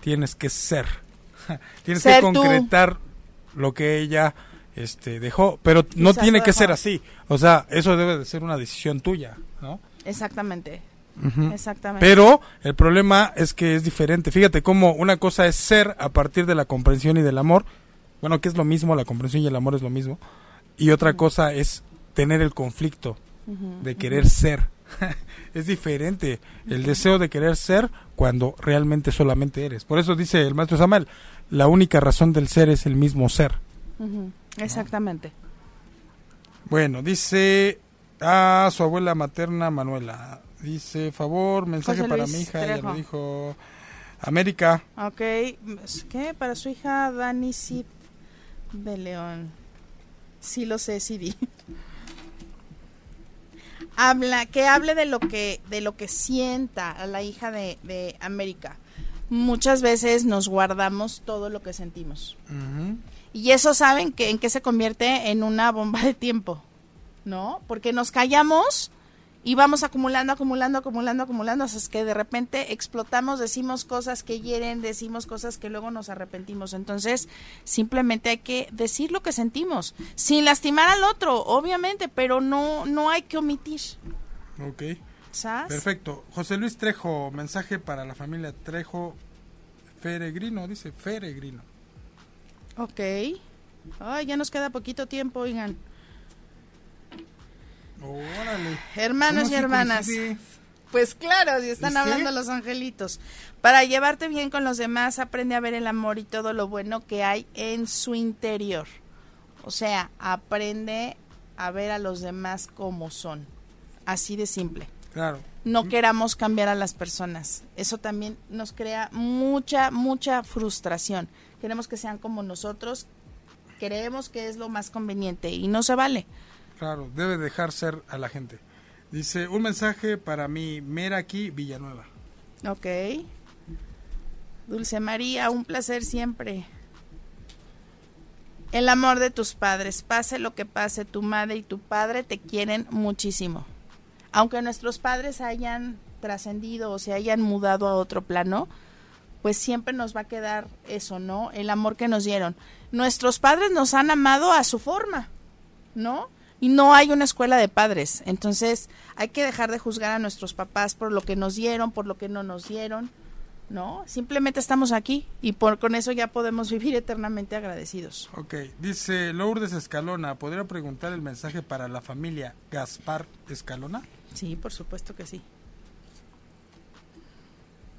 tienes que ser. tienes Ser que tú. concretar lo que ella este, dejó. Pero no Quizás tiene que dejó. ser así. O sea, eso debe de ser una decisión tuya, ¿no? Exactamente. Exactamente. Pero el problema es que es diferente. Fíjate cómo una cosa es ser a partir de la comprensión y del amor. Bueno, que es lo mismo, la comprensión y el amor es lo mismo. Y otra cosa es tener el conflicto de querer ser. es diferente el deseo de querer ser cuando realmente solamente eres. Por eso dice el maestro Samuel, la única razón del ser es el mismo ser. Exactamente. Bueno, dice a su abuela materna Manuela. Dice, favor, mensaje José para Luis mi hija, ya Trejo. lo dijo. América, Ok, ¿qué? Para su hija Dani Cid de León. Sí lo sé, sí. Habla, que hable de lo que, de lo que sienta a la hija de, de América. Muchas veces nos guardamos todo lo que sentimos. Y eso saben que en qué se convierte en una bomba de tiempo, ¿no? Porque nos callamos y vamos acumulando, acumulando, acumulando, acumulando, hasta que de repente explotamos, decimos cosas que hieren, decimos cosas que luego nos arrepentimos. Entonces, simplemente hay que decir lo que sentimos, sin lastimar al otro, obviamente, pero no, no hay que omitir. Ok, ¿Sabes? perfecto. José Luis Trejo, mensaje para la familia Trejo Feregrino, dice Feregrino. Ok. Ay, ya nos queda poquito tiempo, oigan. Órale. Hermanos ¿Cómo y hermanas. coincide? Pues claro, si están hablando los angelitos. Para llevarte bien con los demás, aprende a ver el amor y todo lo bueno que hay en su interior. O sea, aprende a ver a los demás como son. Así de simple. Claro. No queramos cambiar a las personas. Eso también nos crea mucha, mucha frustración. Queremos que sean como nosotros. Creemos que es lo más conveniente y no se vale. Claro, debe dejar ser a la gente. Dice, un mensaje para mi Meraki Villanueva. Ok. Dulce María, un placer siempre. El amor de tus padres, pase lo que pase, tu madre y tu padre te quieren muchísimo. Aunque nuestros padres hayan trascendido o se hayan mudado a otro plano, pues siempre nos va a quedar eso, ¿no? El amor que nos dieron. Nuestros padres nos han amado a su forma, ¿no? Y no hay una escuela de padres. Entonces hay que dejar de juzgar a nuestros papás por lo que nos dieron, por lo que no nos dieron, ¿no? Simplemente estamos aquí y por, con eso ya podemos vivir eternamente agradecidos. Ok, dice Lourdes Escalona, ¿podría preguntar el mensaje para la familia Gaspar Escalona? Sí, por supuesto que sí.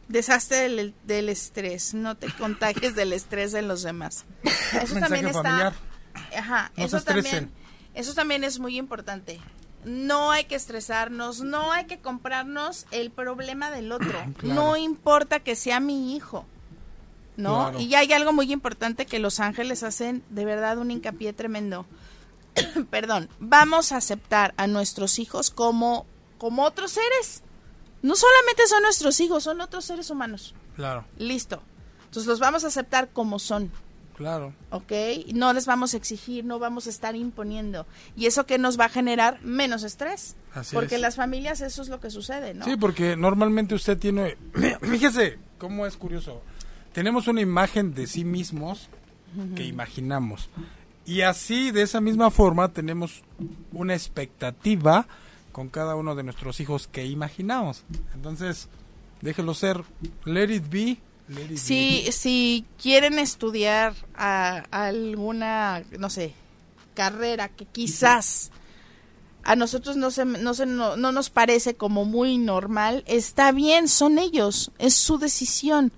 Deshazte del, del, estrés, no te contagies del estrés de los demás. Eso también está. Familiar. Ajá, no eso también. Eso también es muy importante. No hay que estresarnos, no hay que comprarnos el problema del otro. No importa que sea mi hijo. ¿No? Claro. Y hay algo muy importante que los ángeles hacen de verdad un hincapié tremendo. Perdón, vamos a aceptar a nuestros hijos como como otros seres no solamente son nuestros hijos, son otros seres humanos. Claro. Listo. Entonces los vamos a aceptar como son. Claro. ¿Ok? No les vamos a exigir, no vamos a estar imponiendo. Y eso que nos va a generar menos estrés. Así porque es. en las familias eso es lo que sucede, ¿no? Sí, porque normalmente usted tiene... Fíjese cómo es curioso. Tenemos una imagen de sí mismos que imaginamos. Y así, de esa misma forma, tenemos una expectativa con cada uno de nuestros hijos que imaginamos. Entonces, déjelo ser. Let it be. Si, si quieren estudiar a, a alguna, no sé, carrera que quizás a nosotros no, se, no, se, no, no nos parece como muy normal, está bien, son ellos, es su decisión.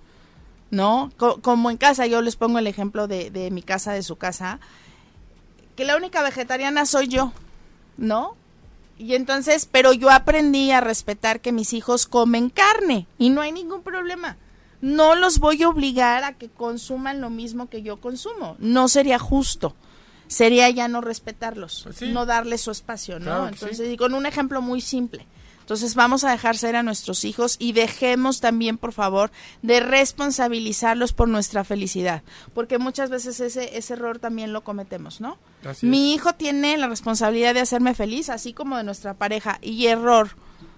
¿No? Co como en casa, yo les pongo el ejemplo de, de mi casa, de su casa, que la única vegetariana soy yo, ¿no? Y entonces, pero yo aprendí a respetar que mis hijos comen carne y no hay ningún problema. No los voy a obligar a que consuman lo mismo que yo consumo. No sería justo. Sería ya no respetarlos, Pues sí. no darles su espacio, ¿no? Claro entonces, sí. y con un ejemplo muy simple. Entonces vamos a dejar ser a nuestros hijos y dejemos también, por favor, de responsabilizarlos por nuestra felicidad, porque muchas veces ese, ese error también lo cometemos, ¿no? Así Mi hijo tiene la responsabilidad de hacerme feliz, así como de nuestra pareja, y error.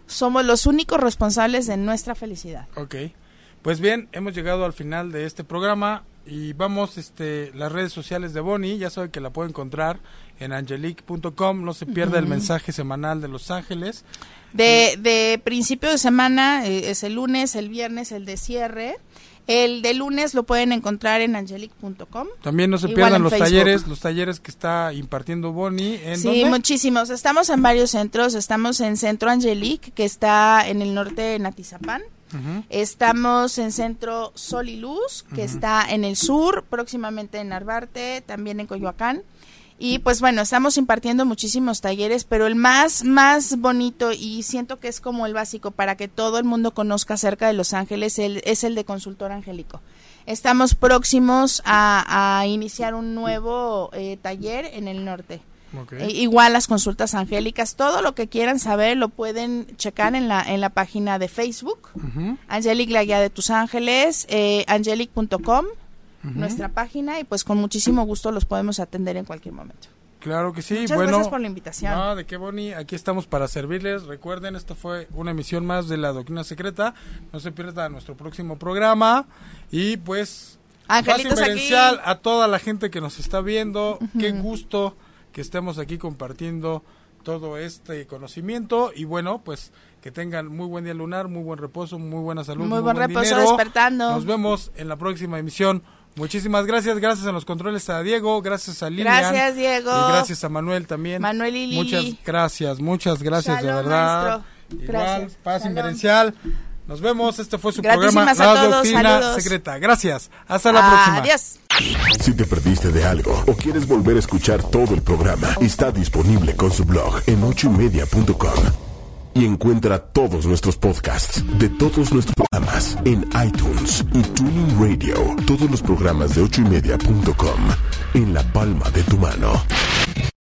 Somos los únicos responsables de nuestra felicidad. Ok. Pues bien, hemos llegado al final de este programa y vamos, este, las redes sociales de Bonnie, ya saben que la pueden encontrar en angelique.com, no se pierda el mensaje semanal de Los Ángeles. De, de principio de semana eh, es el lunes, el viernes, el de cierre. El de lunes lo pueden encontrar en angelic.com. También no se pierdan los Facebook. talleres, los talleres que está impartiendo Bonnie. ¿En Sí, dónde? muchísimos. Estamos en varios centros. Estamos en Centro Angelic, que está en el norte de Natizapán. Estamos en Centro Sol y Luz, que está en el sur, próximamente en Narvarte, también en Coyoacán. Y pues bueno, estamos impartiendo muchísimos talleres, pero el más, más bonito y siento que es como el básico para que todo el mundo conozca acerca de Los Ángeles el- es el de consultor angélico. Estamos próximos a, a iniciar un nuevo eh, taller en el norte. Ok. E- igual las consultas angélicas, todo lo que quieran saber lo pueden checar en la, en la página de Facebook. Ujú. Angelic, la guía de tus ángeles, eh, angelic.com, nuestra página, y pues con muchísimo gusto los podemos atender en cualquier momento. Claro que sí. Muchas bueno, gracias por la invitación. No, de qué Bonnie, aquí estamos para servirles. Recuerden, esto fue una emisión más de la Doctrina Secreta. No se pierda nuestro próximo programa. Y pues, Angelitos paz aquí. a toda la gente que nos está viendo. Qué gusto que estemos aquí compartiendo todo este conocimiento. Y bueno, pues que tengan muy buen día lunar, muy buen reposo, muy buena salud. Muy buen reposo, dinero. despertando. Nos vemos en la próxima emisión. Muchísimas gracias, gracias a los controles a Diego, gracias a Lilian. Gracias, Diego. Y gracias a Manuel también. Manuel y Lili. Muchas gracias, muchas gracias de verdad. maestro. Igual, Gracias. paz Shalom. inverencial. Nos vemos, este fue su Gratísimas programa a La todos, Doctrina saludos. Secreta. Gracias, hasta la próxima. Adiós. Si te perdiste de algo o quieres volver a escuchar todo el programa, está disponible con su blog en ochoymedia.com. Y encuentra todos nuestros podcasts de todos nuestros programas en iTunes y Tuning Radio. Todos los programas de ochoymedia.com en la palma de tu mano.